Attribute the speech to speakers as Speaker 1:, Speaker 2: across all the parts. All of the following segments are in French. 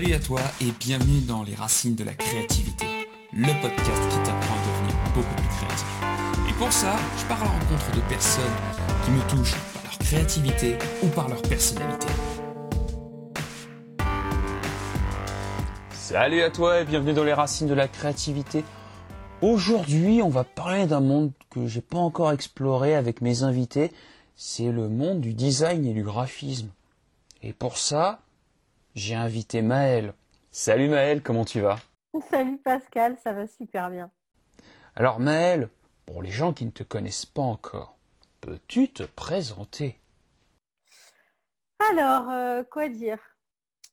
Speaker 1: Salut à toi et bienvenue dans les racines de la créativité, le podcast qui t'apprend à devenir beaucoup plus créatif. Et pour ça, je pars à la rencontre de personnes qui me touchent par leur créativité ou par leur personnalité.
Speaker 2: Salut à toi et bienvenue dans les racines de la créativité. Aujourd'hui, on va parler d'un monde que j'ai pas encore exploré avec mes invités. C'est le monde du design et du graphisme. Et pour ça, j'ai invité Maëlle. Salut Maëlle, comment tu vas?
Speaker 3: Salut Pascal, ça va super bien.
Speaker 2: Alors Maëlle, pour les gens qui ne te connaissent pas encore, peux-tu te présenter?
Speaker 3: Alors, euh, quoi dire?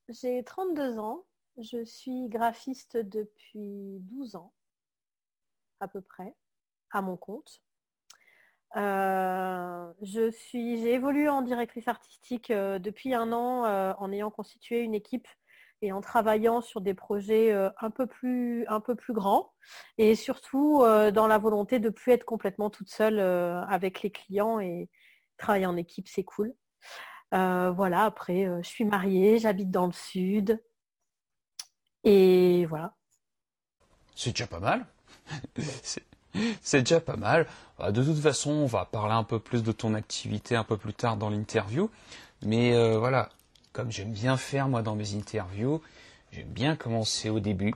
Speaker 3: J'ai 32 ans, je suis graphiste depuis 12 ans, à peu près, à mon compte. Euh, j'ai évolué en directrice artistique euh, depuis un an euh, en ayant constitué une équipe et en travaillant sur des projets un peu plus un peu plus grands et surtout dans la volonté de plus être complètement toute seule avec les clients et travailler en équipe c'est cool. voilà après je suis mariée, j'habite dans le sud et voilà.
Speaker 2: C'est déjà pas mal. déjà pas mal. Bah, de toute façon, on va parler un peu plus de ton activité un peu plus tard dans l'interview. Mais euh, voilà, comme j'aime bien faire moi dans mes interviews, j'aime bien commencer au début.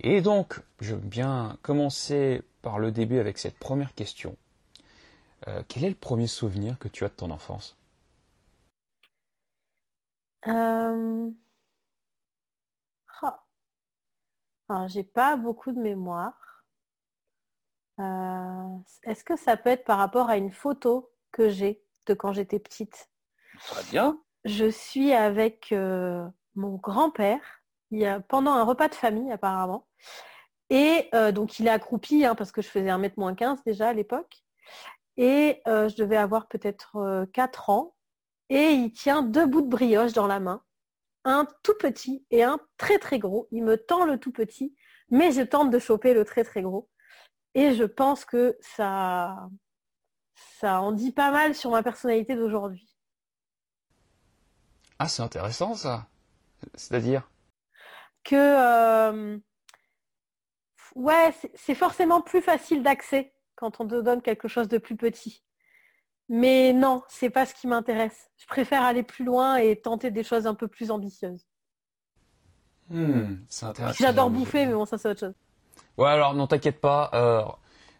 Speaker 2: Et donc, j'aime bien commencer par le début avec cette première question. Euh, quel est le premier souvenir que tu as de ton enfance?
Speaker 3: Euh... oh. J'ai pas beaucoup de mémoire. Euh, est-ce que ça peut être par rapport à une photo que j'ai de quand j'étais petite?
Speaker 2: Très bien.
Speaker 3: Je suis avec euh, mon grand-père pendant un repas de famille apparemment. Et euh, donc il est accroupi hein, parce que je faisais 1m moins 15 déjà à l'époque. Et je devais avoir peut-être 4 ans. Et il tient deux bouts de brioche dans la main. Un tout petit et un très très gros. Il me tend le tout petit, mais je tente de choper le très très gros. Et je pense que ça, ça en dit pas mal sur ma personnalité d'aujourd'hui.
Speaker 2: Ah, c'est intéressant ça. C'est-à-dire?
Speaker 3: Que, euh, ouais, c'est forcément plus facile d'accès quand on te donne quelque chose de plus petit. Mais non, c'est pas ce qui m'intéresse. Je préfère aller plus loin et tenter des choses un peu plus ambitieuses.
Speaker 2: Hmm, c'est intéressant.
Speaker 3: J'adore bouffer, mais bon, ça c'est autre chose.
Speaker 2: Ouais, alors non t'inquiète pas, euh,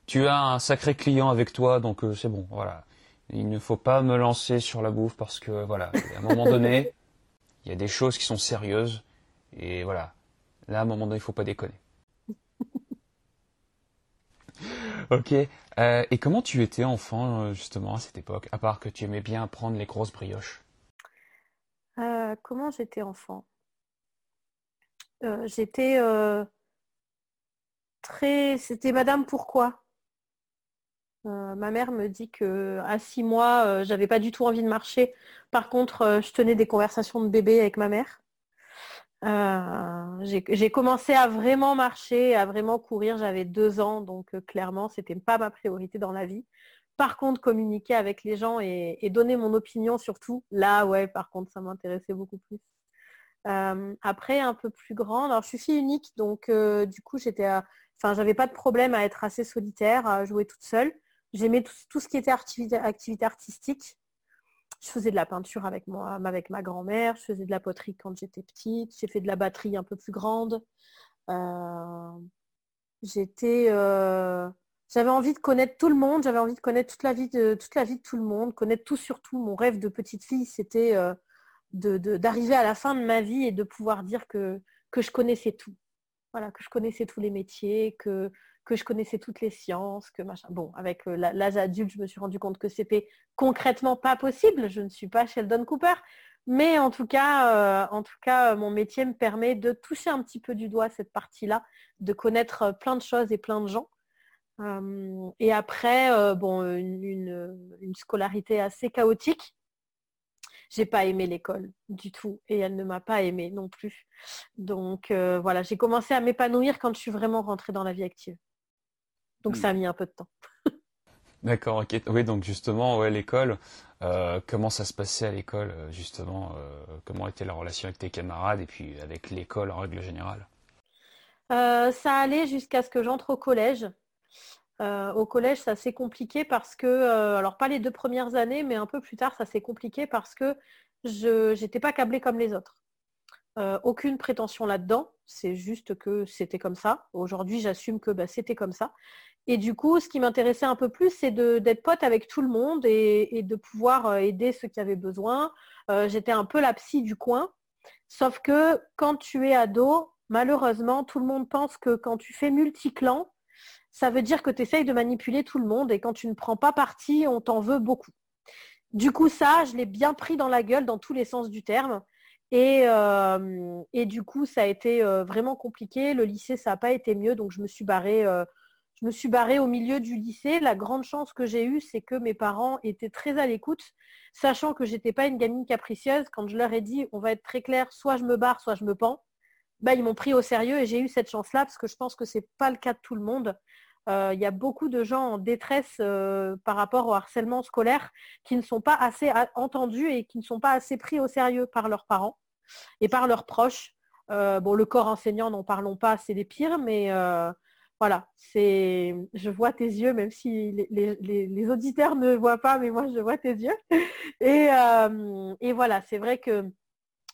Speaker 2: tu as un sacré client avec toi, donc euh, c'est bon, voilà. Il ne faut pas me lancer sur la bouffe parce que voilà, à un moment donné, il y a des choses qui sont sérieuses et voilà. Là, à un moment donné, il faut pas déconner. ok. Euh, et comment tu étais enfant justement à cette époque, à part que tu aimais bien prendre les grosses brioches?
Speaker 3: Comment j'étais enfant? J'étais C'était Madame Pourquoi? Euh, ma mère me dit que à six mois, euh, j'avais pas du tout envie de marcher. Par contre, euh, je tenais des conversations de bébé avec ma mère. j'ai commencé à vraiment marcher, à vraiment courir. J'avais deux ans, donc clairement, c'était pas ma priorité dans la vie. Par contre, communiquer avec les gens et, et donner mon opinion surtout, là, ouais, par contre, ça m'intéressait beaucoup plus. après, un peu plus grande, alors je suis fille unique, donc du coup, j'étais à Enfin, j'avais pas de problème à être assez solitaire, à jouer toute seule. J'aimais tout, ce qui était activité, artistique. Je faisais de la peinture avec moi, avec ma grand-mère. Je faisais de la poterie quand j'étais petite. J'ai fait de la batterie un peu plus grande. Euh, euh, j'avais envie de connaître tout le monde. J'avais envie de connaître toute la vie de toute la vie de tout le monde, connaître tout sur tout. Mon rêve de petite fille, c'était euh, d'arriver à la fin de ma vie et de pouvoir dire que, que je connaissais tout voilà, que je connaissais tous les métiers, que, je connaissais toutes les sciences, que machin. Bon, avec euh, l'âge adulte, je me suis rendu compte que c'était concrètement pas possible. Je ne suis pas Sheldon Cooper. Mais en tout cas, euh, en tout cas, mon métier me permet de toucher un petit peu du doigt cette partie-là, de connaître euh, plein de choses et plein de gens. et après, bon, une, scolarité assez chaotique, j'ai pas aimé l'école du tout et elle ne m'a pas aimé non plus. Donc euh, voilà, j'ai commencé à m'épanouir quand je suis vraiment rentrée dans la vie active. Donc ça a hmm. mis un peu de temps.
Speaker 2: D'accord, ok. Oui, donc justement, ouais, l'école, euh, comment ça se passait à l'école, euh, justement euh, Comment était la relation avec tes camarades et puis avec l'école en règle générale?
Speaker 3: Ça allait jusqu'à ce que j'entre au collège. Au collège, ça s'est compliqué parce que, alors pas les deux premières années, mais un peu plus tard, ça s'est compliqué parce que je n'étais pas câblée comme les autres. aucune prétention là-dedans, c'est juste que c'était comme ça. Aujourd'hui, j'assume que bah, c'était comme ça. Et du coup, ce qui m'intéressait un peu plus, c'est d'être pote avec tout le monde et, de pouvoir euh, aider ceux qui avaient besoin. Euh, j'étais un peu la psy du coin. Sauf que quand tu es ado, malheureusement, tout le monde pense que quand tu fais multiclan, ça veut dire que tu essayes de manipuler tout le monde et quand tu ne prends pas parti, on t'en veut beaucoup. Du coup, ça, je l'ai bien pris dans la gueule dans tous les sens du terme. Et, euh, du coup, ça a été vraiment compliqué. Le lycée, ça n'a pas été mieux, donc je me suis barrée je me suis barrée au milieu du lycée. La grande chance que j'ai eue, c'est que mes parents étaient très à l'écoute, sachant que je n'étais pas une gamine capricieuse. Quand je leur ai dit, on va être très clair, soit je me barre, soit je me pends, bah, ils m'ont pris au sérieux et j'ai eu cette chance-là parce que je pense que ce n'est pas le cas de tout le monde. Euh, il y a beaucoup de gens en détresse euh, par rapport au harcèlement scolaire qui ne sont pas assez entendus et qui ne sont pas assez pris au sérieux par leurs parents et par leurs proches. Euh, bon, le corps enseignant, n'en parlons pas, c'est les pires, mais voilà, c'est, je vois tes yeux, même si les, auditeurs ne voient pas, mais moi je vois tes yeux. Euh, et, voilà, c'est vrai que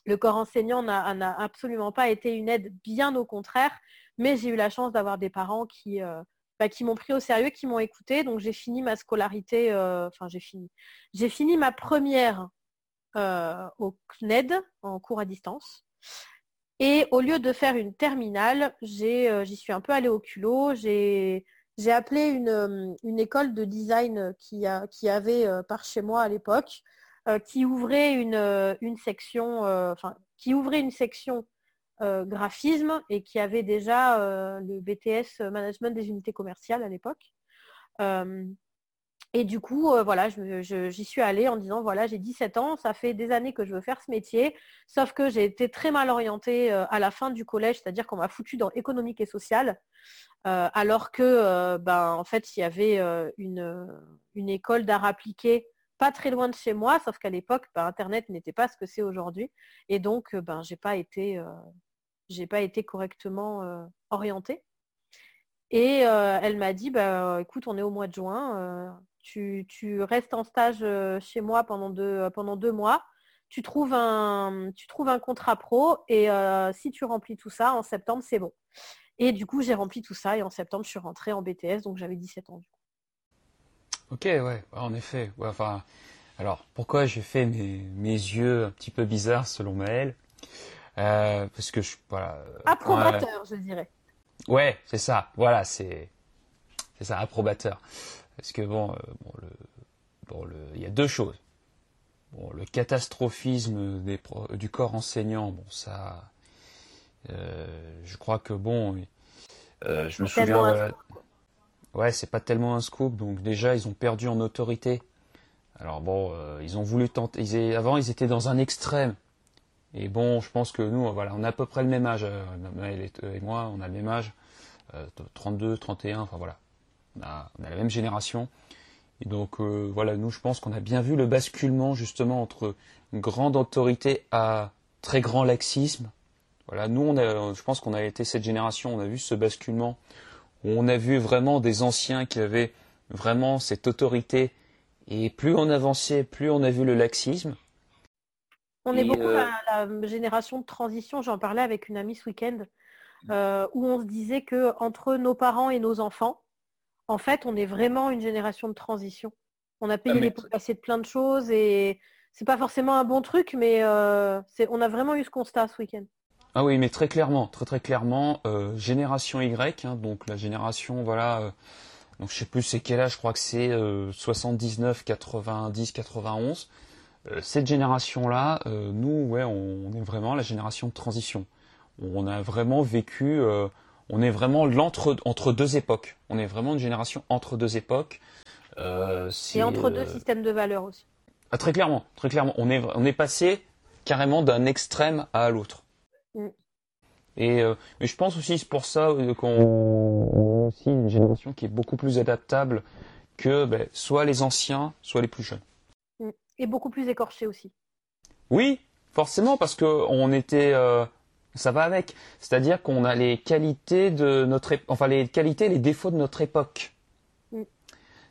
Speaker 3: le corps enseignant n'a absolument pas été une aide, bien au contraire, mais j'ai eu la chance d'avoir des parents qui, euh, bah, m'ont pris au sérieux, qui m'ont écouté. Donc j'ai fini ma scolarité, euh, enfin j'ai fini. J'ai fini ma première au CNED en cours à distance. Et au lieu de faire une terminale, euh, j'y suis un peu allée au culot. J'ai appelé euh, une, école de design qui, a, qui avait euh, par chez moi à l'époque, qui ouvrait une, section, qui ouvrait une section graphisme et qui avait déjà le BTS management des unités commerciales à l'époque. Et du coup, euh, voilà, j'y suis allée en disant, voilà, j'ai 17 ans, ça fait des années que je veux faire ce métier, sauf que j'ai été très mal orientée euh, à la fin du collège, c'est-à-dire qu'on m'a foutu dans économique et social, euh, alors que, ben, en fait, il y avait une, école d'art appliqué pas très loin de chez moi, sauf qu'à l'époque, ben, Internet n'était pas ce que c'est aujourd'hui, et donc, ben, j'ai pas été, pas été correctement orientée. Et elle m'a dit, bah, écoute, on est au mois de juin, tu, restes en stage euh, chez moi pendant deux, euh, pendant deux mois, tu trouves, un, tu trouves un contrat pro et euh, si tu remplis tout ça, en septembre, c'est bon. Et du coup, j'ai rempli tout ça et en septembre, je suis rentrée en BTS, donc j'avais 17 ans.
Speaker 2: Ok, ouais, en effet. enfin, alors, pourquoi j'ai fait mes, mes, yeux un petit peu bizarres selon Maël Parce que je... Voilà,
Speaker 3: Approbateur, je dirais.
Speaker 2: Ouais, c'est ça. Voilà, c'est... C'est ça, approbateur. Parce que bon, euh, bon, le, il y a deux choses. Bon, le catastrophisme du corps enseignant, bon, ça, euh, je crois que bon, euh, je me souviens, ouais, c'est pas tellement un scoop. Donc déjà, ils ont perdu en autorité. Alors bon, ils ont voulu tenter. avant, ils étaient dans un extrême. Et bon, je pense que nous, voilà, on a à peu près le même âge. et moi, on a le même âge. 32, 31, enfin voilà on a, la même génération. Et donc euh, voilà, nous je pense qu'on a bien vu le basculement justement entre grande autorité à très grand laxisme. Voilà, nous on a, je pense qu'on a été cette génération, on a vu ce basculement où on a vu vraiment des anciens qui avaient vraiment cette autorité et plus on avançait, plus on a vu le laxisme.
Speaker 3: On est beaucoup euh, la, génération de transition, j'en parlais avec une amie ce week-end, euh, où on se disait que entre nos parents et nos enfants, en fait, on est vraiment une génération de transition. On a payé ah, les pots de plein de choses et c'est pas forcément un bon truc, mais euh, on a vraiment eu ce constat ce week-end.
Speaker 2: Ah oui, mais très clairement, très très clairement, euh, génération Y, hein, donc la génération, voilà, euh, donc je sais plus c'est quel âge, je crois que c'est 79, 90, 91. cette génération-là, nous, ouais, on, est vraiment la génération de transition. On a vraiment vécu on est vraiment l'entre entre deux époques. On est vraiment une génération entre deux époques.
Speaker 3: Euh, et entre deux euh, systèmes de valeurs aussi.
Speaker 2: Ah, très clairement, très clairement. On est, on est passé carrément d'un extrême à l'autre. Mm. Et euh, mais je pense aussi c'est pour ça qu'on a aussi une génération qui est beaucoup plus adaptable, que ben, soit les anciens, soit les plus jeunes.
Speaker 3: Mm. Et beaucoup plus écorché aussi.
Speaker 2: Oui, forcément, parce que on était, euh, ça va avec. C'est-à-dire qu'on a les qualités de notre, enfin les qualités, et les défauts de notre époque.
Speaker 3: Mm.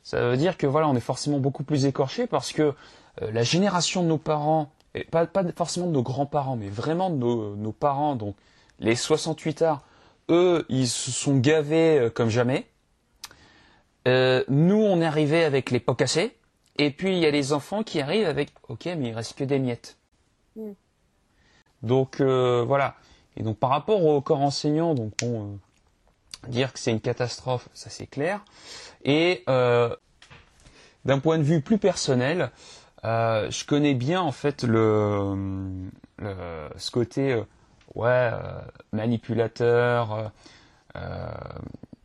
Speaker 2: Ça veut dire que voilà, on est forcément beaucoup plus écorché parce que euh, la génération de nos parents, et pas, pas forcément de nos grands-parents, mais vraiment de nos, nos parents, donc les 68 arts, eux, ils se sont gavés euh, comme jamais. Euh, nous, on est arrivé avec les pots cassés. Et puis, il y a les enfants qui arrivent avec, ok, mais il reste que des miettes.
Speaker 3: Mm.
Speaker 2: Donc, euh, voilà. Et donc, par rapport au corps enseignant, donc, euh, dire que c'est une catastrophe, ça c'est clair. Et d'un point de vue plus personnel, euh, je connais bien, en fait, le, le ce côté, euh, ouais, euh, manipulateur,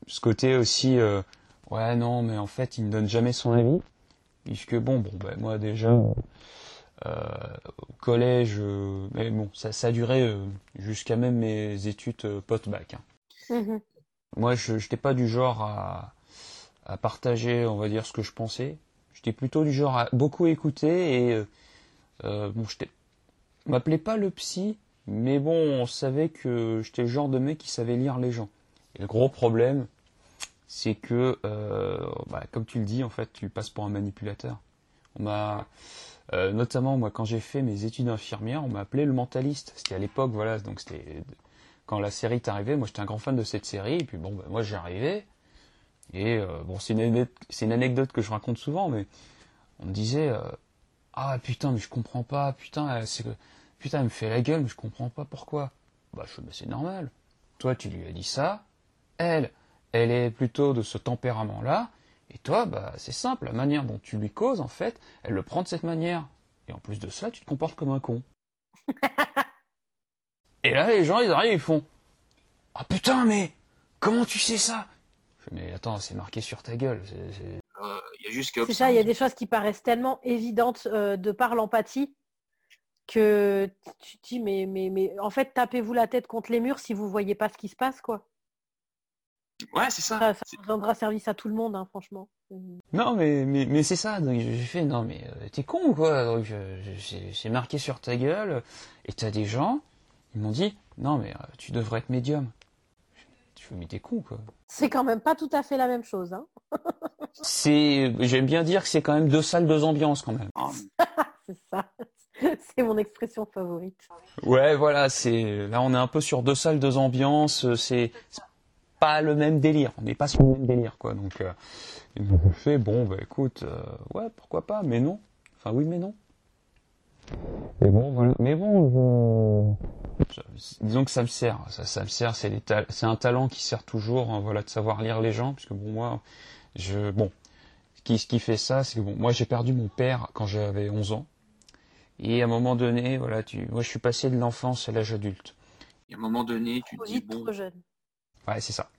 Speaker 2: ce côté aussi, ouais, non, mais en fait, il ne donne jamais son avis. Puisque, bon, bon, ben, moi, déjà, au collège, mais bon, ça, ça a duré jusqu'à même mes études euh, post-bac. hein.
Speaker 3: Mhm.
Speaker 2: Moi, je n'étais pas du genre à, à partager, on va dire, ce que je pensais. J'étais plutôt du genre à beaucoup écouter et euh, euh, bon, j'étais, m'appelait pas le psy, mais bon, on savait que j'étais le genre de mec qui savait lire les gens. Et le gros problème, c'est que, euh, bah, comme tu le dis, en fait, tu passes pour un manipulateur. On m'a, euh, notamment moi, quand j'ai fait mes études d'infirmière, on m'a appelé le mentaliste. C'était à l'époque, voilà, donc c'était quand la série est arrivée. Moi, j'étais un grand fan de cette série, et puis bon, bah, moi, j'arrivais. Et euh, bon, c'est une, anecdote- c'est une anecdote que je raconte souvent, mais on me disait euh, ah putain, mais je comprends pas, putain, euh, c'est que putain, elle me fait la gueule, mais je comprends pas pourquoi. Bah, je, mais c'est normal. Toi, tu lui as dit ça. Elle, elle est plutôt de ce tempérament-là. Et toi, bah, c'est simple. La manière dont tu lui causes, en fait, elle le prend de cette manière. Et en plus de cela, tu te comportes comme un con. Et là, les gens, ils arrivent, ils font Ah putain, mais comment tu sais ça? Mais attends, c'est marqué sur ta gueule.
Speaker 1: Il y a juste qu'à
Speaker 3: C'est ça, il y a des choses qui paraissent tellement évidentes euh, de par l'empathie que tu te dis mais, mais, mais en fait tapez-vous la tête contre les murs si vous voyez pas ce qui se passe quoi.
Speaker 1: Ouais, c'est ça.
Speaker 3: Ça, ça rendra service à tout le monde hein, franchement.
Speaker 2: Non, mais, mais, mais c'est ça. Donc j'ai fait, non, mais euh, t'es con ou quoi Donc c'est marqué sur ta gueule. Et t'as des gens, ils m'ont dit, non, mais euh, tu devrais être médium. Fais, mais t'es con quoi.
Speaker 3: C'est quand même pas tout à fait la même chose. Hein.
Speaker 2: C'est, j'aime bien dire que c'est quand même deux salles, deux ambiances quand même.
Speaker 3: C'est ça. C'est mon expression favorite.
Speaker 2: Ouais, voilà, c'est là on est un peu sur deux salles, deux ambiances. C'est pas le même délire. On n'est pas sur le même délire, quoi. Donc, euh, je fais bon, bah écoute, euh, ouais, pourquoi pas, mais non. Enfin oui, mais non. Et bon, voilà. Mais bon, je... disons que ça me sert. Ça, ça me sert. C'est des ta- c'est un talent qui sert toujours, hein, voilà, de savoir lire les gens, puisque bon moi, je bon, ce qui, ce qui fait ça, c'est que bon, moi j'ai perdu mon père quand j'avais 11 ans. Et à un moment donné, voilà, tu, moi je suis passé de l'enfance à l'âge adulte.
Speaker 1: Et à un moment donné, tu te
Speaker 3: Trop
Speaker 1: dis, bon,
Speaker 3: trop jeune.
Speaker 2: Ouais, c'est ça.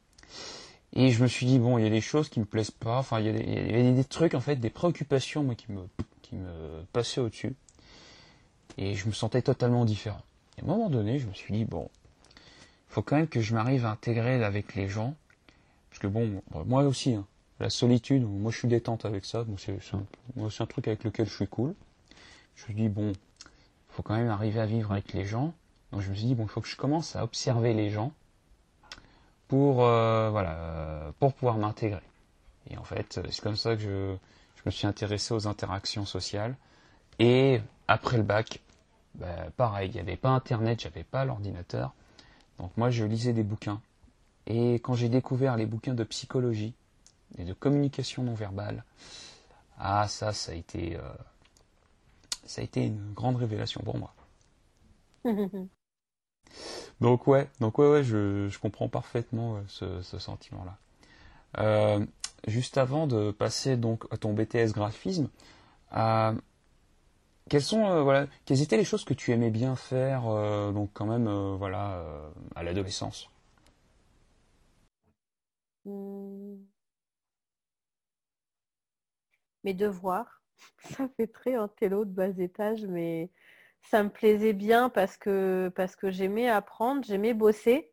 Speaker 2: Et je me suis dit bon, il y a des choses qui me plaisent pas. Enfin, il y a des, il y a des trucs en fait, des préoccupations moi qui me, qui me passaient au-dessus. Et je me sentais totalement différent. Et à un moment donné, je me suis dit bon, faut quand même que je m'arrive à intégrer avec les gens, parce que bon, moi aussi, hein, la solitude, moi je suis détente avec ça. Bon, c'est un, truc avec lequel je suis cool. Je me dis bon, faut quand même arriver à vivre avec les gens. Donc je me suis dit bon, il faut que je commence à observer les gens pour euh, voilà pour pouvoir m'intégrer. Et en fait, c'est comme ça que je, je me suis intéressé aux interactions sociales. Et après le bac, bah, pareil, il n'y avait pas internet, j'avais pas l'ordinateur. Donc moi, je lisais des bouquins. Et quand j'ai découvert les bouquins de psychologie et de communication non verbale, ah ça, ça a été euh, ça a été une grande révélation pour moi. Donc ouais, donc ouais, ouais, je, je comprends parfaitement euh, ce, ce sentiment-là. Euh, juste avant de passer donc à ton BTS graphisme, euh, euh, quelles étaient les choses que tu aimais bien faire euh, donc quand même euh, voilà à l'adolescence?
Speaker 3: Hmm. Mes devoirs, ça fait très un de bas étage, mais ça me plaisait bien parce que, parce que j'aimais apprendre, j'aimais bosser.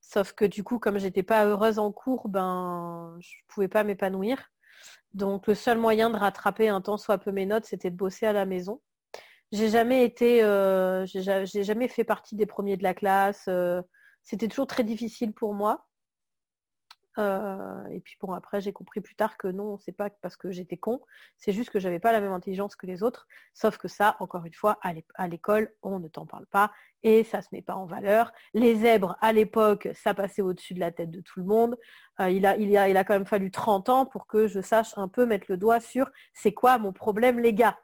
Speaker 3: Sauf que du coup, comme j'étais pas heureuse en cours, ben je pouvais pas m'épanouir. Donc le seul moyen de rattraper un temps soit peu mes notes, c'était de bosser à la maison. J'ai jamais été, euh, j'ai jamais fait partie des premiers de la classe. Euh, c'était toujours très difficile pour moi. Euh, et puis bon, après, j'ai compris plus tard que non, c'est pas parce que j'étais con, c'est juste que j'avais pas la même intelligence que les autres. Sauf que ça, encore une fois, à l'école, on ne t'en parle pas et ça se met pas en valeur. Les zèbres, à l'époque, ça passait au-dessus de la tête de tout le monde. Euh, il, a, il, a, il a quand même fallu 30 ans pour que je sache un peu mettre le doigt sur c'est quoi mon problème, les gars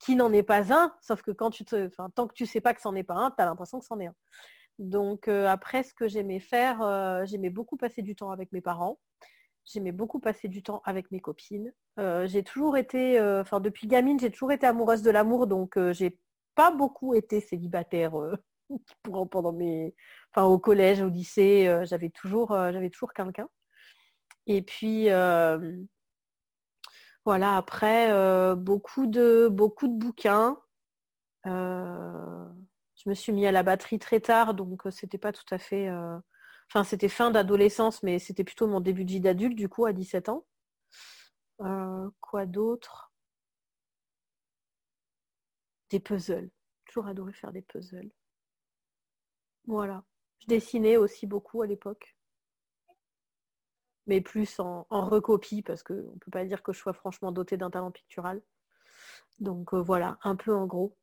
Speaker 3: qui n'en est pas un, sauf que quand tu te, tant que tu sais pas que c'en est pas un, tu as l'impression que c'en est un. Donc euh, après, ce que j'aimais faire, euh, j'aimais beaucoup passer du temps avec mes parents. J'aimais beaucoup passer du temps avec mes copines. Euh, j'ai toujours été, enfin depuis gamine, j'ai toujours été amoureuse de l'amour, donc j'ai pas beaucoup été célibataire pendant mes, au collège, au lycée, j'avais toujours, j'avais toujours quelqu'un. Et puis voilà, après beaucoup de bouquins. Je me suis mis à la batterie très tard, donc euh, c'était pas tout à fait. Euh, enfin, c'était fin d'adolescence, mais c'était plutôt mon début de vie d'adulte, du coup, à 17 ans. Euh, quoi d'autre? Des puzzles. Toujours adoré faire des puzzles. Voilà. Je dessinais aussi beaucoup à l'époque. Mais plus en, recopie, parce qu'on ne peut pas dire que je sois franchement dotée d'un talent pictural. Donc voilà, un peu en gros.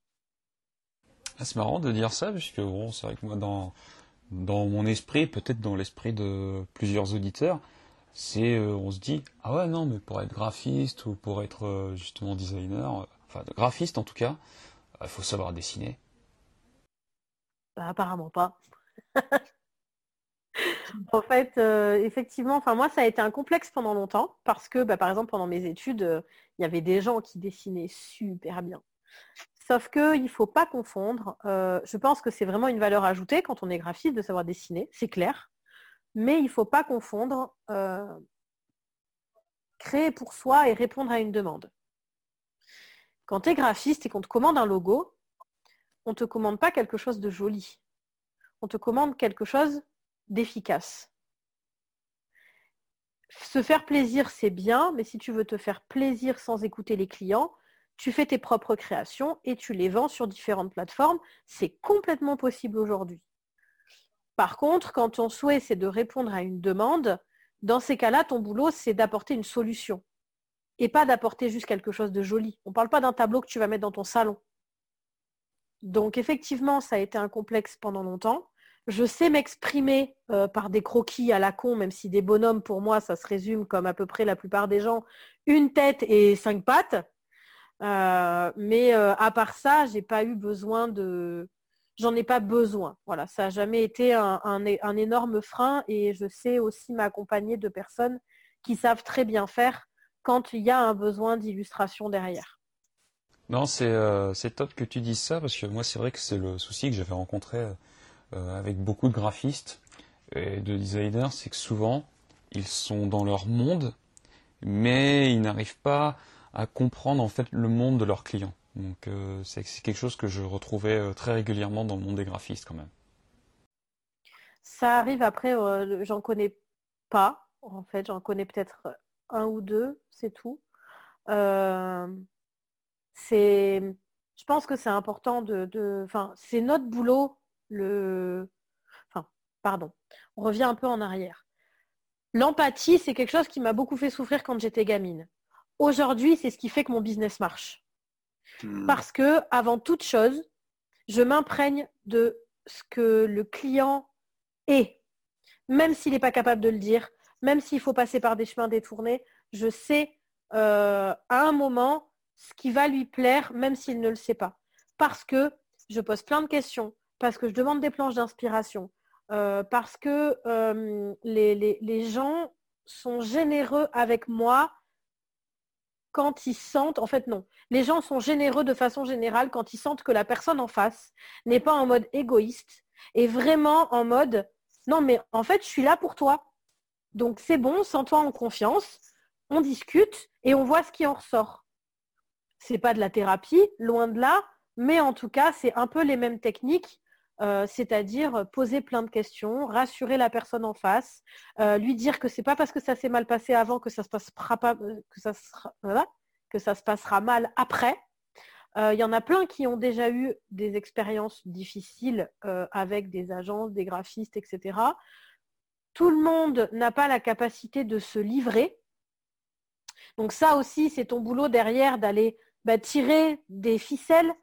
Speaker 2: Ah, c'est marrant de dire ça, puisque bon, c'est vrai que moi, dans, mon esprit, peut-être dans l'esprit de plusieurs auditeurs, c'est euh, on se dit ah ouais non mais pour être graphiste ou pour être euh, justement designer, euh, enfin graphiste en tout cas, il faut savoir dessiner.
Speaker 3: Bah, apparemment pas. en fait, effectivement, enfin moi ça a été un complexe pendant longtemps parce que bah, par exemple pendant mes études, il y avait des gens qui dessinaient super bien. Sauf qu'il ne faut pas confondre. Euh, je pense que c'est vraiment une valeur ajoutée quand on est graphiste de savoir dessiner, c'est clair. Mais il ne faut pas confondre euh, créer pour soi et répondre à une demande. Quand tu es graphiste et qu'on te commande un logo, on ne te commande pas quelque chose de joli. On te commande quelque chose d'efficace. Se faire plaisir, c'est bien, mais si tu veux te faire plaisir sans écouter les clients, tu fais tes propres créations et tu les vends sur différentes plateformes. C'est complètement possible aujourd'hui. Par contre, quand ton souhait, c'est de répondre à une demande, dans ces cas-là, ton boulot, c'est d'apporter une solution et pas d'apporter juste quelque chose de joli. On ne parle pas d'un tableau que tu vas mettre dans ton salon. Donc effectivement, ça a été un complexe pendant longtemps. Je sais m'exprimer euh, par des croquis à la con, même si des bonhommes, pour moi, ça se résume comme à peu près la plupart des gens, une tête et cinq pattes. Euh, mais euh, à part ça, j'ai pas eu besoin de. J'en ai pas besoin. Voilà, ça n'a jamais été un, énorme frein et je sais aussi m'accompagner de personnes qui savent très bien faire quand il y a un besoin d'illustration derrière.
Speaker 2: Non, c'est euh, top que tu dises ça parce que moi, c'est vrai que c'est le souci que j'avais rencontré avec beaucoup de graphistes et de designers, c'est que souvent, ils sont dans leur monde, mais ils n'arrivent pas à comprendre en fait le monde de leurs clients. Donc euh, c'est quelque chose que je retrouvais euh, très régulièrement dans le monde des graphistes quand même.
Speaker 3: Ça arrive après, euh, j'en connais pas en fait, j'en connais peut-être un ou deux, c'est tout. je pense que c'est important de, enfin, c'est notre boulot. Le, enfin, pardon, on revient un peu en arrière. L'empathie, c'est quelque chose qui m'a beaucoup fait souffrir quand j'étais gamine. Aujourd'hui, c'est ce qui fait que mon business marche. Hmm. Parce que, avant toute chose, je m'imprègne de ce que le client est. Même s'il n'est pas capable de le dire, même s'il faut passer par des chemins détournés, je sais euh, à un moment ce qui va lui plaire, même s'il ne le sait pas. Parce que je pose plein de questions, parce que je demande des planches d'inspiration, euh, parce que euh, les gens sont généreux avec moi quand ils sentent, en fait non, les gens sont généreux de façon générale quand ils sentent que la personne en face n'est pas en mode égoïste et vraiment en mode, non mais en fait je suis là pour toi. Donc c'est bon, sens-toi en confiance, on discute et on voit ce qui en ressort. C'est pas de la thérapie, loin de là, mais en tout cas c'est un peu les mêmes techniques euh, c'est-à-dire poser plein de questions, rassurer la personne en face, euh, lui dire que c'est pas parce que ça s'est mal passé avant que ça se passera pas, que ça que ça se passera mal après. Il y en a plein qui ont déjà eu des expériences difficiles avec des agences, des graphistes, etc. Tout le monde n'a pas la capacité de se livrer. Donc ça aussi, c'est ton boulot derrière d'aller bah, tirer des ficelles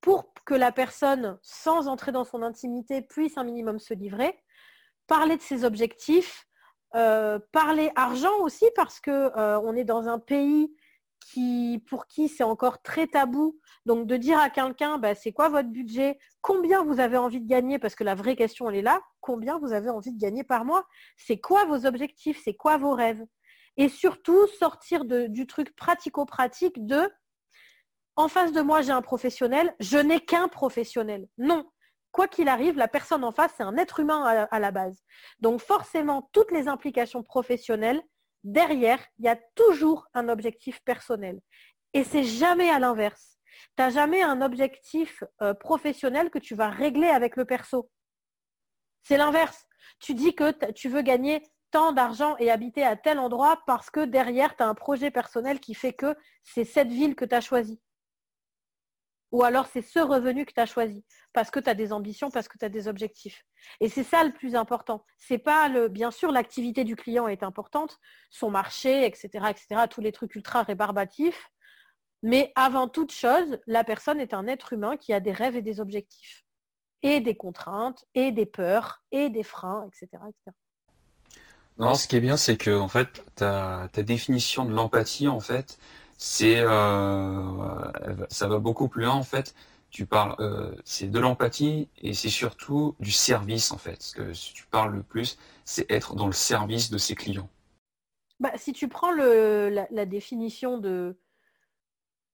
Speaker 3: pour que la personne, sans entrer dans son intimité, puisse un minimum se livrer, parler de ses objectifs, euh, parler argent aussi parce qu'on euh, est dans un pays qui, pour qui c'est encore très tabou. Donc de dire à quelqu'un, bah, c'est quoi votre budget, combien vous avez envie de gagner, parce que la vraie question elle est là, combien vous avez envie de gagner par mois, c'est quoi vos objectifs, c'est quoi vos rêves? Et surtout sortir du truc pratico-pratique de en face de moi, j'ai un professionnel, je n'ai qu'un professionnel. Non. Quoi qu'il arrive, la personne en face, c'est un être humain à, la base. Donc forcément, toutes les implications professionnelles, derrière, il y a toujours un objectif personnel. Et c'est jamais à l'inverse. Tu n'as jamais un objectif euh, professionnel que tu vas régler avec le perso. C'est l'inverse. Tu dis que tu veux gagner tant d'argent et habiter à tel endroit parce que derrière, tu as un projet personnel qui fait que c'est cette ville que tu as choisie. Ou alors c'est ce revenu que tu as choisi parce que tu as des ambitions, parce que tu as des objectifs. Et c'est ça le plus important. C'est pas le bien sûr l'activité du client est importante, son marché, etc., etc., tous les trucs ultra rébarbatifs. Mais avant toute chose, la personne est un être humain qui a des rêves et des objectifs. Et des contraintes, et des peurs, et des freins, etc. etc.
Speaker 2: Non, ce qui est bien, c'est que en fait, ta, ta définition de l'empathie, en fait, c'est euh, ça va beaucoup plus loin en fait. Tu parles, euh, c'est de l'empathie et c'est surtout du service en fait. Ce que tu parles le plus, c'est être dans le service de ses clients.
Speaker 3: Bah, si tu prends la, définition de,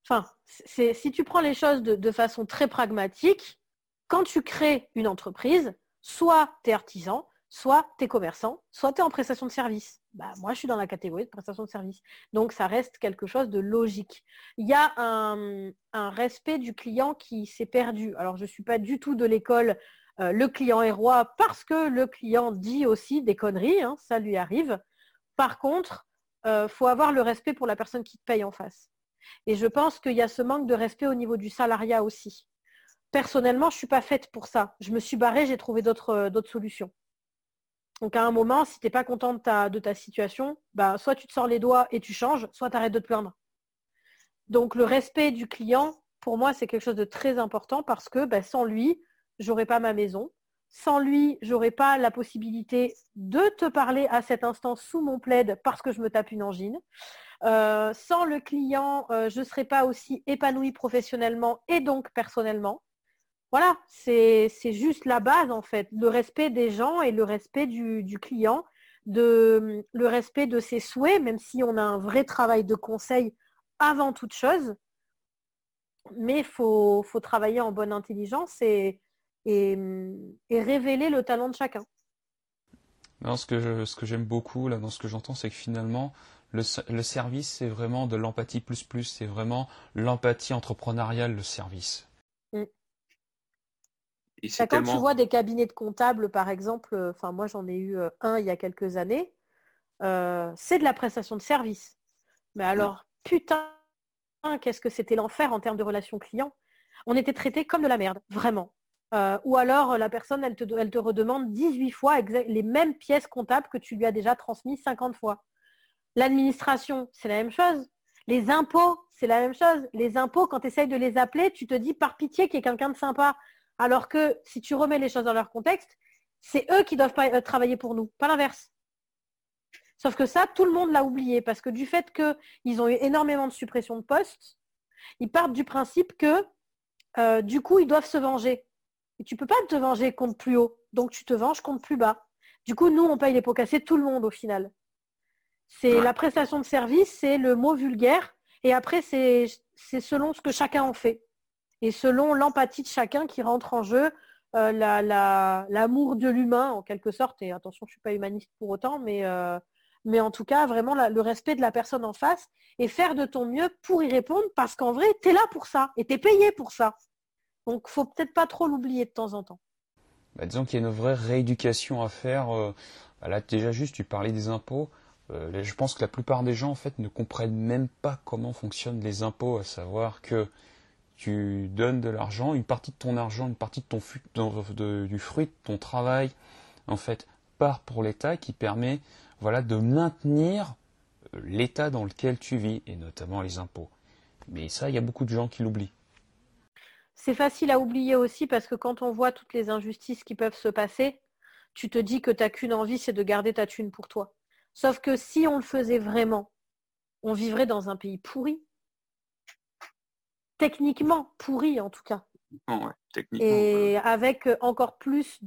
Speaker 3: enfin, c'est si tu prends les choses de, de façon très pragmatique, quand tu crées une entreprise, soit tu es artisan, soit tu es commerçant, soit tu es en prestation de service. Bah, moi, je suis dans la catégorie de prestation de service. Donc, ça reste quelque chose de logique. Il y a un, respect du client qui s'est perdu. Alors, je ne suis pas du tout de l'école euh, le client est roi parce que le client dit aussi des conneries, hein, ça lui arrive. Par contre, il euh, faut avoir le respect pour la personne qui te paye en face. Et je pense qu'il y a ce manque de respect au niveau du salariat aussi. Personnellement, je ne suis pas faite pour ça. Je me suis barrée, j'ai trouvé d'autres euh, solutions. Donc à un moment, si tu n'es pas content de ta, situation, bah, soit tu te sors les doigts et tu changes, soit tu arrêtes de te plaindre. Donc le respect du client, pour moi, c'est quelque chose de très important parce que bah, sans lui, j'aurais pas ma maison. Sans lui, j'aurais pas la possibilité de te parler à cet instant sous mon plaid parce que je me tape une angine. Euh, sans le client, euh, je ne serais pas aussi épanouie professionnellement et donc personnellement. Voilà, c'est juste la base en fait, le respect des gens et le respect du, client, de, le respect de ses souhaits, même si on a un vrai travail de conseil avant toute chose. Mais il faut, travailler en bonne intelligence et, et, révéler le talent de chacun.
Speaker 2: que, ce que j'aime beaucoup là, dans ce que j'entends, c'est que finalement, le, service, c'est vraiment de l'empathie plus plus, c'est vraiment l'empathie entrepreneuriale, le service.
Speaker 3: Bah, quand tu vois des cabinets de comptables, par exemple, euh, enfin moi j'en ai eu euh, un il y a quelques années, euh, c'est de la prestation de service. Mais alors, putain, qu'est-ce que c'était l'enfer en termes de relations clients. On était traité comme de la merde, vraiment. ou alors la personne, elle te, elle te redemande 18 fois les mêmes pièces comptables que tu lui as déjà transmises 50 fois. L'administration, c'est la même chose. Les impôts, c'est la même chose. Les impôts, quand tu essayes de les appeler, tu te dis par pitié qu'il y ait quelqu'un de sympa. Alors que si tu remets les choses dans leur contexte, c'est eux qui doivent pas euh, travailler pour nous, pas l'inverse. Sauf que ça, tout le monde l'a oublié parce que du fait qu'ils ont eu énormément de suppression de postes, ils partent du principe que euh, du coup, ils doivent se venger. Et tu ne peux pas te venger contre plus haut, donc tu te venges contre plus bas. Du coup, nous, on paye les pots cassés tout le monde au final. C'est la prestation de service, c'est le mot vulgaire, et après, c'est selon ce que chacun en fait et selon l'empathie de chacun qui rentre en jeu, euh, l'amour de l'humain en quelque sorte, et attention, je ne suis pas humaniste pour autant, mais, euh, mais en tout cas, vraiment le respect de la personne en face et faire de ton mieux pour y répondre parce qu'en vrai, tu es là pour ça et tu es payé pour ça. Donc, faut peut-être pas trop l'oublier de temps en temps.
Speaker 2: bah, disons qu'il y a une vraie rééducation à faire. Euh, bah, là, déjà juste, tu parlais des impôts. Je pense que la plupart des gens, en fait, ne comprennent même pas comment fonctionnent les impôts, à savoir que tu donnes de l'argent, une partie de ton argent, une partie de ton du fruit de ton travail, en fait, part pour l'État qui permet, voilà, de maintenir euh, l'État dans lequel tu vis, et notamment les impôts. Mais ça, il y a beaucoup de gens qui l'oublient.
Speaker 3: C'est facile à oublier aussi parce que quand on voit toutes les injustices qui peuvent se passer, tu te dis que tu n'as qu'une envie, c'est de garder ta thune pour toi. Sauf que si on le faisait vraiment, on vivrait dans un pays pourri. Techniquement pourri en tout cas. Et avec encore plus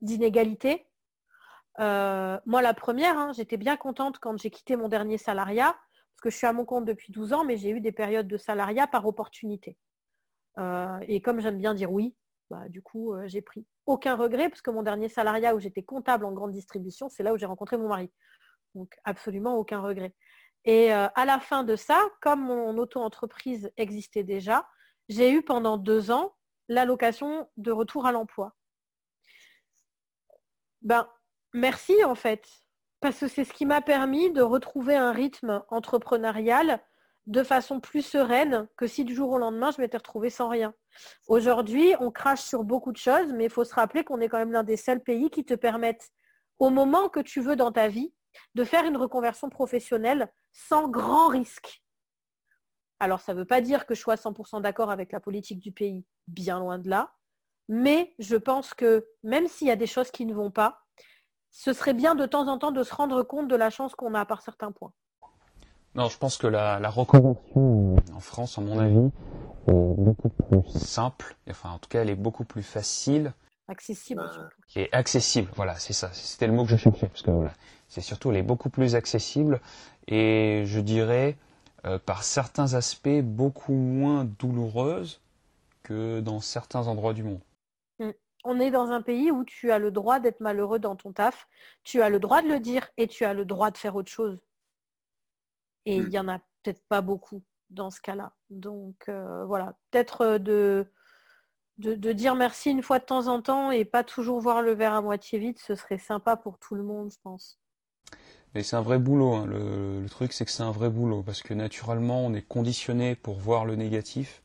Speaker 3: d'inégalités. Euh, moi, la première, hein, j'étais bien contente quand j'ai quitté mon dernier salariat, parce que je suis à mon compte depuis 12 ans, mais j'ai eu des périodes de salariat par opportunité. Euh, et comme j'aime bien dire oui, bah, du coup, euh, j'ai pris aucun regret, parce que mon dernier salariat où j'étais comptable en grande distribution, c'est là où j'ai rencontré mon mari. Donc, absolument aucun regret. Et euh, à la fin de ça, comme mon auto-entreprise existait déjà, j'ai eu pendant deux ans l'allocation de retour à l'emploi. Ben, merci en fait, parce que c'est ce qui m'a permis de retrouver un rythme entrepreneurial de façon plus sereine que si du jour au lendemain, je m'étais retrouvée sans rien. Aujourd'hui, on crache sur beaucoup de choses, mais il faut se rappeler qu'on est quand même l'un des seuls pays qui te permettent, au moment que tu veux dans ta vie, de faire une reconversion professionnelle sans grand risque. Alors, ça ne veut pas dire que je sois 100% d'accord avec la politique du pays, bien loin de là, mais je pense que même s'il y a des choses qui ne vont pas, ce serait bien de temps en temps de se rendre compte de la chance qu'on a par certains points.
Speaker 2: Non, je pense que la, la reconversion en France, à mon avis, est beaucoup plus simple. Enfin, en tout cas, elle est beaucoup plus facile.
Speaker 3: Accessible.
Speaker 2: Et accessible, voilà, c'est ça. C'était le mot que je cherchais. Parce que voilà, c'est surtout, elle est beaucoup plus accessible. Et je dirais, euh, par certains aspects, beaucoup moins douloureuse que dans certains endroits du monde.
Speaker 3: Mm. On est dans un pays où tu as le droit d'être malheureux dans ton taf, tu as le droit de le dire et tu as le droit de faire autre chose. Et il n'y en a peut-être pas beaucoup dans ce cas-là. Donc euh, voilà, peut-être euh, de, de, dire merci une fois de temps en temps et pas toujours voir le verre à moitié vide, ce serait sympa pour tout le monde, je pense.
Speaker 2: Mais c'est un vrai boulot. Hein. Le, le, truc, c'est que c'est un vrai boulot parce que naturellement, on est conditionné pour voir le négatif.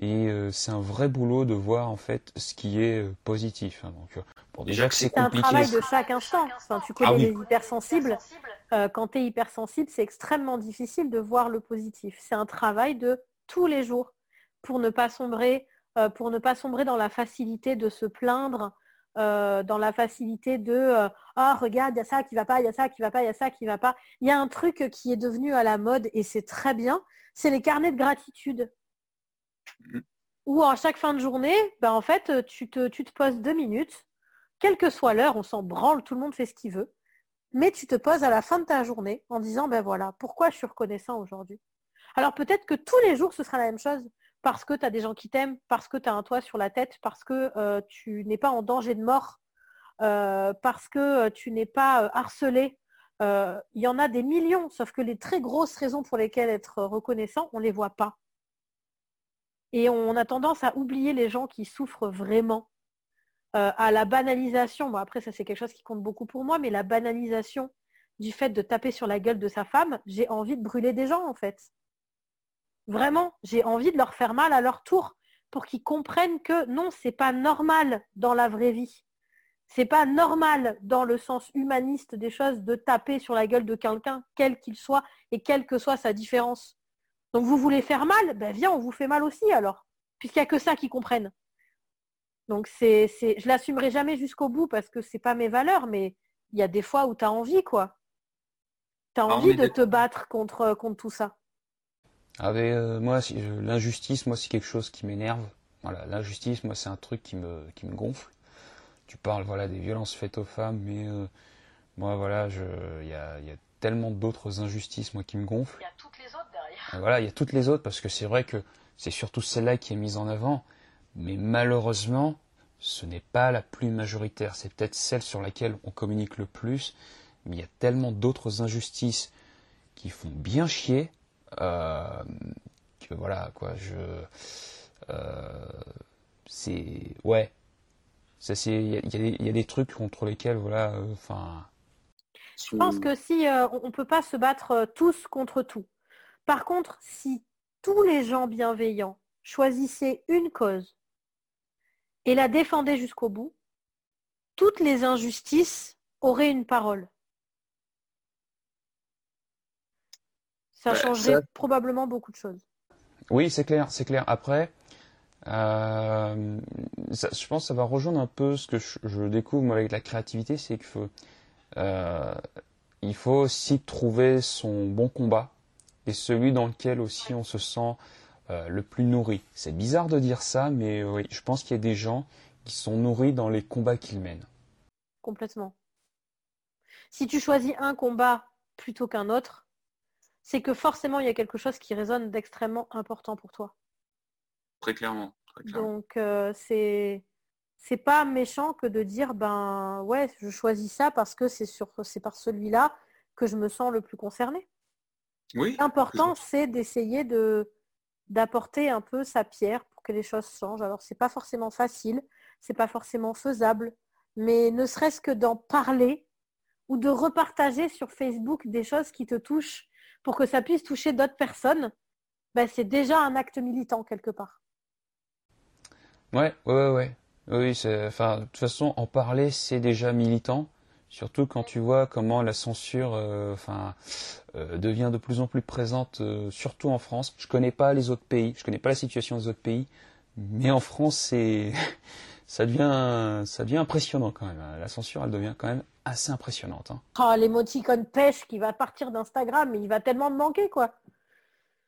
Speaker 2: Et euh, c'est un vrai boulot de voir en fait ce qui est euh, positif. Hein. Donc, euh,
Speaker 3: bon, déjà que c'est compliqué. C'est un travail de chaque instant. Enfin, tu connais ah les hypersensibles. quand tu es hypersensible, c'est extrêmement difficile de voir le positif. C'est un travail de tous les jours pour ne pas sombrer, pour ne pas sombrer dans la facilité de se plaindre, dans la facilité de ah regarde, il y a ça qui va pas, il y a ça qui va pas, il y a ça qui va pas. Il y a un truc qui est devenu à la mode et c'est très bien, c'est les carnets de gratitude. Ou à chaque fin de journée, ben en fait, tu te, tu te poses deux minutes, quelle que soit l'heure, on s'en branle, tout le monde fait ce qu'il veut, mais tu te poses à la fin de ta journée en disant, ben voilà, pourquoi je suis reconnaissant aujourd'hui? Alors peut-être que tous les jours, ce sera la même chose, parce que tu as des gens qui t'aiment, parce que tu as un toit sur la tête, parce que euh, tu n'es pas en danger de mort, euh, parce que euh, tu n'es pas harcelé. Il y en a des millions, sauf que les très grosses raisons pour lesquelles être reconnaissant, on ne les voit pas. Et on a tendance à oublier les gens qui souffrent vraiment. À la banalisation, bon après ça c'est quelque chose qui compte beaucoup pour moi, mais la banalisation du fait de taper sur la gueule de sa femme, j'ai envie de brûler des gens en fait. Vraiment, j'ai envie de leur faire mal à leur tour pour qu'ils comprennent que non, c'est pas normal dans la vraie vie. C'est pas normal dans le sens humaniste des choses de taper sur la gueule de quelqu'un, quel qu'il soit et quelle que soit sa différence. Donc vous voulez faire mal, ben viens, on vous fait mal aussi alors, puisqu'il n'y a que ça qui comprennent. Donc c'est, c'est, je l'assumerai jamais jusqu'au bout parce que c'est pas mes valeurs, mais il y a des fois où tu as envie, quoi. Tu as ah, envie de te battre contre, contre tout ça.
Speaker 2: Ah euh, moi, l'injustice, moi, c'est quelque chose qui m'énerve. Voilà, l'injustice, moi, c'est un truc qui me, qui me gonfle. Tu parles, voilà, des violences faites aux femmes, mais euh, moi, voilà, il y a, y a, tellement d'autres injustices, moi, qui me gonflent.
Speaker 3: Il y a toutes les autres
Speaker 2: voilà, il y a toutes les autres parce que c'est vrai que c'est surtout celle-là qui est mise en avant, mais malheureusement, ce n'est pas la plus majoritaire. C'est peut-être celle sur laquelle on communique le plus, mais il y a tellement d'autres injustices qui font bien chier euh, que voilà quoi. Je euh, c'est ouais. Il y, a des trucs contre lesquels, voilà, enfin.
Speaker 3: je pense que si on ne peut pas se battre tous contre tout. Par contre, si tous les gens bienveillants choisissaient une cause et la défendaient jusqu'au bout, toutes les injustices auraient une parole. Ça bah, changerait probablement beaucoup de choses.
Speaker 2: Oui, c'est clair, c'est clair. Après, euh, je pense que ça va rejoindre un peu ce que je, découvre avec la créativité, c'est qu'il faut, euh, il faut aussi trouver son bon combat et celui dans lequel aussi on se sent euh, le plus nourri. C'est bizarre de dire ça, mais oui, je pense qu'il y a des gens qui sont nourris dans les combats qu'ils mènent.
Speaker 3: Complètement. Si tu choisis un combat plutôt qu'un autre, c'est que forcément, il y a quelque chose qui résonne d'extrêmement important pour toi.
Speaker 1: Très clairement.
Speaker 3: Donc, euh, c'est c'est pas méchant que de dire ben ouais, je choisis ça parce que c'est sur c'est par celui-là que je me sens le plus concerné.
Speaker 1: Oui.
Speaker 3: L'important, c'est d'essayer de d'apporter un peu sa pierre pour que les choses changent. Alors, c'est pas forcément facile, c'est pas forcément faisable, mais ne serait-ce que d'en parler ou de repartager sur Facebook des choses qui te touchent pour que ça puisse toucher d'autres personnes, ben, c'est déjà un acte militant quelque part.
Speaker 2: Ouais, ouais, ouais. Oui, enfin, de toute façon, en parler, c'est déjà militant. Surtout quand tu vois comment la censure euh, enfin, euh, devient de plus en plus présente, euh, surtout en France. Je connais pas les autres pays, je connais pas la situation des autres pays, mais en France, c'est ça devient, ça devient impressionnant quand même. La censure, elle devient quand même assez impressionnante. Hein.
Speaker 3: Oh, l'émoticône pêche qui va partir d'Instagram, il va tellement me manquer, quoi.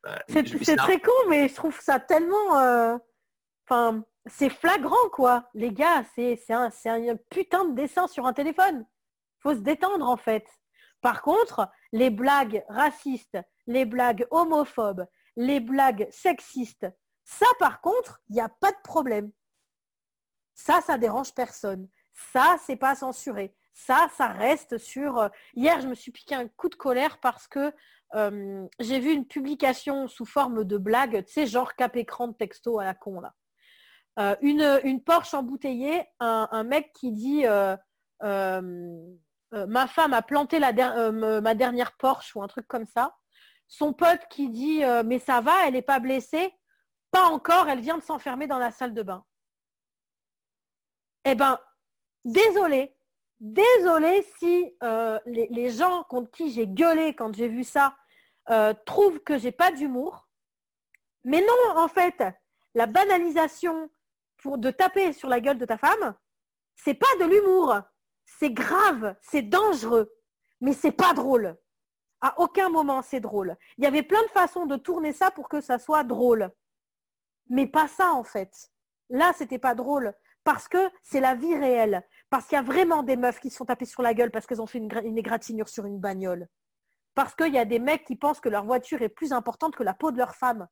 Speaker 3: Bah, c'est très con, mais je trouve ça tellement... Euh, enfin, c'est flagrant, quoi. Les gars, c'est un, un putain de dessin sur un téléphone. faut se détendre, en fait. Par contre, les blagues racistes, les blagues homophobes, les blagues sexistes, ça, par contre, il n'y a pas de problème. Ça, ça dérange personne. Ça, c'est pas censuré. Ça, ça reste sur. Euh, hier, je me suis piqué un coup de colère parce que euh, j'ai vu une publication sous forme de blague, tu sais, genre cap écran de texto à la con là. Euh, une, Porsche embouteillée, un, mec qui dit ma femme a planté la ma dernière Porsche ou un truc comme ça. Son pote qui dit mais ça va, elle n'est pas blessée. Pas encore, elle vient de s'enfermer dans la salle de bain. Eh ben, désolé, désolé si euh, les, gens contre qui j'ai gueulé quand j'ai vu ça euh, trouvent que j'ai pas d'humour. Mais non, en fait, la banalisation pour de taper sur la gueule de ta femme, c'est pas de l'humour. C'est grave, c'est dangereux, mais c'est pas drôle. À aucun moment c'est drôle. Il y avait plein de façons de tourner ça pour que ça soit drôle. Mais pas ça en fait. Là, c'était pas drôle parce que c'est la vie réelle. Parce qu'il y a vraiment des meufs qui se font taper sur la gueule parce qu'elles ont fait une, égratignure sur une bagnole. Parce qu'il y a des mecs qui pensent que leur voiture est plus importante que la peau de leur femme.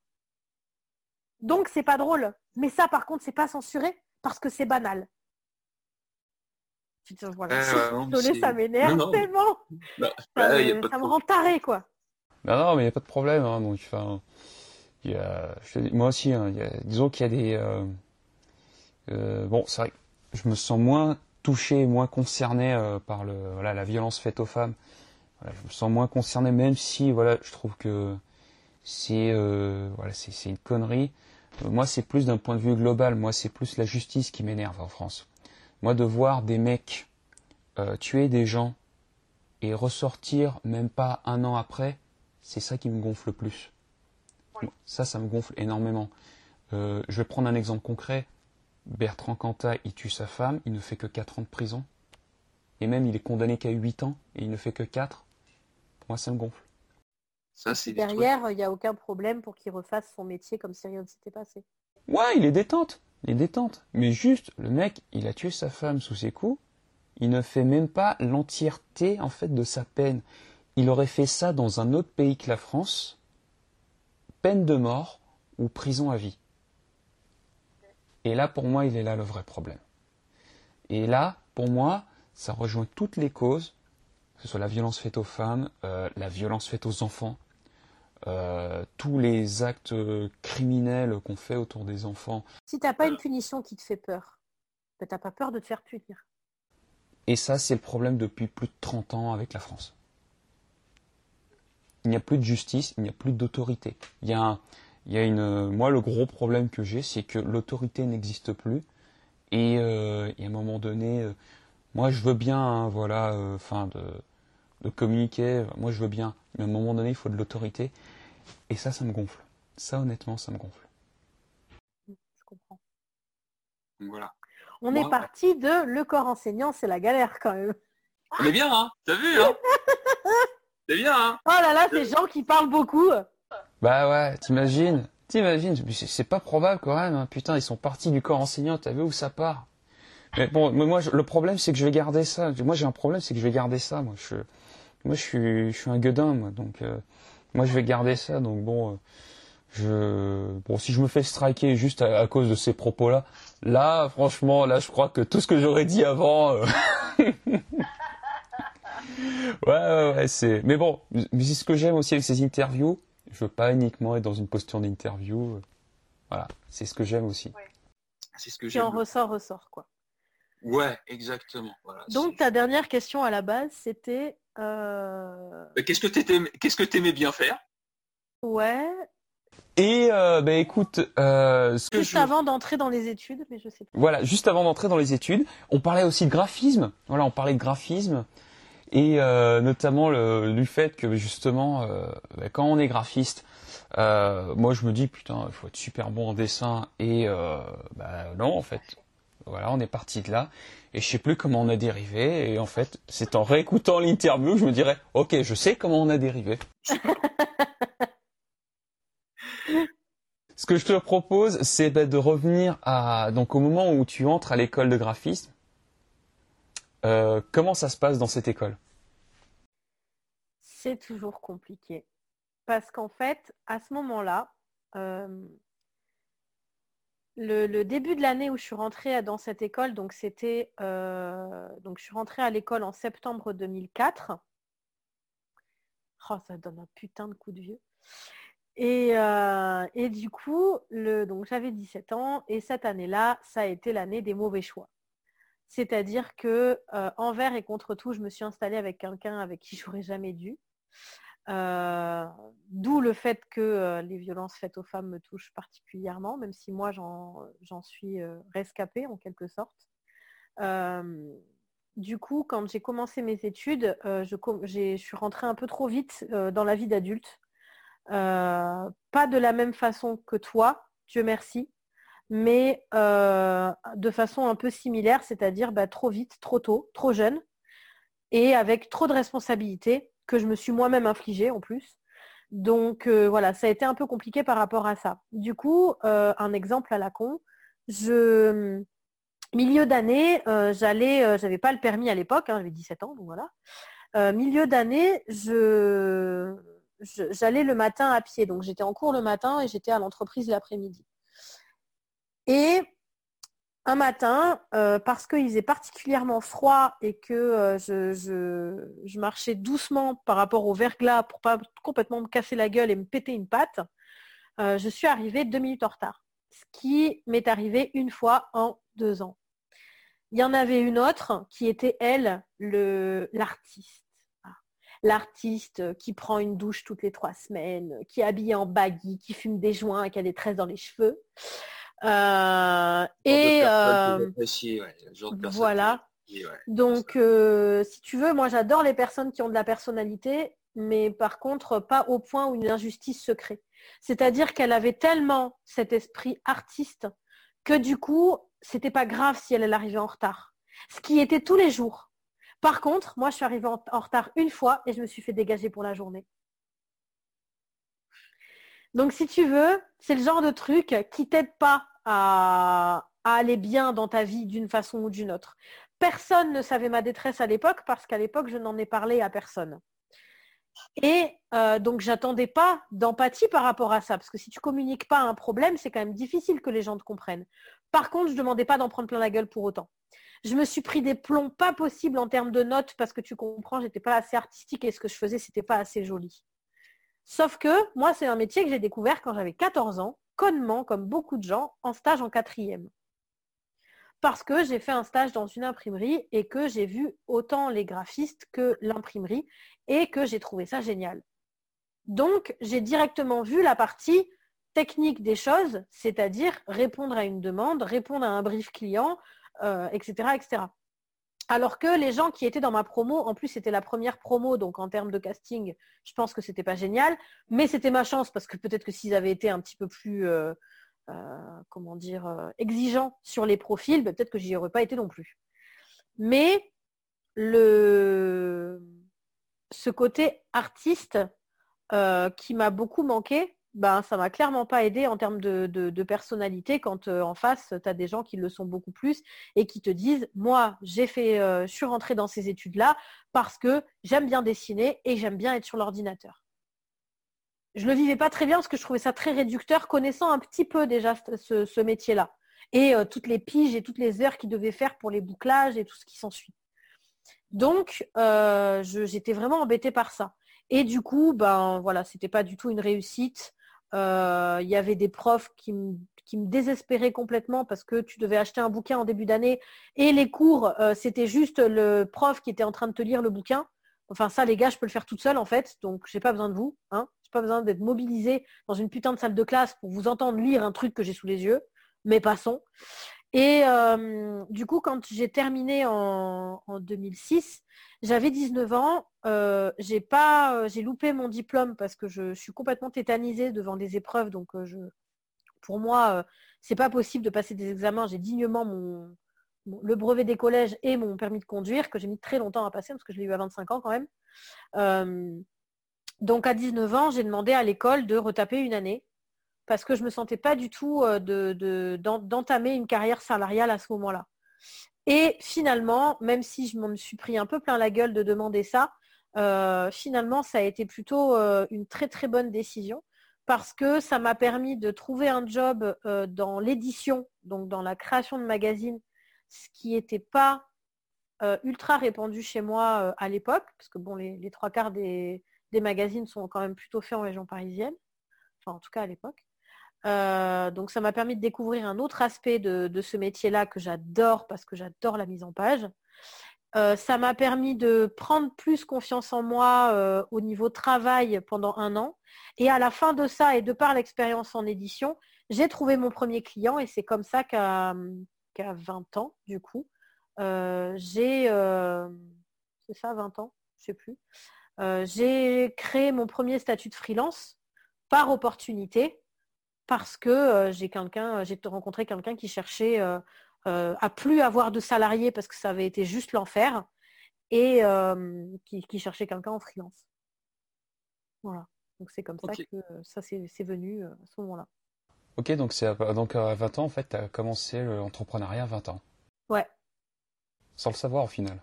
Speaker 3: Donc c'est pas drôle. Mais ça par contre c'est pas censuré parce que c'est banal. Je ça m'énerve tellement. Bah, ça, me, rend taré quoi.
Speaker 2: Non, non, mais il n'y a pas de problème. Hein, donc, moi aussi, hein, disons qu'il y a des, euh, euh, bon, c'est vrai je me sens moins touché, moins concerné euh, par le, voilà, la violence faite aux femmes. Voilà, je me sens moins concerné, même si voilà, je trouve que c'est euh, voilà, c'est une connerie. moi, c'est plus d'un point de vue global. Moi, c'est plus la justice qui m'énerve en France. Moi, de voir des mecs tuer des gens et ressortir même pas un an après, c'est ça qui me gonfle le plus. Ça, ça me gonfle énormément. je vais prendre un exemple concret. Bertrand Cantat, il tue sa femme, il ne fait que 4 ans de prison. Et même, il est condamné qu'à 8 ans, et il ne fait que 4. Pour moi, ça me gonfle.
Speaker 3: Ça, Derrière, il n'y a aucun problème pour qu'il refasse son métier comme si rien ne s'était passé.
Speaker 2: Ouais, il est détente. Il est détente. Mais juste, le mec, il a tué sa femme sous ses coups. Il ne fait même pas l'entièreté, en fait, de sa peine. Il aurait fait ça dans un autre pays que la France. Peine de mort ou prison à vie. Et là, pour moi, il est là le vrai problème. Et là, pour moi, ça rejoint toutes les causes, que ce soit la violence faite aux femmes, euh, la violence faite aux enfants, euh, tous les actes criminels qu'on fait autour des enfants.
Speaker 3: Si tu n'as pas une punition qui te fait peur, ben, tu n'as pas peur de te faire punir.
Speaker 2: Et ça, c'est le problème depuis plus de 30 ans avec la France. Il n'y a plus de justice, il n'y a plus d'autorité. Il y a, il y a une, moi, le gros problème que j'ai, c'est que l'autorité n'existe plus. Et, euh, à un moment donné, euh, moi, je veux bien, hein, voilà, euh, enfin, de, de communiquer. Moi, je veux bien. Mais à un moment donné, il faut de l'autorité. Et ça, ça me gonfle. Ça, honnêtement, ça me gonfle.
Speaker 3: Je comprends.
Speaker 1: voilà.
Speaker 3: On est parti de le corps enseignant, c'est la galère quand même.
Speaker 1: On est bien, hein T'as vu, hein C'est bien, hein
Speaker 3: Oh là là, ces gens qui parlent beaucoup.
Speaker 2: Bah ouais, t'imagines T'imagines C'est pas probable quand même. Hein. Putain, ils sont partis du corps enseignant. T'as vu où ça part? Mais bon, moi, le problème, c'est que je vais garder ça. Moi, j'ai un problème, c'est que je vais garder ça. Moi, je, suis un gueudin, moi. Donc, euh, moi, je vais garder ça. Donc, bon, euh, je, bon, si je me fais striker juste à, cause de ces propos-là, là, franchement, là, je crois que tout ce que j'aurais dit avant. Euh, ouais, ouais, ouais, c'est. Mais bon, c'est ce que j'aime aussi avec ces interviews. Je veux pas uniquement être dans une posture d'interview. Voilà, c'est ce que j'aime aussi.
Speaker 1: C'est ce que j'aime.
Speaker 3: en ressort, ressort, quoi.
Speaker 1: Ouais, exactement.
Speaker 3: Donc ta dernière question à la base, c'était. Euh,
Speaker 1: qu'est-ce que tu qu'est-ce que aimais bien faire?
Speaker 3: Ouais.
Speaker 2: Et euh, bah, écoute, euh,
Speaker 3: ce juste avant d'entrer dans les études, mais je sais pas.
Speaker 2: Voilà, juste avant d'entrer dans les études, on parlait aussi de graphisme. Voilà, on parlait de graphisme et euh, notamment le, du fait que justement, euh, bah, quand on est graphiste, euh, moi je me dis putain, il faut être super bon en dessin et bah, non en fait, voilà, on est parti de là et je sais plus comment on a dérivé et en fait, c'est en réécoutant l'interview que je me dirais ok, je sais comment on a dérivé. Ce que je te propose, c'est bah, de revenir à donc au moment où tu entres à l'école de graphisme. Euh, comment ça se passe dans cette école?
Speaker 3: C'est toujours compliqué. Parce qu'en fait, à ce moment-là, euh, le, début de l'année où je suis rentrée dans cette école, donc c'était euh, donc je suis rentrée à l'école en septembre 2004. Oh, ça donne un putain de coup de vieux. Et, et du coup, le, donc j'avais 17 ans et cette année-là, ça a été l'année des mauvais choix. C'est-à-dire que euh, envers et contre tout, je me suis installée avec quelqu'un avec qui j'aurais jamais dû. Euh, d'où le fait que euh, les violences faites aux femmes me touchent particulièrement, même si moi j'en suis rescapée en quelque sorte. du coup, quand j'ai commencé mes études, je, suis rentrée un peu trop vite dans la vie d'adulte. pas de la même façon que toi, Dieu merci mais euh, de façon un peu similaire, c'est-à-dire bah, trop vite, trop tôt, trop jeune, et avec trop de responsabilités que je me suis moi-même infligée en plus. Donc euh, voilà, ça a été un peu compliqué par rapport à ça. Du coup, euh, un exemple à la con, je milieu d'année, j'allais, j'avais pas le permis à l'époque, hein, j'avais 17 ans, donc voilà. milieu d'année, je, j'allais le matin à pied, donc j'étais en cours le matin et j'étais à l'entreprise l'après-midi. Et un matin, euh, parce qu'il faisait particulièrement froid et que euh, je, marchais doucement par rapport au verglas pour pas complètement me casser la gueule et me péter une patte, euh, je suis arrivée deux minutes en retard. Ce qui m'est arrivé une fois en deux ans. Il y en avait une autre qui était, elle, l'artiste. L'artiste qui prend une douche toutes les trois semaines, qui est habillée en baggy, qui fume des joints et qui a des tresses dans les cheveux. Euh, et euh, voilà. Donc, euh, si tu veux, moi j'adore les personnes qui ont de la personnalité, mais par contre, pas au point où une injustice se crée. C'est-à-dire qu'elle avait tellement cet esprit artiste que du coup, c'était pas grave si elle, elle arrivait en retard. Ce qui était tous les jours. Par contre, moi, je suis arrivée en retard une fois et je me suis fait dégager pour la journée. Donc, si tu veux, c'est le genre de truc qui t'aide pas à, aller bien dans ta vie d'une façon ou d'une autre. Personne ne savait ma détresse à l'époque parce qu'à l'époque, je n'en ai parlé à personne. Et euh, donc, j'attendais pas d'empathie par rapport à ça, parce que si tu communiques pas un problème, c'est quand même difficile que les gens te comprennent. Par contre, je ne demandais pas d'en prendre plein la gueule pour autant. Je me suis pris des plombs pas possibles en termes de notes, parce que tu comprends, j'étais pas assez artistique et ce que je faisais, c'était pas assez joli. Sauf que moi, c'est un métier que j'ai découvert quand j'avais 14 ans, connement, comme beaucoup de gens, en stage en quatrième. parce que j'ai fait un stage dans une imprimerie et que j'ai vu autant les graphistes que l'imprimerie et que j'ai trouvé ça génial. Donc, j'ai directement vu la partie technique des choses, c'est-à-dire répondre à une demande, répondre à un brief client, etc., euh, etc. Alors que les gens qui étaient dans ma promo, en plus c'était la première promo, donc en termes de casting, je pense que c'était pas génial, mais c'était ma chance parce que peut-être que s'ils avaient été un petit peu plus, euh, euh, euh, exigeants sur les profils, ben, peut-être que j'y aurais pas été non plus. Mais le, ce côté artiste qui m'a beaucoup manqué, ben, ça m'a clairement pas aidé en termes de, personnalité quand euh, en face, tu as des gens qui le sont beaucoup plus et qui te disent, moi, j'ai fait, euh, je suis rentrée dans ces études-là parce que j'aime bien dessiner et j'aime bien être sur l'ordinateur. Je ne le vivais pas très bien parce que je trouvais ça très réducteur, connaissant un petit peu déjà ce, métier-là. Et euh, toutes les piges et toutes les heures qu'il devait faire pour les bouclages et tout ce qui s'ensuit. Donc, j'étais vraiment embêtée par ça. Et du coup, ben voilà, c'était pas du tout une réussite. Euh, il y avait des profs qui me, désespéraient complètement parce que tu devais acheter un bouquin en début d'année et les cours, euh, c'était juste le prof qui était en train de te lire le bouquin. Enfin ça les gars, je peux le faire toute seule en fait, donc j'ai pas besoin de vous. Hein. J'ai pas besoin d'être mobilisé dans une putain de salle de classe pour vous entendre lire un truc que j'ai sous les yeux, mais passons. Et euh, du coup, quand j'ai terminé en, en 2006, j'avais 19 ans, euh, j'ai pas, euh, j'ai loupé mon diplôme parce que je, suis complètement tétanisée devant des épreuves. Donc, pour moi, c'est pas possible de passer des examens. J'ai dignement mon, le brevet des collèges et mon permis de conduire que j'ai mis très longtemps à passer parce que je l'ai eu à 25 ans quand même. donc, à 19 ans, j'ai demandé à l'école de retaper une année parce que je me sentais pas du tout d'entamer une carrière salariale à ce moment-là. Et finalement, même si je m'en suis pris un peu plein la gueule de demander ça, euh, finalement, ça a été plutôt euh, une très très bonne décision parce que ça m'a permis de trouver un job euh, dans l'édition, donc dans la création de magazines, ce qui n'était pas ultra répandu chez moi à l'époque, parce que bon, les, trois quarts des, des, magazines sont quand même plutôt faits en région parisienne, enfin en tout cas à l'époque. Euh, donc ça m'a permis de découvrir un autre aspect de, ce métier-là que j'adore parce que j'adore la mise en page. Euh, ça m'a permis de prendre plus confiance en moi euh, au niveau travail pendant un an. Et à la fin de ça, et de par l'expérience en édition, j'ai trouvé mon premier client et c'est comme ça qu'à 20 ans, du coup, j'ai... c'est ça, 20 ans Je sais plus. j'ai créé mon premier statut de freelance par opportunité parce que j'ai quelqu'un, j'ai rencontré quelqu'un qui cherchait à plus avoir de salariés parce que ça avait été juste l'enfer et qui, cherchait quelqu'un en freelance. Voilà. Donc c'est comme ça que ça c'est venu à ce moment-là.
Speaker 2: Ok, donc c'est donc à 20 ans en fait, tu as commencé l'entrepreneuriat à 20 ans.
Speaker 3: Ouais.
Speaker 2: Sans le savoir au final.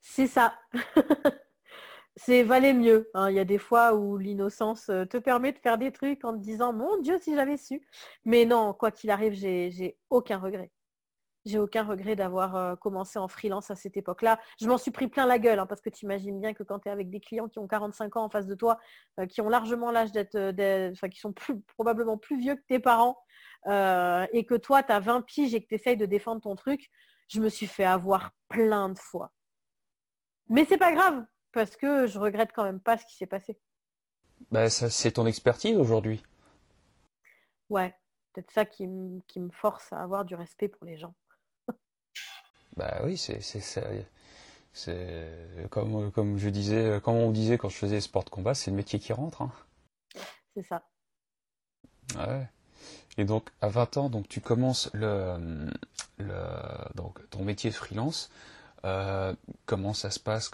Speaker 3: C'est ça. c'est valait mieux. Hein. Il y a des fois où l'innocence euh, te permet de faire des trucs en te disant mon Dieu si j'avais su. Mais non, quoi qu'il arrive, j'ai aucun regret. J'ai aucun regret d'avoir euh, commencé en freelance à cette époque-là. Je m'en suis pris plein la gueule, hein, parce que tu imagines bien que quand tu es avec des clients qui ont 45 ans en face de toi, euh, qui ont largement l'âge d'être, enfin qui sont probablement plus vieux que tes parents, et que toi, tu as 20 piges et que tu essayes de défendre ton truc, je me suis fait avoir plein de fois. Mais c'est pas grave, parce que je regrette quand même pas ce qui s'est passé.
Speaker 2: Bah, c'est ton expertise aujourd'hui.
Speaker 3: Ouais, peut-être ça qui, me force à avoir du respect pour les gens.
Speaker 2: bah oui, c'est c'est comme comme je disais, comme on disait quand je faisais sport de combat, c'est le métier qui rentre. Hein.
Speaker 3: C'est ça.
Speaker 2: Ouais. Et donc à 20 ans, donc tu commences le, le donc ton métier de freelance. Euh, comment ça se passe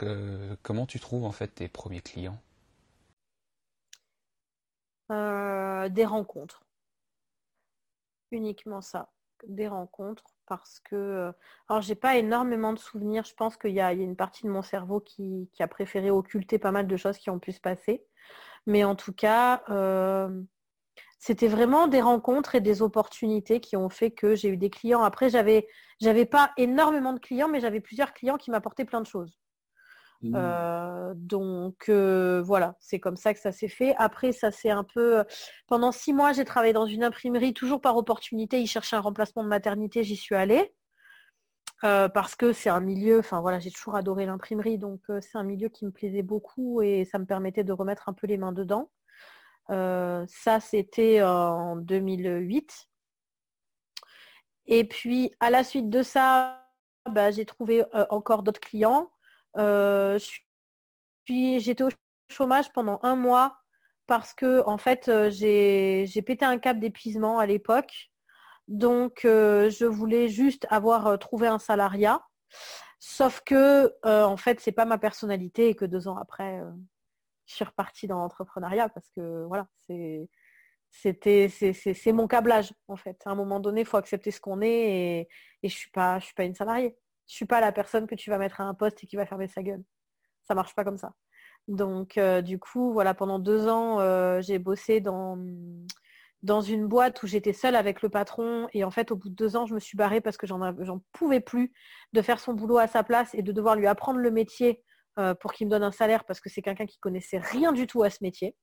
Speaker 2: Comment tu trouves en fait tes premiers clients?
Speaker 3: Euh, Des rencontres. Uniquement ça. Des rencontres parce que euh, alors j'ai pas énormément de souvenirs. Je pense qu'il y, a une partie de mon cerveau qui, a préféré occulter pas mal de choses qui ont pu se passer. Mais en tout cas, c'était vraiment des rencontres et des opportunités qui ont fait que j'ai eu des clients. Après, j'avais j'avais pas énormément de clients, mais j'avais plusieurs clients qui m'apportaient plein de choses. Mmh. Euh, donc euh, voilà, c'est comme ça que ça s'est fait. Après, ça c'est un peu. Pendant six mois, j'ai travaillé dans une imprimerie, toujours par opportunité. Ils cherchaient un remplacement de maternité, j'y suis allée. parce que c'est un milieu, enfin voilà, j'ai toujours adoré l'imprimerie, donc c'est un milieu qui me plaisait beaucoup et ça me permettait de remettre un peu les mains dedans. Ça, c'était en 2008. Et puis, à la suite de ça, bah, j'ai trouvé encore d'autres clients. puis, j'étais au chômage pendant un mois parce que, en fait, j'ai pété un cap d'épuisement à l'époque. Donc, je voulais juste avoir trouvé un salariat. Sauf que, en fait, c'est pas ma personnalité et que deux ans après, je suis repartie dans l'entrepreneuriat parce que, voilà, c'est c'était c'est mon câblage en fait. À un moment donné, il faut accepter ce qu'on est et, et je suis pas je suis pas une salariée. Je suis pas la personne que tu vas mettre à un poste et qui va fermer sa gueule. Ça marche pas comme ça. Donc euh, du coup, voilà, pendant deux ans, euh, j'ai bossé dans une boîte où j'étais seule avec le patron et en fait au bout de deux ans je me suis barrée parce que j'en pouvais plus de faire son boulot à sa place et de devoir lui apprendre le métier euh, pour qu'il me donne un salaire parce que c'est quelqu'un qui connaissait rien du tout à ce métier.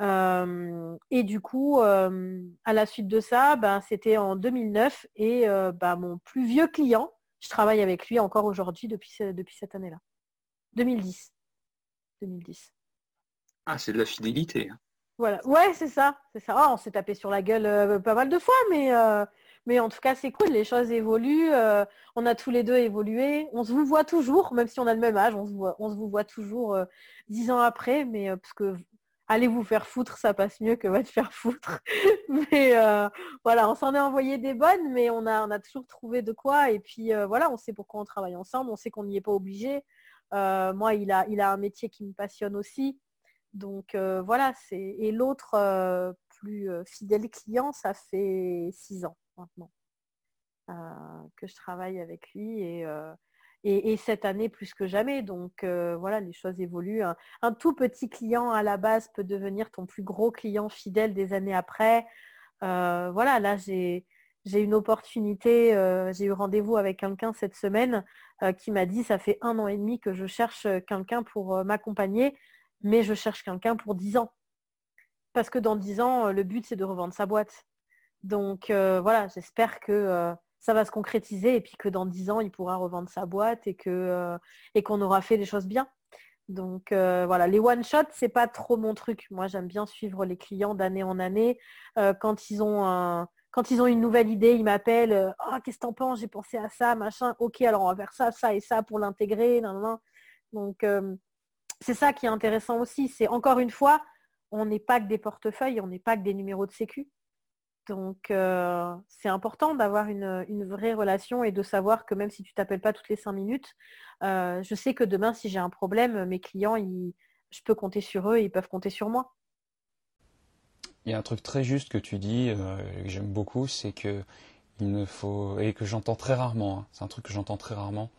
Speaker 3: Euh, et du coup, euh, à la suite de ça, ben, c'était en 2009 et ben, mon plus vieux client, je travaille avec lui encore aujourd'hui depuis, depuis cette année-là. 2010. 2010.
Speaker 1: Ah, c'est de la fidélité. Hein.
Speaker 3: Voilà, ouais, c'est ça, c'est ça. Oh, on s'est tapé sur la gueule pas mal de fois, mais, mais en tout cas, c'est cool. Les choses évoluent. on a tous les deux évolué. On se vous voit toujours, même si on a le même âge. On se, voit, on se vous voit toujours dix ans après, mais parce que allez vous faire foutre, ça passe mieux que va te faire foutre. mais euh, voilà, on s'en est envoyé des bonnes, mais on a, on a toujours trouvé de quoi. Et puis euh, voilà, on sait pourquoi on travaille ensemble, on sait qu'on n'y est pas obligé. Euh, moi, il a, il a un métier qui me passionne aussi. Donc voilà, c'est. Et l'autre plus fidèle client, ça fait six ans maintenant que je travaille avec lui. Et et, cette année plus que jamais. Donc euh, voilà, les choses évoluent. Un, tout petit client à la base peut devenir ton plus gros client fidèle des années après. Euh, voilà, là j'ai une opportunité, euh, j'ai eu rendez-vous avec quelqu'un cette semaine qui m'a dit ça fait un an et demi que je cherche quelqu'un pour m'accompagner, mais je cherche quelqu'un pour dix ans. Parce que dans dix ans, le but c'est de revendre sa boîte. Donc voilà, j'espère que ça va se concrétiser et puis que dans dix ans, il pourra revendre sa boîte et euh, qu'on aura fait des choses bien. Donc euh, voilà, les one shot c'est pas trop mon truc. Moi, j'aime bien suivre les clients d'année en année. Euh, quand ils ont une nouvelle idée, ils m'appellent. oh, qu'est-ce que t'en penses? J'ai pensé à ça, machin. Ok, alors on va faire ça, ça et ça pour l'intégrer. Donc c'est ça qui est intéressant aussi. C'est encore une fois, on n'est pas que des portefeuilles, on n'est pas que des numéros de sécu. Donc, euh, c'est important d'avoir une, vraie relation et de savoir que même si tu t'appelles pas toutes les cinq minutes, euh, je sais que demain, si j'ai un problème, mes clients, je peux compter sur eux et ils peuvent compter sur moi.
Speaker 2: Il y a un truc très juste que tu dis, euh, que j'aime beaucoup, c'est que il ne faut, et que j'entends très rarement, hein, c'est un truc que j'entends très rarement,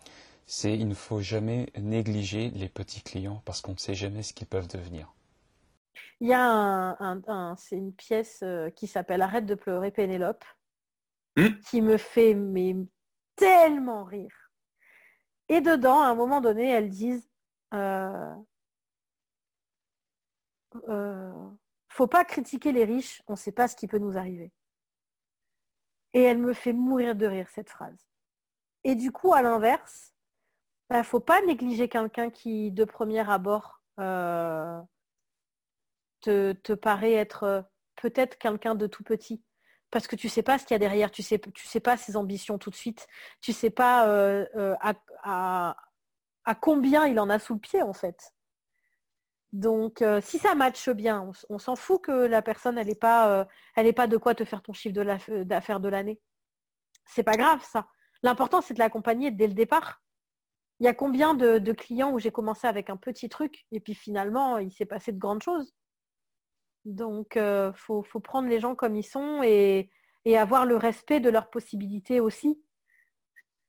Speaker 2: c'est il ne faut jamais négliger les petits clients parce qu'on ne sait jamais ce qu'ils peuvent devenir.
Speaker 3: Il y a un, c'est une pièce euh, qui s'appelle Arrête de pleurer Pénélope, hmm. qui me fait mais, tellement rire. Et dedans, à un moment donné, elles disent euh, euh, faut pas critiquer les riches, on ne sait pas ce qui peut nous arriver. Et elle me fait mourir de rire cette phrase. Et du coup, à l'inverse, il bah, ne faut pas négliger quelqu'un qui, de premier abord, te, paraît être euh, peut-être quelqu'un de tout petit parce que tu sais pas ce qu'il y a derrière, tu sais, tu sais pas ses ambitions tout de suite, tu sais pas euh, euh, à, combien il en a sous le pied en fait. Donc si ça matche bien, on, s'en fout que la personne elle pas, elle pas de quoi te faire ton chiffre d'affaires de l'année. C'est pas grave ça. L'important c'est de l'accompagner dès le départ. Il y a combien de clients où j'ai commencé avec un petit truc et puis finalement il s'est passé de grandes choses. Donc, il euh, faut, prendre les gens comme ils sont et, avoir le respect de leurs possibilités aussi.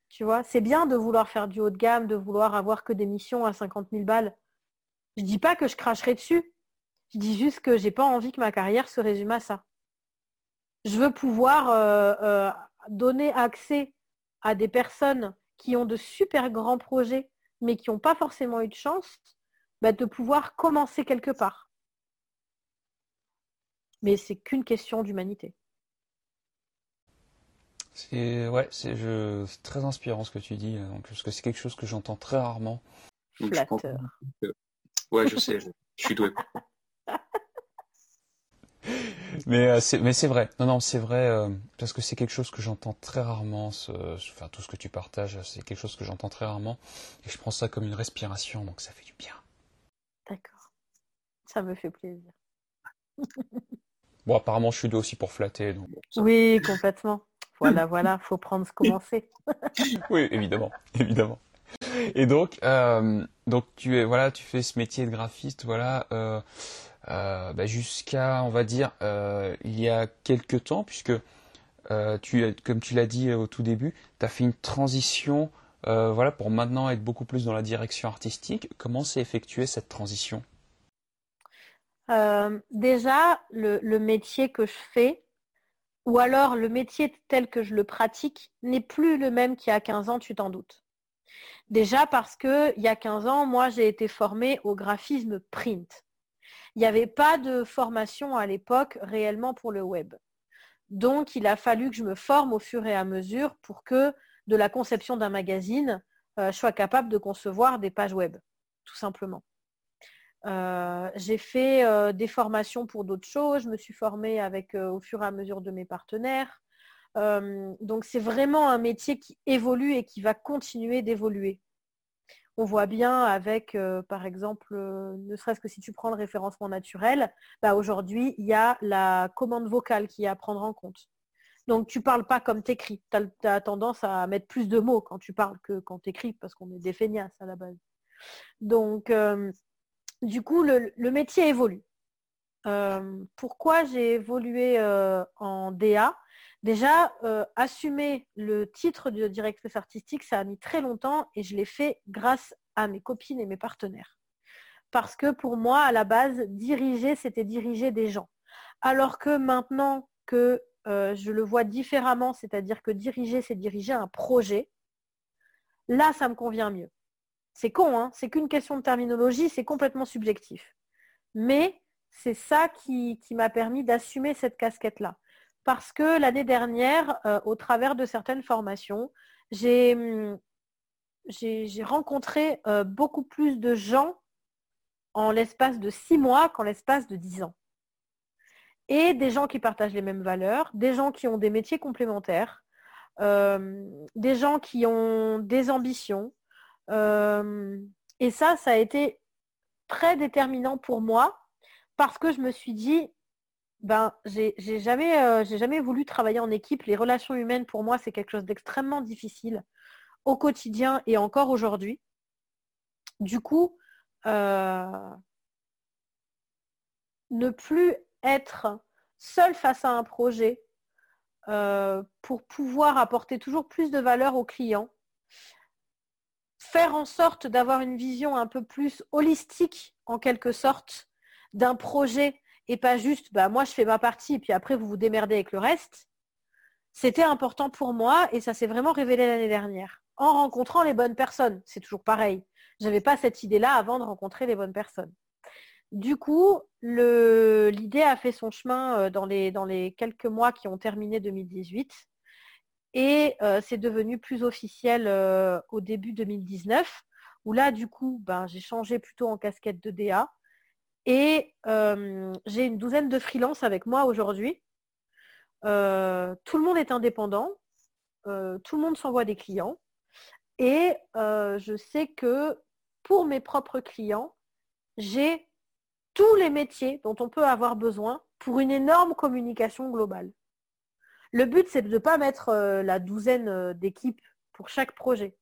Speaker 3: Tu vois, c'est bien de vouloir faire du haut de gamme, de vouloir avoir que des missions à 50 000 balles. Je dis pas que je cracherai dessus. Je dis juste que j'ai pas envie que ma carrière se résume à ça. Je veux pouvoir euh, euh, donner accès à des personnes qui ont de super grands projets, mais qui n'ont pas forcément eu de chance, bah, de pouvoir commencer quelque part mais c'est qu'une question d'humanité.
Speaker 2: C'est ouais, c'est très inspirant ce que tu dis, donc, parce que c'est quelque chose que j'entends très rarement.
Speaker 4: Donc, je que- Ouais, je sais, je, je suis doué.
Speaker 2: Mais euh, c'est mais c'est vrai. Non non, c'est vrai euh, parce que c'est quelque chose que j'entends très rarement. Ce, enfin tout ce que tu partages, c'est quelque chose que j'entends très rarement et je prends ça comme une respiration, donc ça fait du bien.
Speaker 3: D'accord. Ça me fait plaisir.
Speaker 2: Bon, apparemment, je suis doué aussi pour flatter, donc.
Speaker 3: Oui, complètement. Voilà, voilà, faut prendre ce qu'on.
Speaker 2: Oui, évidemment, évidemment. Et donc, euh, donc tu es, voilà, tu fais ce métier de graphiste, voilà, euh, euh, bah, jusqu'à, on va dire, il y a quelques temps, puisque tu, comme tu l'as dit au tout début, tu as fait une transition, voilà, pour maintenant être beaucoup plus dans la direction artistique. Comment s'est effectuée cette transition?
Speaker 3: Euh, déjà, le, métier que je fais, ou alors le métier tel que je le pratique, n'est plus le même qu'il y a 15 ans, tu t'en doutes. Déjà parce que il y a 15 ans, moi, j'ai été formée au graphisme print. Il n'y avait pas de formation à l'époque réellement pour le web. Donc, il a fallu que je me forme au fur et à mesure pour que de la conception d'un magazine, euh, je sois capable de concevoir des pages web, tout simplement. Euh, j'ai fait euh, des formations pour d'autres choses. Je me suis formée avec, euh, au fur et à mesure de mes partenaires. Donc c'est vraiment un métier qui évolue et qui va continuer d'évoluer. On voit bien avec, par exemple, ne serait-ce que si tu prends le référencement naturel, bah, aujourd'hui, il y a la commande vocale qui est à prendre en compte. Donc tu parles pas comme tu écris. Tu as, tendance à mettre plus de mots quand tu parles que quand tu écris parce qu'on est des feignasses à la base. Donc du coup, le, métier évolue. Euh, pourquoi j'ai évolué euh, en DA Déjà, euh, assumer le titre de directrice artistique, ça a mis très longtemps et je l'ai fait grâce à mes copines et mes partenaires. Parce que pour moi, à la base, diriger, c'était diriger des gens. Alors que maintenant que je le vois différemment, c'est-à-dire que diriger, c'est diriger un projet, là, ça me convient mieux. C'est con, hein c'est qu'une question de terminologie, c'est complètement subjectif. Mais c'est ça qui, m'a permis d'assumer cette casquette-là. Parce que l'année dernière, euh, au travers de certaines formations, j'ai rencontré euh, beaucoup plus de gens en l'espace de six mois qu'en l'espace de dix ans. Et des gens qui partagent les mêmes valeurs, des gens qui ont des métiers complémentaires, euh, des gens qui ont des ambitions, et ça, ça a été très déterminant pour moi parce que je me suis dit, ben, j'ai jamais, euh, jamais voulu travailler en équipe. Les relations humaines, pour moi, c'est quelque chose d'extrêmement difficile au quotidien et encore aujourd'hui. Du coup, euh, ne plus être seul face à un projet euh, pour pouvoir apporter toujours plus de valeur aux clients, faire en sorte d'avoir une vision un peu plus holistique, en quelque sorte, d'un projet et pas juste, bah, moi je fais ma partie et puis après vous vous démerdez avec le reste, c'était important pour moi et ça s'est vraiment révélé l'année dernière. En rencontrant les bonnes personnes, c'est toujours pareil. Je n'avais pas cette idée-là avant de rencontrer les bonnes personnes. Du coup, l'idée a fait son chemin les, dans les quelques mois qui ont terminé 2018 et euh, c'est devenu plus officiel euh, au début 2019 où là du coup ben, j'ai changé plutôt en casquette de DA et euh, j'ai une douzaine de freelances avec moi aujourd'hui. Tout le monde est indépendant, tout le monde s'envoie des clients et je sais que pour mes propres clients, j'ai tous les métiers dont on peut avoir besoin pour une énorme communication globale. Le but, c'est de ne pas mettre la douzaine d'équipes pour chaque projet,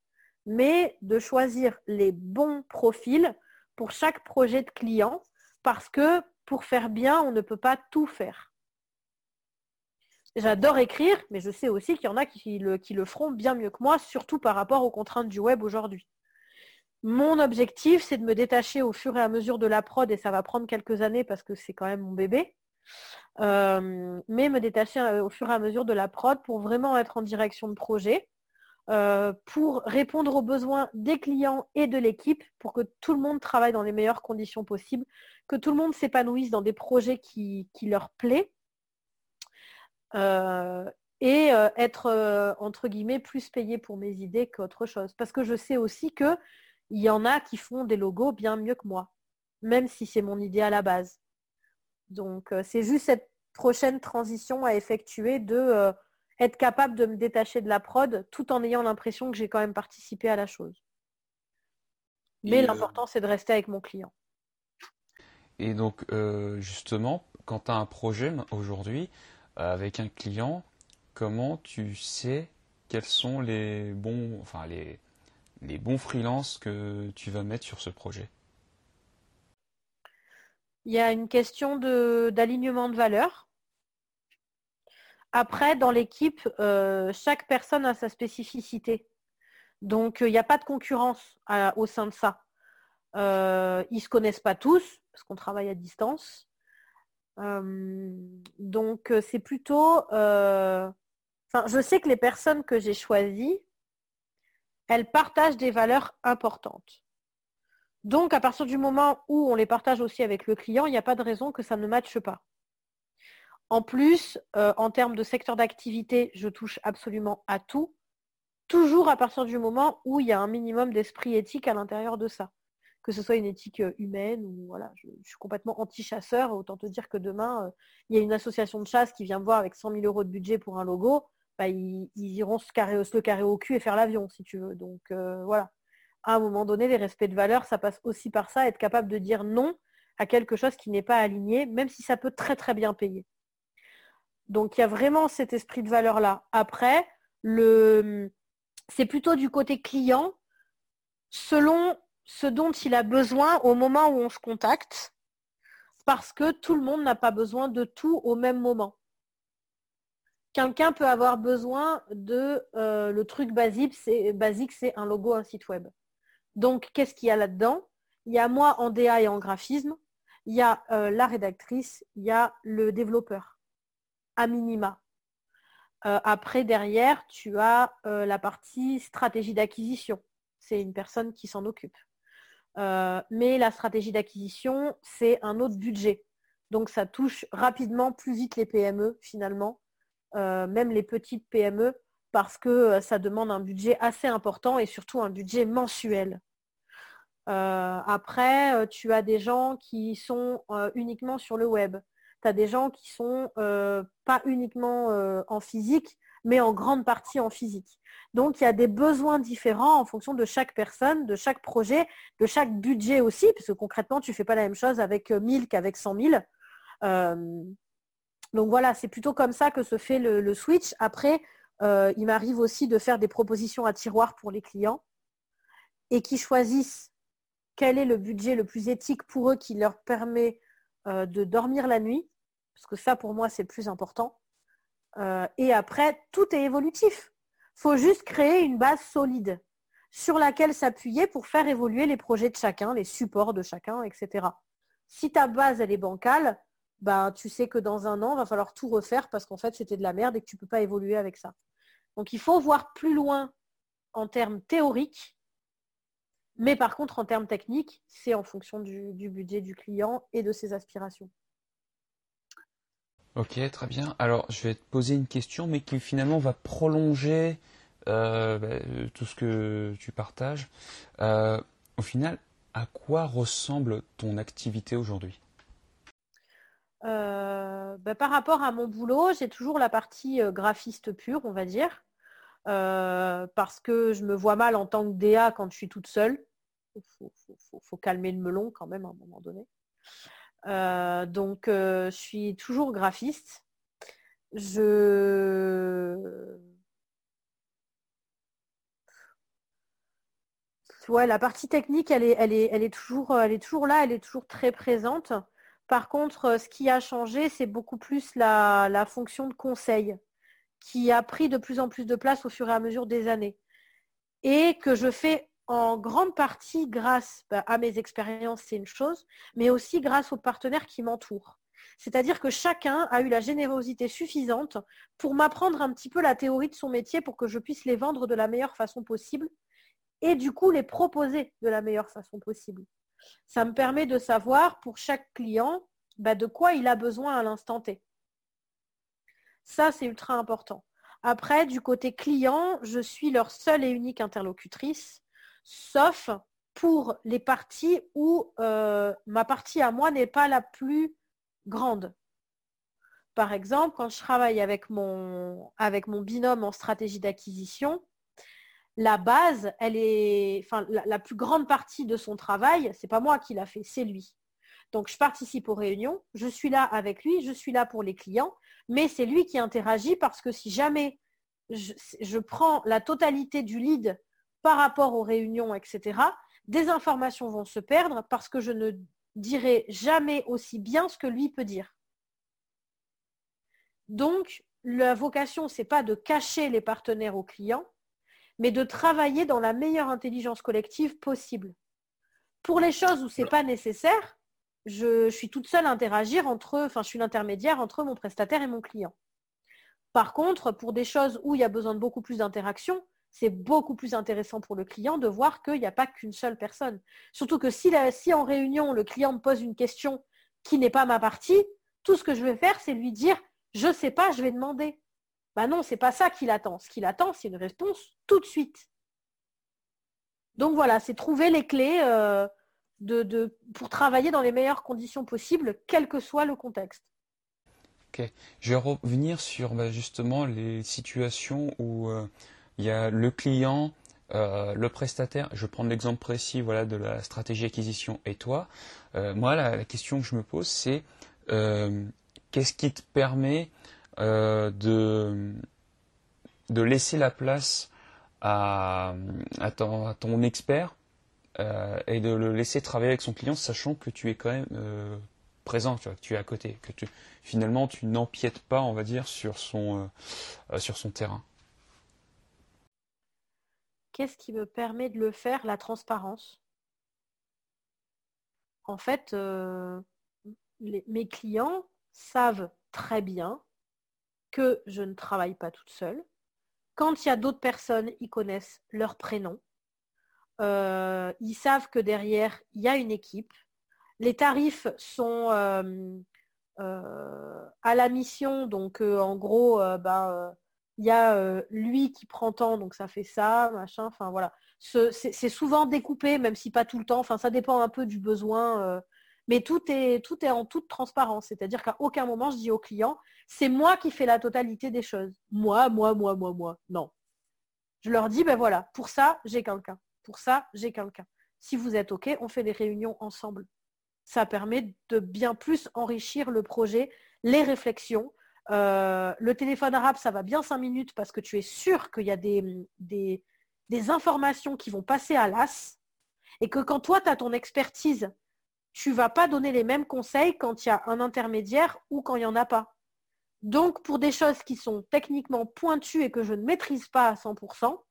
Speaker 3: mais de choisir les bons profils pour chaque projet de client, parce que pour faire bien, on ne peut pas tout faire. J'adore écrire, mais je sais aussi qu'il y en a qui le, qui feront bien mieux que moi, surtout par rapport aux contraintes du web aujourd'hui. Mon objectif, c'est de me détacher au fur et à mesure de la prod, et ça va prendre quelques années parce que c'est quand même mon bébé. Euh, mais me détacher au fur et à mesure de la prod pour vraiment être en direction de projet, euh, pour répondre aux besoins des clients et de l'équipe, pour que tout le monde travaille dans les meilleures conditions possibles, que tout le monde s'épanouisse dans des projets qui, leur plaît. Euh, et euh, être, euh, entre guillemets, plus payé pour mes idées qu'autre chose. Parce que je sais aussi qu'il y en a qui font des logos bien mieux que moi, même si c'est mon idée à la base. Donc, euh, c'est juste cette prochaine transition à effectuer de être capable de me détacher de la prod tout en ayant l'impression que j'ai quand même participé à la chose. Mais l'important, c'est de rester avec mon client.
Speaker 2: Et donc, justement, quand tu as un projet aujourd'hui avec un client, comment tu sais quels sont les bons, enfin les, les bons freelances que tu vas mettre sur ce projet?
Speaker 3: Il y a une question d'alignement de, valeurs. Après, dans l'équipe, euh, chaque personne a sa spécificité. Donc, il n'y a pas de concurrence au sein de ça. Euh, ils ne se connaissent pas tous, parce qu'on travaille à distance. Euh, donc, c'est plutôt je sais que les personnes que j'ai choisies, elles partagent des valeurs importantes. Donc, à partir du moment où on les partage aussi avec le client, il n'y a pas de raison que ça ne matche pas. En plus, euh, en termes de secteur d'activité, je touche absolument à tout, toujours à partir du moment où il y a un minimum d'esprit éthique à l'intérieur de ça. Que ce soit une éthique euh, humaine ou voilà, je, suis complètement anti-chasseur, autant te dire que demain, euh, il y a une association de chasse qui vient me voir avec 100 000 euros de budget pour un logo. Bah, ils, iront se, carrer, le carré au cul et faire l'avion, si tu veux. Donc voilà. À un moment donné, les respects de valeur, ça passe aussi par ça, être capable de dire non à quelque chose qui n'est pas aligné, même si ça peut très très bien payer. Donc il y a vraiment cet esprit de valeur-là. Après, le... c'est plutôt du côté client, selon ce dont il a besoin au moment où on se contacte, parce que tout le monde n'a pas besoin de tout au même moment quelqu'un peut avoir besoin de euh, le truc basique, c'est basique, c'est un logo, un site web. Donc, qu'est-ce qu'il y a là-dedans? Il y a moi en DA et en graphisme, il y a euh, la rédactrice, il y a le développeur, à minima. Euh, après, derrière, tu as la partie stratégie d'acquisition. C'est une personne qui s'en occupe. mais la stratégie d'acquisition, c'est un autre budget. Donc, ça touche rapidement plus vite les PME, finalement, euh, même les petites PME, parce que euh, ça demande un budget assez important et surtout un budget mensuel. Euh, après, tu as des gens qui sont uniquement sur le web. Tu as des gens qui sont pas uniquement en physique, mais en grande partie en physique. Donc, il y a des besoins différents en fonction de chaque personne, de chaque projet, de chaque budget aussi, parce que concrètement, tu ne fais pas la même chose avec 1000 qu'avec 100 000. Donc voilà, c'est plutôt comme ça que se fait le, switch. Après, euh, il m'arrive aussi de faire des propositions à tiroir pour les clients et qui choisissent quel est le budget le plus éthique pour eux qui leur permet euh, de dormir la nuit, parce que ça pour moi c'est le plus important. Euh, et après, tout est évolutif. Il faut juste créer une base solide sur laquelle s'appuyer pour faire évoluer les projets de chacun, les supports de chacun, etc. Si ta base elle est bancale, bah, tu sais que dans un an, il va falloir tout refaire parce qu'en fait, c'était de la merde et que tu ne peux pas évoluer avec ça. Donc, il faut voir plus loin en termes théoriques, mais par contre, en termes techniques, c'est en fonction du, budget du client et de ses aspirations.
Speaker 2: Ok, très bien. Alors, je vais te poser une question, mais qui finalement va prolonger euh, bah, tout ce que tu partages. Euh, au final, à quoi ressemble ton activité aujourd'hui?
Speaker 3: Euh, bah, par rapport à mon boulot, j'ai toujours la partie euh, graphiste pure, on va dire, euh, parce que je me vois mal en tant que DA quand je suis toute seule. Il faut, calmer le melon quand même à un moment donné. donc, je suis toujours graphiste. Ouais, la partie technique, elle est, elle, est, elle, est toujours, elle est toujours là, elle est toujours très présente. Par contre, euh, ce qui a changé, c'est beaucoup plus la, fonction de conseil qui a pris de plus en plus de place au fur et à mesure des années et que je fais en grande partie grâce bah, à mes expériences, c'est une chose, mais aussi grâce aux partenaires qui m'entourent. C'est-à-dire que chacun a eu la générosité suffisante pour m'apprendre un petit peu la théorie de son métier pour que je puisse les vendre de la meilleure façon possible et du coup les proposer de la meilleure façon possible. Ça me permet de savoir pour chaque client bah, de quoi il a besoin à l'instant T. Ça, c'est ultra important. Après, du côté client, je suis leur seule et unique interlocutrice, sauf pour les parties où euh, ma partie à moi n'est pas la plus grande. Par exemple, quand je travaille avec mon, binôme en stratégie d'acquisition, la base, elle est, enfin, la, plus grande partie de son travail, c'est pas moi qui l'a fait, c'est lui. Donc, je participe aux réunions, je suis là avec lui, je suis là pour les clients, mais c'est lui qui interagit parce que si jamais je, prends la totalité du lead par rapport aux réunions, etc., des informations vont se perdre parce que je ne dirai jamais aussi bien ce que lui peut dire. Donc, la vocation, ce n'est pas de cacher les partenaires aux clients, mais de travailler dans la meilleure intelligence collective possible. Pour les choses où ce n'est pas nécessaire, je, suis toute seule à interagir entre, enfin, je suis l'intermédiaire entre mon prestataire et mon client. Par contre, pour des choses où il y a besoin de beaucoup plus d'interaction, c'est beaucoup plus intéressant pour le client de voir qu'il n'y a pas qu'une seule personne. Surtout que si, si, en réunion, le client me pose une question qui n'est pas ma partie, tout ce que je vais faire, c'est lui dire, je ne sais pas, je vais demander. Bah non, c'est pas ça qu'il attend. Ce qu'il attend, c'est une réponse tout de suite. Donc voilà, c'est trouver les clés euh, de, pour travailler dans les meilleures conditions possibles, quel que soit le contexte.
Speaker 2: Ok. Je vais revenir sur bah, justement les situations où euh, il y a le client, euh, le prestataire. Je prendre l'exemple précis voilà, de la stratégie acquisition et toi. moi, la, question que je me pose, c'est qu'est-ce qui te permet euh, de, laisser la place à, ton, expert euh, et de le laisser travailler avec son client, sachant que tu es quand même euh, présent, tu vois, que tu es à côté, que tu, finalement tu n'empiètes pas, on va dire, sur son terrain.
Speaker 3: Qu'est-ce qui me permet de le faire La transparence? En fait, mes clients savent très bien que je ne travaille pas toute seule. Quand il y a d'autres personnes, ils connaissent leur prénom. Euh, ils savent que derrière, il y a une équipe. Les tarifs sont euh, euh, à la mission, donc en gros, ben, il y a lui qui prend temps, donc ça fait ça, machin, enfin voilà. C'est souvent découpé, même si pas tout le temps, enfin ça dépend un peu du besoin mais tout est, tout est en toute transparence. C'est-à-dire qu'à aucun moment, je dis au client, c'est moi qui fais la totalité des choses. Moi, moi, moi, moi, moi. Non. Je leur dis, ben voilà, pour ça, j'ai quelqu'un. Pour ça, j'ai quelqu'un. Si vous êtes OK, on fait des réunions ensemble. Ça permet de bien plus enrichir le projet, les réflexions. Euh, le téléphone arabe, ça va bien cinq minutes parce que tu es sûr qu'il y a des, informations qui vont passer à l'as et que quand toi, tu as ton expertise tu vas pas donner les mêmes conseils quand il y a un intermédiaire ou quand il n'y en a pas. Donc, pour des choses qui sont techniquement pointues et que je ne maîtrise pas à 100%,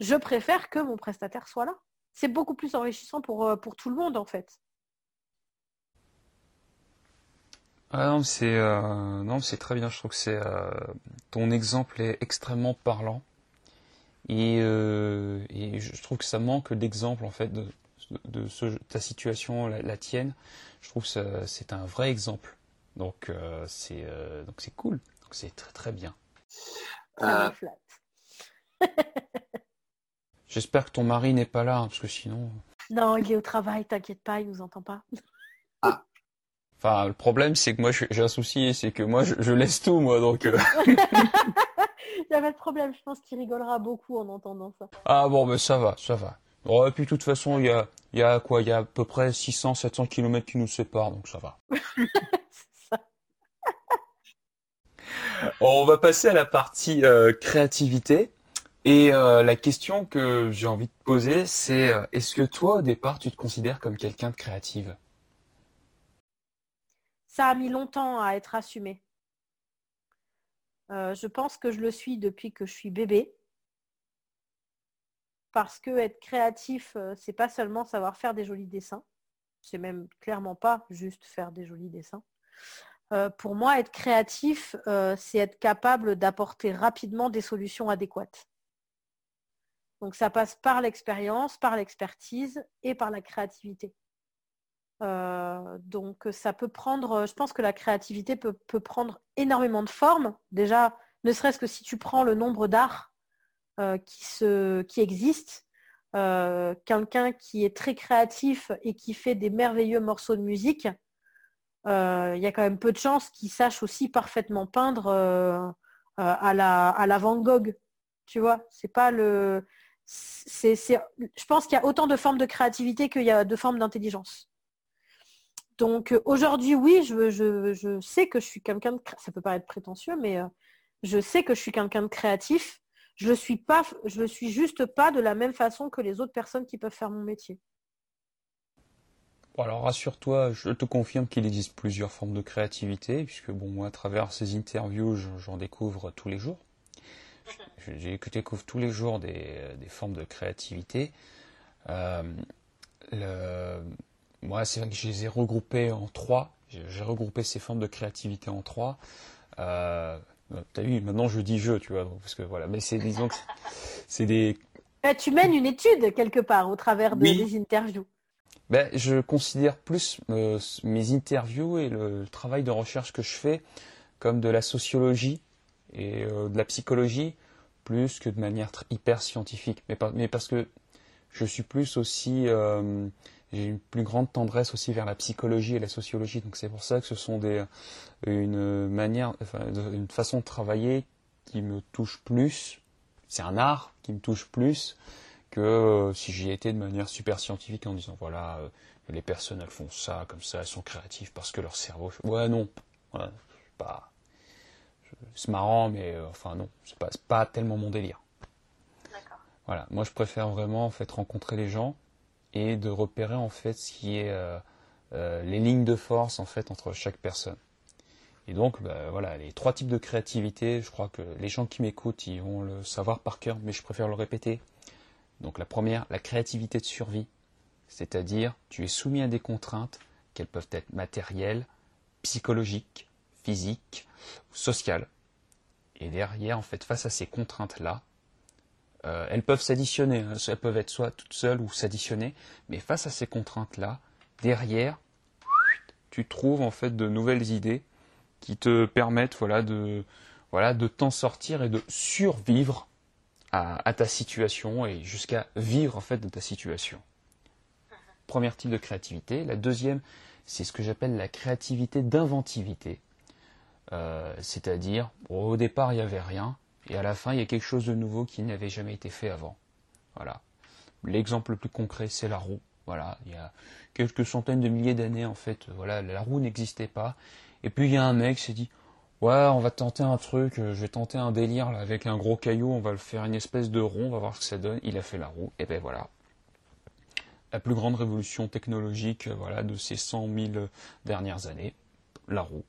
Speaker 3: je préfère que mon prestataire soit là. C'est beaucoup plus enrichissant pour, euh, pour tout le monde, en fait.
Speaker 2: Ah non, c'est euh, non, c'est très bien. Je trouve que c'est euh, ton exemple est extrêmement parlant et, et, je trouve que ça manque d'exemples en fait de, de ta situation, la, tienne, je trouve que c'est un vrai exemple. Donc euh, c'est euh, donc c'est cool. Donc c'est très très bien.
Speaker 3: Euh,
Speaker 2: j'espère que ton mari n'est pas là, hein, parce que sinon.
Speaker 3: Non, il est au travail, t'inquiète pas, il nous entend pas.
Speaker 2: Ah. Enfin, le problème, c'est que moi, j'ai un souci, c'est que moi, je, laisse tout, moi, donc.
Speaker 3: Il n'y a pas de problème, je pense qu'il rigolera beaucoup en entendant ça.
Speaker 2: Ah bon, mais ça va, ça va. Oh, et puis de toute façon, il y a, il y a quoi Il y a à peu près 600, 700 km qui nous séparent, donc ça va. ça. On va passer à la partie euh, créativité. Et euh, la question que j'ai envie de poser, c'est euh, est-ce que toi, au départ, tu te considères comme quelqu'un de créative?
Speaker 3: Ça a mis longtemps à être assumé. je pense que je le suis depuis que je suis bébé parce que être créatif, euh, c'est pas seulement savoir faire des jolis dessins, c'est même clairement pas juste faire des jolis dessins. Euh, pour moi, être créatif, euh, c'est être capable d'apporter rapidement des solutions adéquates. Donc ça passe par l'expérience, par l'expertise et par la créativité. Donc ça peut prendre, je pense que la créativité peut, peut, prendre énormément de formes. Déjà, ne serait-ce que si tu prends le nombre d'arts qui, qui existent, quelqu'un qui est très créatif et qui fait des merveilleux morceaux de musique, il y a quand même peu de chances qu'il sache aussi parfaitement peindre à, la, à la Van Gogh. Tu vois, c'est pas le. C'est, je pense qu'il y a autant de formes de créativité qu'il y a de formes d'intelligence. Donc aujourd'hui, oui, je, sais que je suis quelqu'un de. Ça peut paraître prétentieux, mais je sais que je suis quelqu'un de créatif. Je ne suis pas, je suis juste pas de la même façon que les autres personnes qui peuvent faire mon métier.
Speaker 2: alors rassure-toi, je te confirme qu'il existe plusieurs formes de créativité, puisque bon, moi, à travers ces interviews, j'en découvre tous les jours. Je, découvre tous les jours des, formes de créativité. Euh, moi, c'est vrai que je les ai regroupées en trois. J'ai regroupé ces formes de créativité en trois. Euh, T'as vu, maintenant je dis je, tu vois, parce que voilà, mais c'est disons que c'est des.
Speaker 3: Eh, tu mènes une étude quelque part au travers de, des interviews.
Speaker 2: Ben, je considère plus euh, mes interviews et le, travail de recherche que je fais comme de la sociologie et euh, de la psychologie plus que de manière hyper scientifique. Mais, mais parce que je suis plus aussi euh, j'ai une plus grande tendresse aussi vers la psychologie et la sociologie. Donc c'est pour ça que ce sont des une manière, enfin, une façon de travailler qui me touche plus. C'est un art qui me touche plus que euh, si j'y étais de manière super scientifique en disant voilà euh, les personnes elles font ça comme ça elles sont créatives parce que leur cerveau ouais non ouais, pas c'est marrant mais euh, enfin non c'est pas pas tellement mon délire. Voilà moi je préfère vraiment en fait rencontrer les gens et de repérer en fait ce qui est euh, euh, les lignes de force en fait entre chaque personne. Et donc bah, voilà, les trois types de créativité, je crois que les gens qui m'écoutent, ils vont le savoir par cœur, mais je préfère le répéter. Donc la première, la créativité de survie, c'est-à-dire tu es soumis à des contraintes, qu'elles peuvent être matérielles, psychologiques, physiques, sociales. Et derrière, en fait, face à ces contraintes-là, euh, elles peuvent s'additionner, hein. elles peuvent être soit toutes seules ou s'additionner, mais face à ces contraintes-là, derrière, tu trouves en fait de nouvelles idées qui te permettent voilà, de, voilà, de t'en sortir et de survivre à, ta situation et jusqu'à vivre en fait de ta situation. Premier type de créativité. La deuxième, c'est ce que j'appelle la créativité d'inventivité. Euh, c'est-à-dire, au départ, il n'y avait rien, et à la fin, il y a quelque chose de nouveau qui n'avait jamais été fait avant. Voilà. L'exemple le plus concret, c'est la roue. Voilà, il y a quelques centaines de milliers d'années, en fait, voilà, la roue n'existait pas. Et puis il y a un mec qui s'est dit, ouais, on va tenter un truc, je vais tenter un délire là, avec un gros caillou, on va le faire une espèce de rond, on va voir ce que ça donne. Il a fait la roue, et ben voilà. La plus grande révolution technologique, voilà, de ces 100 000 dernières années, la roue.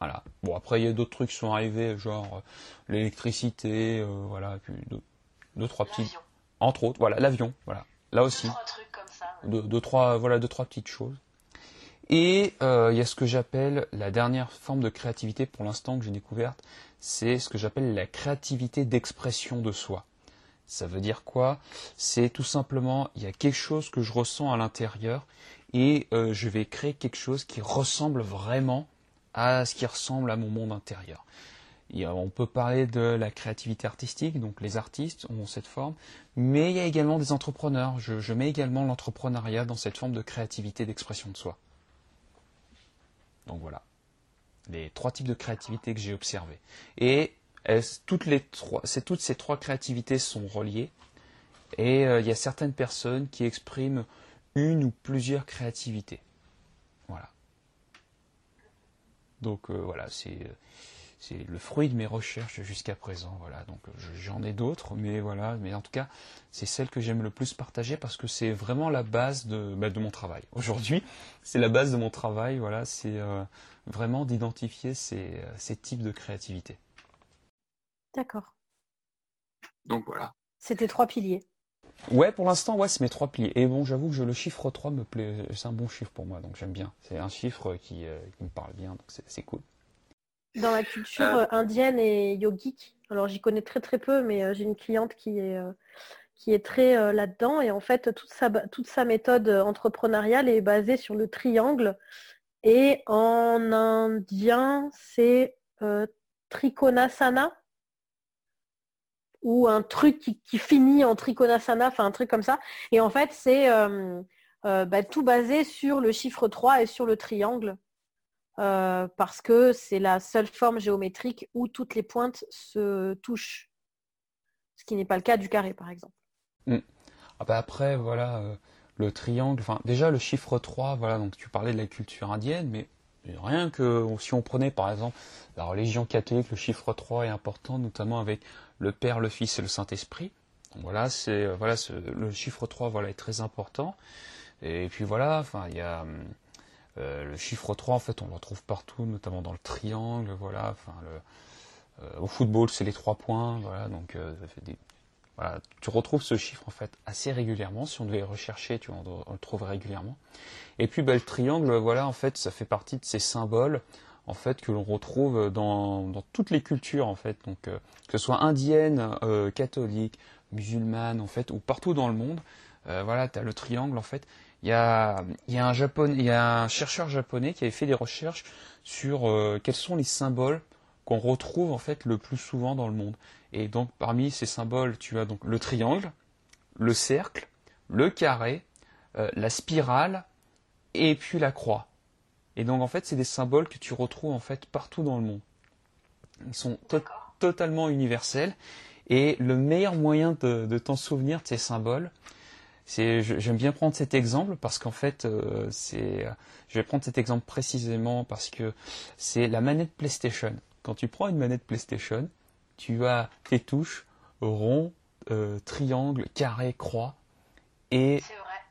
Speaker 2: Voilà. Bon, après, il y a d'autres trucs qui sont arrivés, genre euh, l'électricité, euh, voilà, et puis deux, trois petits. Entre autres, voilà, l'avion, voilà. Là aussi. Deux, trois trucs comme ça. Deux, trois, voilà, deux, trois petites choses. Et euh, il y a ce que j'appelle la dernière forme de créativité pour l'instant que j'ai découverte, c'est ce que j'appelle la créativité d'expression de soi. Ça veut dire quoi? C'est tout simplement, il y a quelque chose que je ressens à l'intérieur et je vais créer quelque chose qui ressemble vraiment à ce qui ressemble à mon monde intérieur. on peut parler de la créativité artistique, donc les artistes ont cette forme, mais il y a également des entrepreneurs. Je, mets également l'entrepreneuriat dans cette forme de créativité d'expression de soi. Donc voilà, les trois types de créativité que j'ai observés. Et toutes, ces trois créativités sont reliées, et euh, il y a certaines personnes qui expriment une ou plusieurs créativités. Donc euh, voilà, c'est c'est le fruit de mes recherches jusqu'à présent. Voilà, donc j'en ai d'autres, mais voilà, mais en tout cas, c'est celle que j'aime le plus partager parce que c'est vraiment la base de, bah, de mon travail. Aujourd'hui, c'est la base de mon travail. Voilà, c'est euh, vraiment d'identifier ces, ces types de créativité.
Speaker 3: D'accord.
Speaker 4: Donc voilà.
Speaker 3: C'était trois piliers.
Speaker 2: Ouais, pour l'instant, ouais, c'est mes trois piliers. Et bon, j'avoue que le chiffre 3 me plaît, c'est un bon chiffre pour moi, donc j'aime bien. C'est un chiffre qui, euh, me parle bien, donc c'est cool.
Speaker 3: Dans la culture euh. indienne et yogique, alors j'y connais très très peu, mais euh, j'ai une cliente qui est, qui est très là-dedans, et en fait, toute sa, toute sa méthode entrepreneuriale est basée sur le triangle. Et en indien, c'est Trikonasana, ou un truc qui, finit en trikonasana, enfin un truc comme ça. Et en fait, c'est euh, euh, bah, tout basé sur le chiffre 3 et sur le triangle. parce que c'est la seule forme géométrique où toutes les pointes se touchent. Ce qui n'est pas le cas du carré, par exemple.
Speaker 2: Mm. Ah bah après, voilà, le triangle, enfin déjà le chiffre 3, voilà, donc tu parlais de la culture indienne, mais Rien que si on prenait par exemple la religion catholique, le chiffre 3 est important, notamment avec le Père, le Fils et le Saint-Esprit. Voilà, c'est euh, voilà le chiffre 3 voilà est très important. Et puis voilà, enfin il y a euh, le chiffre 3 en fait on le retrouve partout, notamment dans le triangle, voilà, enfin euh, au football c'est les trois points, voilà, donc tu retrouves ce chiffre en fait assez régulièrement. Si on devait rechercher, tu on le trouve régulièrement. Et puis bah, le triangle, voilà, en fait, ça fait partie de ces symboles en fait que l'on retrouve dans, toutes les cultures en fait, donc euh, que ce soit indienne, euh, catholique, musulmane en fait, ou partout dans le monde. Euh, voilà, tu as le triangle en fait. Il y a, un Japon, il y a un chercheur japonais qui avait fait des recherches sur quels sont les symboles qu'on retrouve en fait le plus souvent dans le monde. Et donc parmi ces symboles, tu as donc le triangle, le cercle, le carré, la spirale et puis la croix. Et donc en fait, c'est des symboles que tu retrouves en fait partout dans le monde. Ils sont totalement universels et le meilleur moyen de, t'en souvenir de ces symboles, c'est j'aime bien prendre cet exemple parce qu'en fait euh, c'est je vais prendre cet exemple précisément parce que c'est la manette PlayStation. Quand tu prends une manette PlayStation, tu as tes touches rond, euh, triangle, carré, croix. Et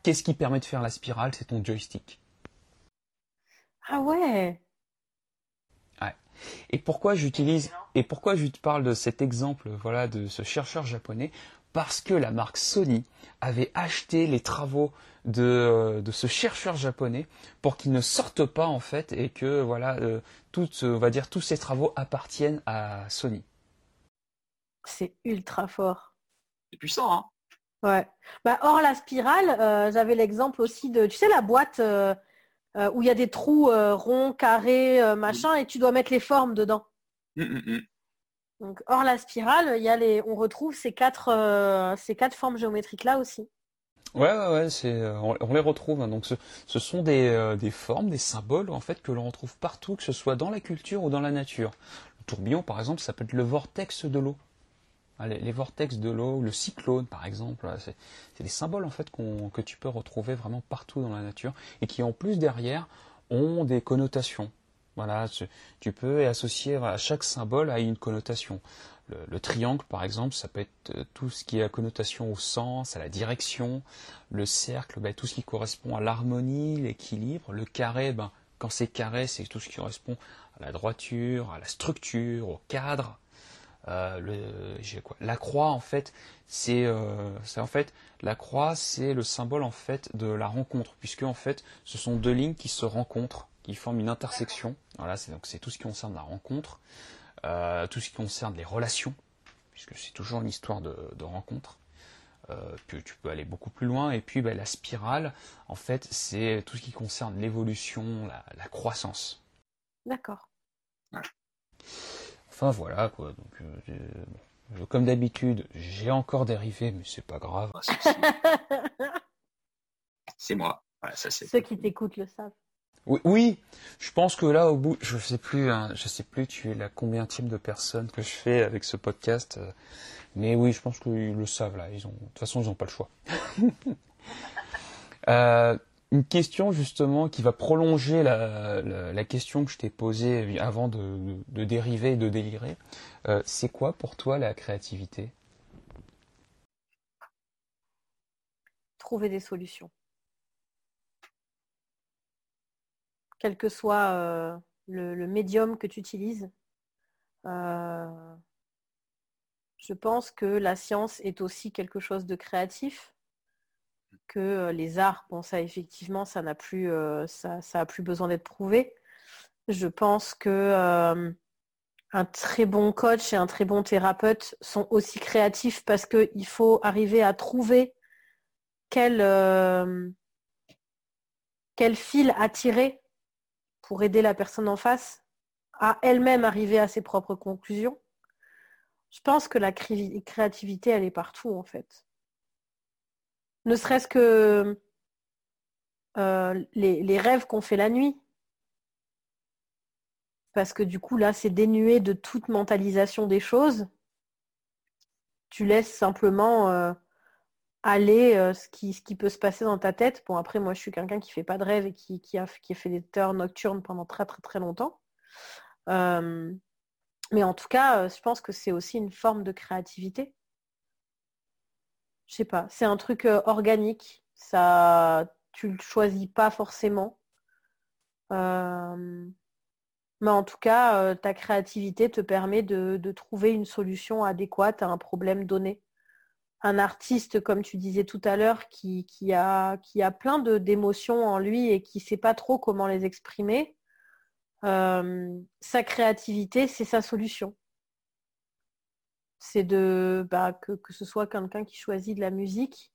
Speaker 2: qu'est-ce qui permet de faire la spirale? C'est ton joystick.
Speaker 3: Ah ouais
Speaker 2: Ouais. Et pourquoi j'utilise et pourquoi je te parle de cet exemple voilà de ce chercheur japonais? Parce que la marque Sony avait acheté les travaux de, euh, de ce chercheur japonais pour qu'il ne sorte pas en fait et que voilà euh, on va dire tous ces travaux appartiennent à Sony.
Speaker 3: C'est ultra fort.
Speaker 4: C'est puissant, hein
Speaker 3: Ouais. Bah, or la spirale, euh, j'avais l'exemple aussi de, tu sais, la boîte euh, euh, où il y a des trous ronds, carrés, machin, et tu dois mettre les formes dedans. Hum, hum. Donc, hors la spirale, y a les, on retrouve ces quatre, ces quatre formes géométriques là aussi.
Speaker 2: Ouais, ouais, ouais c'est, on, les retrouve. Hein. Donc, ce, sont des, des, formes, des symboles en fait que l'on retrouve partout, que ce soit dans la culture ou dans la nature. Le tourbillon, par exemple, ça peut être le vortex de l'eau. Les, vortex de l'eau, le cyclone par exemple, c'est des symboles en fait que tu peux retrouver vraiment partout dans la nature et qui en plus derrière ont des connotations. Voilà, tu, peux associer à chaque symbole à une connotation. Le, triangle, par exemple, ça peut être euh, tout ce qui est à connotation au sens, à la direction. Le cercle, ben, tout ce qui correspond à l'harmonie, l'équilibre. Le carré, ben, quand c'est carré, c'est tout ce qui correspond à la droiture, à la structure, au cadre. Euh, La croix, en fait, euh, c'est en fait la croix, c'est le symbole en fait de la rencontre, puisque en fait, ce sont deux lignes qui se rencontrent, qui forment une intersection. Voilà, c'est tout ce qui concerne la rencontre, euh, tout ce qui concerne les relations, puisque c'est toujours une histoire de, rencontre. tu, peux aller beaucoup plus loin. Et puis bah, la spirale, en fait, c'est tout ce qui concerne l'évolution, la, la croissance.
Speaker 3: D'accord.
Speaker 2: Enfin voilà quoi. Donc, euh, euh, comme d'habitude, j'ai encore dérivé, mais c'est pas grave.
Speaker 4: Ah, c'est moi.
Speaker 3: Ceux qui t'écoutent le savent.
Speaker 2: Oui, oui, je pense que là, au bout, je sais plus, hein, je sais plus, tu es la combien de personnes que je fais avec ce podcast, euh, mais oui, je pense qu'ils le savent là. Ils ont, de toute façon, ils n'ont pas le choix. euh, une question justement qui va prolonger la, question que je t'ai posée avant de, dériver et de délirer. Euh, c'est quoi pour toi la créativité?
Speaker 3: Trouver des solutions. Quel que soit euh, le, médium que tu utilises, euh, je pense que la science est aussi quelque chose de créatif que euh, les arts, bon ça effectivement, ça n'a plus, euh, ça, a plus besoin d'être prouvé. Je pense que euh, un très bon coach et un très bon thérapeute sont aussi créatifs parce qu'il faut arriver à trouver quel, fil attirer pour aider la personne en face à elle-même arriver à ses propres conclusions. Je pense que la créativité, elle est partout en fait. Ne serait-ce que euh, les, rêves qu'on fait la nuit. Parce que du coup, là, c'est dénué de toute mentalisation des choses. Tu laisses simplement euh, aller euh, ce, qui, peut se passer dans ta tête. Bon, après, moi, je suis quelqu'un qui fait pas de rêve et qui, a, qui a fait des heures nocturnes pendant très, très, très longtemps. mais en tout cas, je pense que c'est aussi une forme de créativité. Je sais pas, c'est un truc organique. Ça, tu le choisis pas forcément. Euh, mais en tout cas, euh, ta créativité te permet de, trouver une solution adéquate à un problème donné. Un artiste, comme tu disais tout à l'heure, qui, a, qui a plein d'émotions en lui et qui ne sait pas trop comment les exprimer, euh, sa créativité, c'est sa solution. C'est de bah, que, ce soit quelqu'un qui choisit de la musique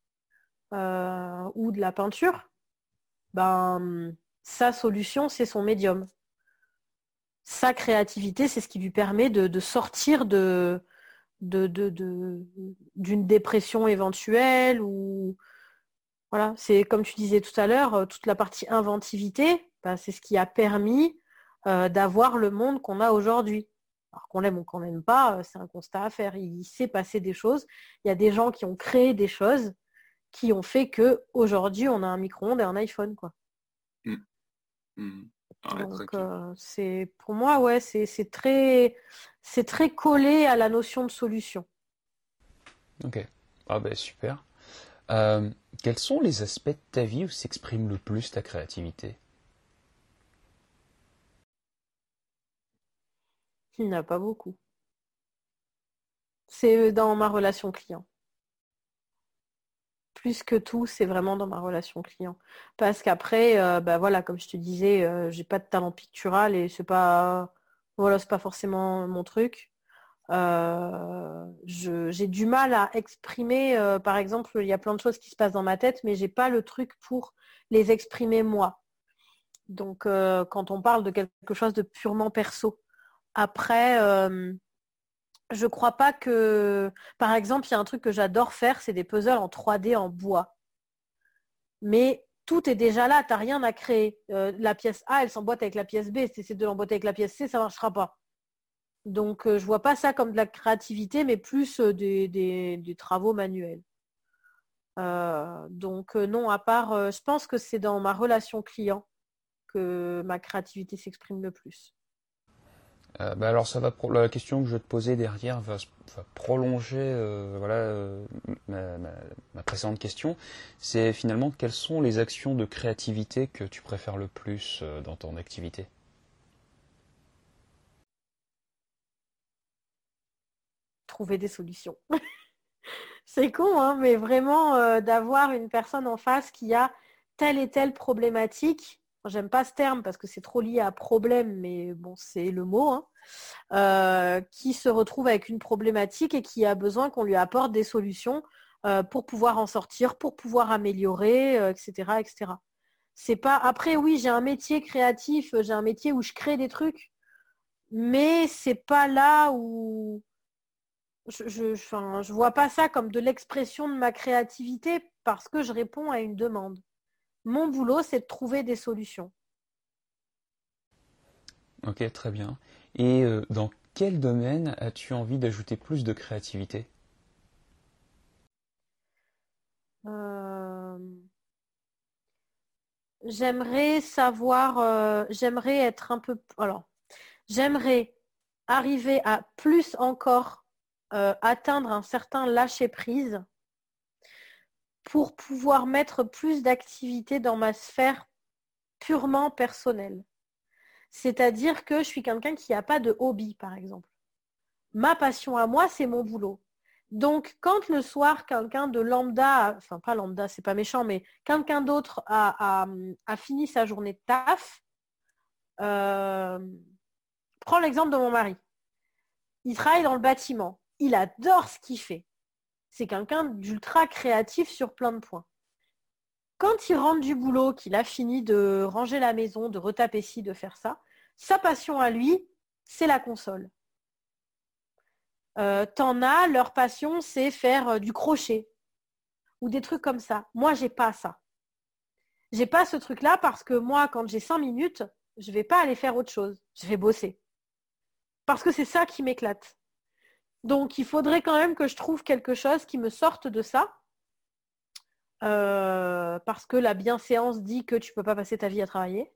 Speaker 3: ou de la peinture, ben, sa solution, c'est son médium. Sa créativité, c'est ce qui lui permet de, sortir d'une dépression éventuelle ou voilà, c'est comme tu disais tout à l'heure, euh, toute la partie inventivité, ben, c'est ce qui a permis euh, d'avoir le monde qu'on a aujourd'hui. Alors qu'on l'aime ou qu'on n'aime pas, euh, c'est un constat à faire. Il s'est passé des choses. Il y a des gens qui ont créé des choses qui ont fait que aujourd'hui on a un micro-ondes et un iPhone quoi. Mmh. Mmh. Donc euh, c'est pour moi ouais c'est très c'est très collé à la notion de solution.
Speaker 2: Ok ah ben super. Euh, quels sont les aspects de ta vie où s'exprime le plus ta créativité?
Speaker 3: Il n'y a pas beaucoup. C'est dans ma relation client plus que tout, c'est vraiment dans ma relation client. Parce qu'après, euh, bah voilà, comme je te disais, euh, j'ai pas de talent pictural et c'est pas voilà, c'est pas forcément mon truc. Euh, j'ai du mal à exprimer, par exemple, il y a plein de choses qui se passent dans ma tête, mais j'ai pas le truc pour les exprimer moi. Donc quand on parle de quelque chose de purement perso. Après, je crois pas que. Par exemple, il y a un truc que j'adore faire, c'est des puzzles en 3D en bois. Mais tout est déjà là, tu n'as rien à créer. Euh, la pièce A, elle s'emboîte avec la pièce B. Si c'est de l'emboîter avec la pièce C, ça ne marchera pas. Donc je euh, je vois pas ça comme de la créativité, mais plus euh, des, travaux manuels. donc non, à part, je pense que c'est dans ma relation client que ma créativité s'exprime le plus.
Speaker 2: Euh, bah alors ça va pour la question que je vais te poser derrière va, prolonger euh, voilà euh, ma, précédente question. C'est finalement quelles sont les actions de créativité que tu préfères le plus dans ton activité?
Speaker 3: Trouver des solutions. C'est con, hein, mais vraiment d'avoir une personne en face qui a telle et telle problématique j'aime pas ce terme parce que c'est trop lié à problème, mais bon, c'est le mot, hein. euh, qui se retrouve avec une problématique et qui a besoin qu'on lui apporte des solutions euh, pour pouvoir en sortir, pour pouvoir améliorer, etc., euh, etc. C'est pas. Après, oui, j'ai un métier créatif, j'ai un métier où je crée des trucs, mais c'est pas là où je, je, je vois pas ça comme de l'expression de ma créativité parce que je réponds à une demande. Mon boulot, c'est de trouver des solutions.
Speaker 2: Ok, très bien. Et euh, dans quel domaine as-tu envie d'ajouter plus de créativité?
Speaker 3: Euh, J'aimerais savoir, euh, j'aimerais être un peu... Alors, j'aimerais arriver à plus encore atteindre un certain lâcher-prise pour pouvoir mettre plus d'activité dans ma sphère purement personnelle. C'est-à-dire que je suis quelqu'un qui n'a pas de hobby, par exemple. Ma passion à moi, c'est mon boulot. Donc, quand le soir, quelqu'un de lambda, enfin pas lambda, c'est pas méchant, mais quelqu'un d'autre a, fini sa journée de taf, euh, prends l'exemple de mon mari. Il travaille dans le bâtiment. Il adore ce qu'il fait c'est quelqu'un d'ultra créatif sur plein de points. Quand il rentre du boulot, qu'il a fini de ranger la maison, de retaper ci, de faire ça, sa passion à lui, c'est la console. Euh, T'en as, leur passion, c'est faire euh, du crochet ou des trucs comme ça. Moi, j'ai pas ça. J'ai pas ce truc-là parce que moi, quand j'ai cinq minutes, je vais pas aller faire autre chose. Je vais bosser. Parce que c'est ça qui m'éclate. Donc, il faudrait quand même que je trouve quelque chose qui me sorte de ça. Euh, parce que la bienséance dit que tu peux pas passer ta vie à travailler.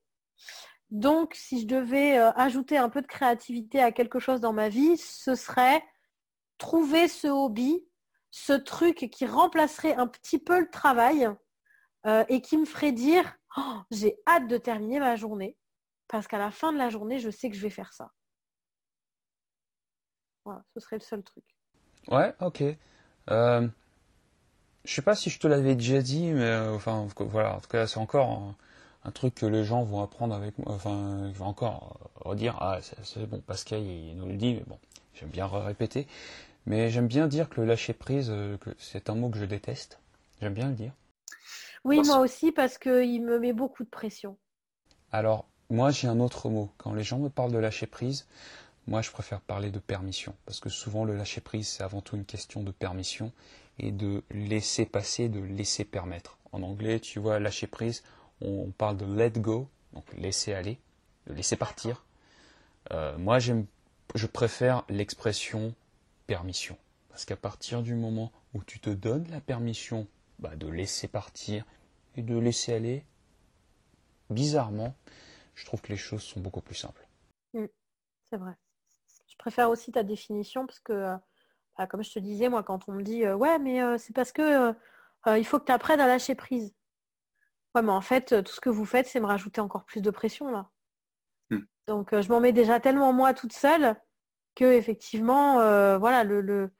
Speaker 3: Donc, si je devais euh, ajouter un peu de créativité à quelque chose dans ma vie, ce serait trouver ce hobby, ce truc qui remplacerait un petit peu le travail euh, et qui me ferait dire oh, j'ai hâte de terminer ma journée parce qu'à la fin de la journée, je sais que je vais faire ça. Voilà, ce serait le seul truc.
Speaker 2: Ouais, ok. Euh, je sais pas si je te l'avais déjà dit, mais euh, enfin voilà, en tout cas c'est encore un, truc que les gens vont apprendre avec moi. Enfin, je vais encore redire, ah c'est bon, Pascal il nous le dit, mais bon, j'aime bien répéter. Mais j'aime bien dire que le lâcher prise, euh, c'est un mot que je déteste. J'aime bien le dire.
Speaker 3: Oui, moi aussi, parce qu'il me met beaucoup de pression.
Speaker 2: Alors, moi j'ai un autre mot. Quand les gens me parlent de lâcher prise, moi je préfère parler de permission. Parce que souvent le lâcher prise, c'est avant tout une question de permission et de laisser passer, de laisser permettre. En anglais, tu vois, lâcher prise, on parle de let go, donc laisser aller, de laisser partir. Euh, moi, je préfère l'expression permission. Parce qu'à partir du moment où tu te donnes la permission bah, de laisser partir et de laisser aller, bizarrement, je trouve que les choses sont beaucoup plus simples.
Speaker 3: Mm. c'est vrai. Je préfère aussi ta définition parce que, euh, bah, comme je te disais, moi, quand on me dit euh, ouais, mais euh, c'est parce que il faut que tu apprennes à lâcher prise. Ouais, mais en fait, tout ce que vous faites, c'est me rajouter encore plus de pression là. Mm. Donc, je m'en mets déjà tellement moi toute seule que effectivement, voilà, le,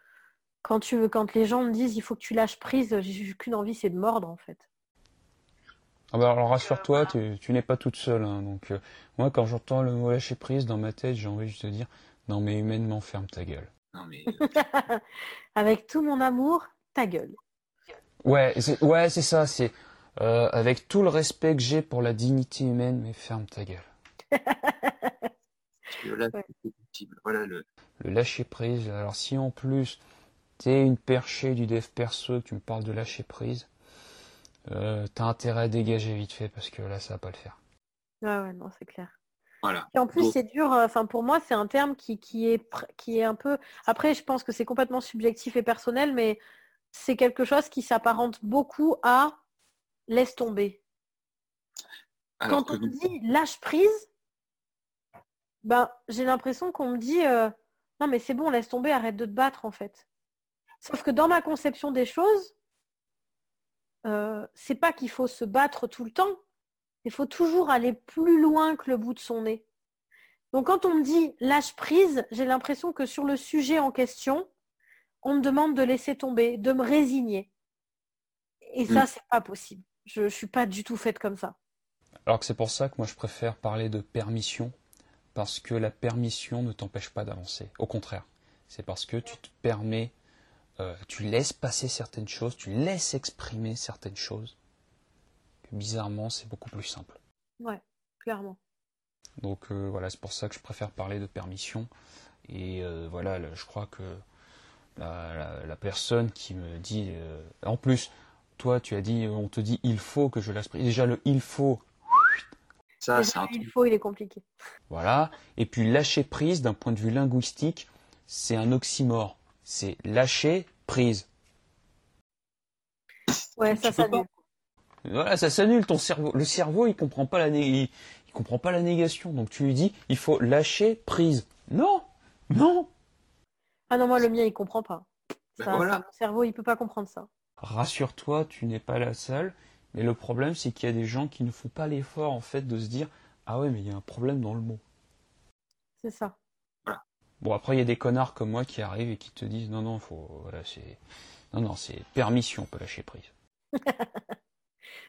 Speaker 3: quand tu quand les gens me disent il faut que tu lâches prise, j'ai qu'une envie, c'est de mordre en fait.
Speaker 2: Ah bah alors rassure-toi, tu, n'es pas toute seule. Hein. donc moi, quand j'entends le mot lâcher prise dans ma tête, j'ai envie de te dire non mais humainement, ferme ta gueule.
Speaker 3: avec tout mon amour, ta gueule.
Speaker 2: Ouais, c'est ouais, c'est ça. C'est euh, avec tout le respect que j'ai pour la dignité humaine, mais ferme ta gueule.
Speaker 4: Voilà le...
Speaker 2: le lâcher prise. Alors si en plus t'es une perchée du dev perso, que tu me parles de lâcher prise, euh, t'as intérêt à dégager vite fait parce que là ça va pas le faire.
Speaker 3: Ouais ouais non c'est clair. Et en plus, c'est dur. Euh, enfin, pour moi, c'est un terme qui, qui, est, qui est un peu. Après, je pense que c'est complètement subjectif et personnel, mais c'est quelque chose qui s'apparente beaucoup à laisse tomber. Quand on me dit lâche prise, ben, j'ai l'impression qu'on me dit euh, non, mais c'est bon, laisse tomber, arrête de te battre en fait. Sauf que dans ma conception des choses, euh, c'est pas qu'il faut se battre tout le temps, il faut toujours aller plus loin que le bout de son nez. Donc quand on me dit lâche prise, j'ai l'impression que sur le sujet en question, on me demande de laisser tomber, de me résigner. Et ça, mm. c'est pas possible. Je ne suis pas du tout faite comme ça.
Speaker 2: Alors que c'est pour ça que moi je préfère parler de permission, parce que la permission ne t'empêche pas d'avancer. Au contraire, c'est parce que tu te permets, euh, tu laisses passer certaines choses, tu laisses exprimer certaines choses, bizarrement, c'est beaucoup plus simple.
Speaker 3: Ouais, clairement.
Speaker 2: Donc euh, voilà, c'est pour ça que je préfère parler de permission. Et euh, voilà, je crois que la, personne qui me dit... Euh, en plus, toi, tu as dit, on te dit il faut que je laisse prise. Déjà, le il faut...
Speaker 3: Ça, c'est un il faut, il est compliqué.
Speaker 2: Voilà. Et puis lâcher prise, d'un point de vue linguistique, c'est un oxymore. C'est lâcher prise.
Speaker 3: Ouais, ça, ça
Speaker 2: voilà, ça s'annule ton cerveau. Le cerveau, il comprend pas la il, comprend pas la négation. Donc tu lui dis, il faut lâcher prise. Non, non.
Speaker 3: Ah non, moi le mien, il comprend pas. Ben mon cerveau, il peut pas comprendre ça.
Speaker 2: Rassure-toi, tu n'es pas la seule. Mais le problème, c'est qu'il y a des gens qui ne font pas l'effort en fait de se dire, ah ouais, mais il y a un problème dans le mot.
Speaker 3: C'est ça.
Speaker 2: Bon après, il y a des connards comme moi qui arrivent et qui te disent, non non, faut, voilà, c'est, non non, c'est permission, on peut lâcher prise.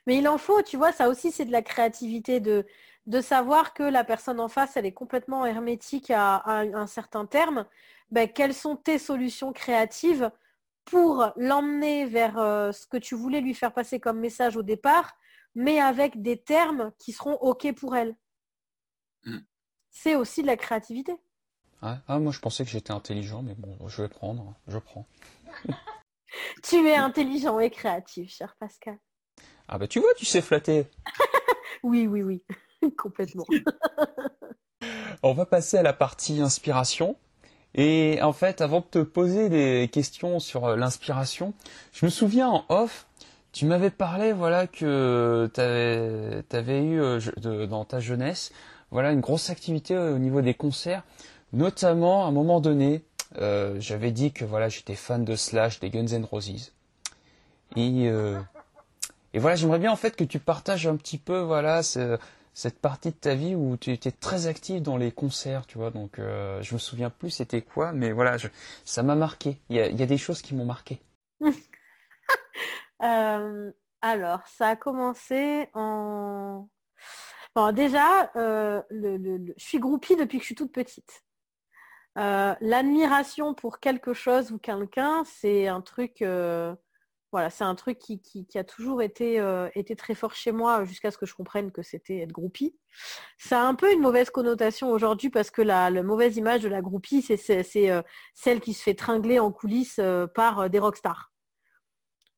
Speaker 3: Mais il en faut, tu vois, ça aussi c'est de la créativité, de, de savoir que la personne en face, elle est complètement hermétique à, un certain terme. Ben, quelles sont tes solutions créatives pour l'emmener vers euh, ce que tu voulais lui faire passer comme message au départ, mais avec des termes qui seront OK pour elle? Mm. C'est aussi de la créativité.
Speaker 2: Ah, ah, moi je pensais que j'étais intelligent, mais bon, je vais prendre, je prends.
Speaker 3: tu es intelligent et créatif, cher Pascal.
Speaker 2: Ah bah tu vois, tu sais flatter.
Speaker 3: oui, oui, oui, complètement.
Speaker 2: On va passer à la partie inspiration. Et en fait, avant de te poser des questions sur euh, l'inspiration, je me souviens en off, tu m'avais parlé voilà que tu avais, eu euh, dans ta jeunesse voilà une grosse activité au niveau des concerts, notamment à un moment donné, euh, j'avais dit que voilà j'étais fan de Slash, des Guns N' Roses. Et, et voilà, j'aimerais bien en fait que tu partages un petit peu voilà cette partie de ta vie où tu étais très active dans les concerts, tu vois. Donc, euh, je me souviens plus c'était quoi, mais voilà, ça m'a marqué. Il y a, des choses qui m'ont marqué.
Speaker 3: Euh, alors, ça a commencé en. Bon, déjà, euh, je suis groupie depuis que je suis toute petite. L'admiration pour quelque chose ou quelqu'un, c'est un truc voilà, c'est un truc qui, a toujours euh, été, très fort chez moi jusqu'à ce que je comprenne que c'était être groupie. Ça a un peu une mauvaise connotation aujourd'hui parce que la, mauvaise image de la groupie, c'est euh, celle qui se fait tringler en coulisses euh, par des rockstars.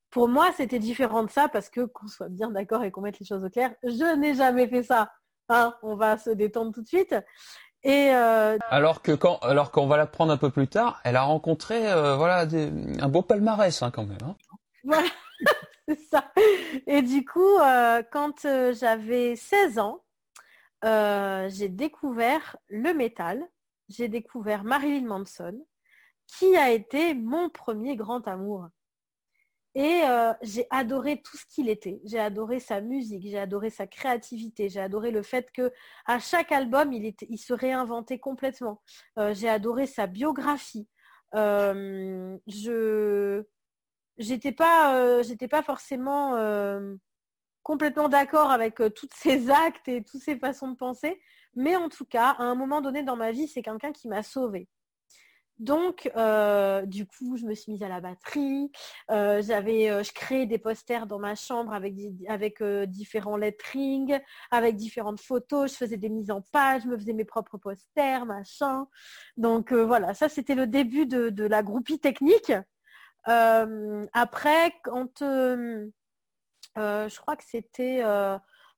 Speaker 3: Pour moi, c'était différent de ça parce que, qu'on soit bien d'accord et qu'on mette les choses au clair, je n'ai jamais fait ça. Hein, on va se détendre tout de suite. Et
Speaker 2: alors que quand alors qu'on va la prendre un peu plus tard, elle a rencontré un beau palmarès hein, quand même. Hein.
Speaker 3: Voilà, c'est ça. Et du coup, euh, quand euh, j'avais 16 ans, euh, j'ai découvert le métal, j'ai découvert Marilyn Manson, qui a été mon premier grand amour. Et j'ai adoré tout ce qu'il était. J'ai adoré sa musique, j'ai adoré sa créativité, j'ai adoré le fait que à chaque album, il, il se réinventait complètement. j'ai adoré sa biographie. je j'étais pas, euh, j'étais pas forcément euh, complètement d'accord avec euh, tous ces actes et toutes ces façons de penser, mais en tout cas, à un moment donné dans ma vie, c'est quelqu'un qui m'a sauvée. Donc, du coup, je me suis mise à la batterie. j'avais, je créais des posters dans ma chambre avec, avec différents lettrings, avec différentes photos. Je faisais des mises en page, je me faisais mes propres posters, machin. Donc voilà, ça c'était le début de la groupie technique. Euh, après, quand euh, euh, je crois que c'était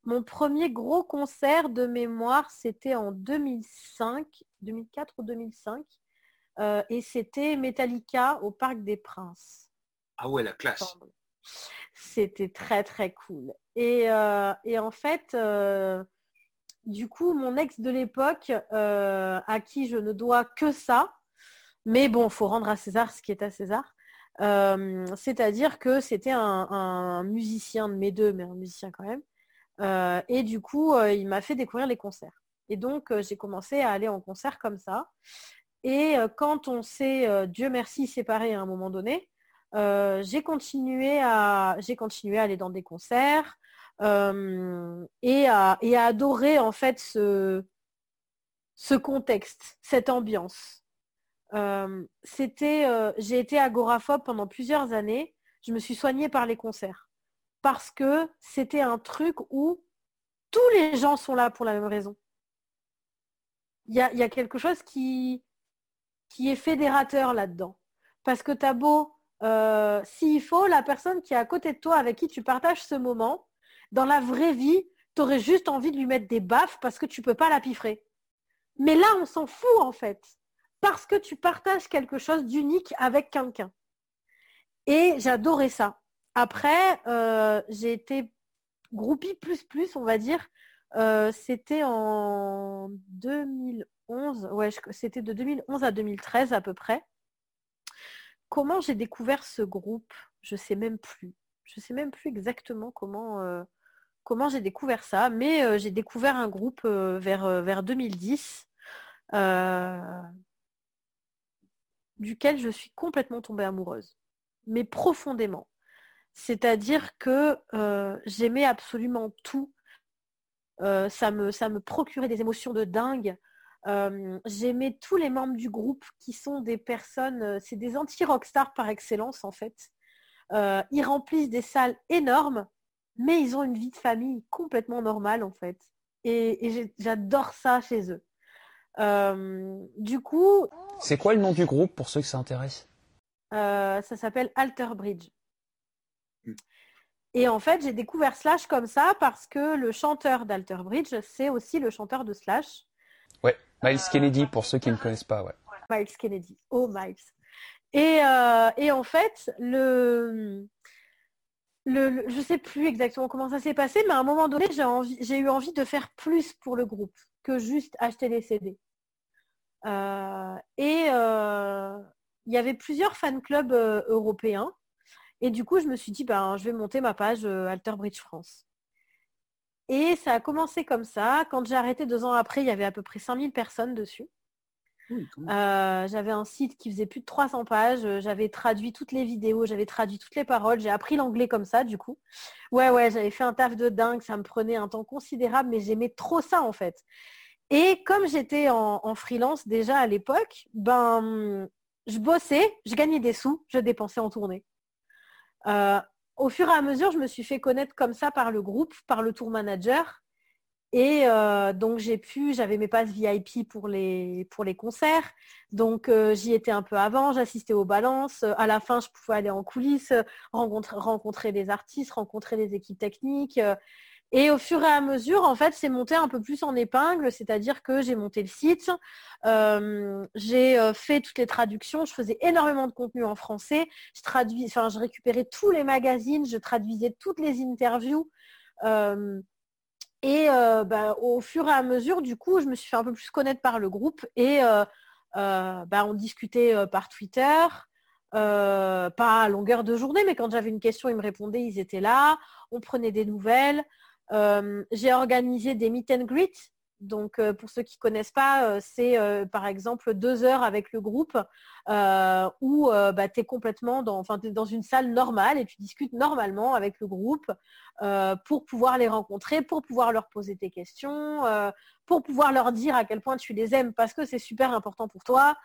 Speaker 3: mon premier gros concert de mémoire, c'était en 2005, 2004 ou 2005. et c'était Metallica au Parc des Princes.
Speaker 4: Ah ouais, la classe.
Speaker 3: C'était très très cool. Et, en fait, du coup, mon ex de l'époque, à qui je ne dois que ça, mais bon, faut rendre à César ce qui est à César. Euh, c'est-à-dire que c'était un, musicien de mes deux, mais un musicien quand même. Euh, et du coup, euh, il m'a fait découvrir les concerts. Et donc, j'ai commencé à aller en concert comme ça. Et quand on s'est, Dieu merci, séparés à un moment donné, j'ai continué, à, continué à aller dans des concerts et, à, adorer en fait ce contexte, cette ambiance. Euh, c'était, euh, j'ai été agoraphobe pendant plusieurs années. Je me suis soignée par les concerts parce que c'était un truc où tous les gens sont là pour la même raison. Il y a, quelque chose qui, est fédérateur là-dedans. Parce que t'as beau, euh, s'il faut, la personne qui est à côté de toi, avec qui tu partages ce moment, dans la vraie vie, tu aurais juste envie de lui mettre des baffes parce que tu peux pas la piffrer. Mais là, on s'en fout en fait parce que tu partages quelque chose d'unique avec quelqu'un. Et j'adorais ça. Après, euh, j'ai été groupie plus plus, on va dire. Euh, c'était en 2011, ouais, c'était de 2011 à 2013 à peu près. Comment j'ai découvert ce groupe Je sais même plus. Je sais même plus exactement comment, euh, comment j'ai découvert ça, mais j'ai découvert un groupe vers, vers 2010 duquel je suis complètement tombée amoureuse, mais profondément. C'est-à-dire que euh, j'aimais absolument tout. Euh, ça, me, procurait des émotions de dingue. Euh, j'aimais tous les membres du groupe qui sont des personnes, c'est des anti-rockstars par excellence en fait. ils remplissent des salles énormes, mais ils ont une vie de famille complètement normale en fait. et j'adore ça chez eux. Du coup.
Speaker 2: C'est quoi le nom du groupe pour ceux que ça intéresse?
Speaker 3: Ça s'appelle Alter Bridge. Hmm. Et en fait, j'ai découvert Slash comme ça parce que le chanteur d'Alter Bridge, c'est aussi le chanteur de Slash.
Speaker 2: Ouais, Miles Kennedy, pour ceux qui ne connaissent pas, ouais.
Speaker 3: Miles Kennedy. Oh, Miles. Et, et en fait, le, le, je sais plus exactement comment ça s'est passé, mais à un moment donné, j'ai eu envie de faire plus pour le groupe que juste acheter des CD. Euh, et euh, il y avait plusieurs fan clubs euh, européens. Et du coup, je me suis dit, ben, je vais monter ma page Alter Bridge France. Et ça a commencé comme ça. Quand j'ai arrêté deux ans après, il y avait à peu près 5000 personnes dessus. Euh, j'avais un site qui faisait plus de 300 pages. Euh, j'avais traduit toutes les vidéos, j'avais traduit toutes les paroles. J'ai appris l'anglais comme ça, du coup. Ouais, ouais, j'avais fait un taf de dingue. Ça me prenait un temps considérable, mais j'aimais trop ça, en fait. Et comme j'étais en, freelance déjà à l'époque, ben, je bossais, je gagnais des sous, je dépensais en tournée. Euh, au fur et à mesure, je me suis fait connaître comme ça par le groupe, par le tour manager. Et euh, donc j'ai pu, j'avais mes passes VIP pour les, pour les concerts. Donc euh, j'y étais un peu avant, j'assistais aux balances. À la fin, je pouvais aller en coulisses, rencontrer, rencontrer des artistes, rencontrer des équipes techniques. Et au fur et à mesure, en fait, c'est monté un peu plus en épingle, c'est-à-dire que j'ai monté le site, euh, j'ai fait toutes les traductions, je faisais énormément de contenu en français, je traduis, je récupérais tous les magazines, je traduisais toutes les interviews. Et euh, bah, au fur et à mesure, du coup, je me suis fait un peu plus connaître par le groupe et euh, euh, bah, on discutait par Twitter, pas à longueur de journée, mais quand j'avais une question, ils me répondaient, ils étaient là, on prenait des nouvelles. J'ai organisé des meet and greet donc, euh, pour ceux qui ne connaissent pas, euh, c'est euh, par exemple deux heures avec le groupe où bah, tu es complètement dans, une salle normale et tu discutes normalement avec le groupe pour pouvoir les rencontrer, pour pouvoir leur poser tes questions, pour pouvoir leur dire à quel point tu les aimes parce que c'est super important pour toi.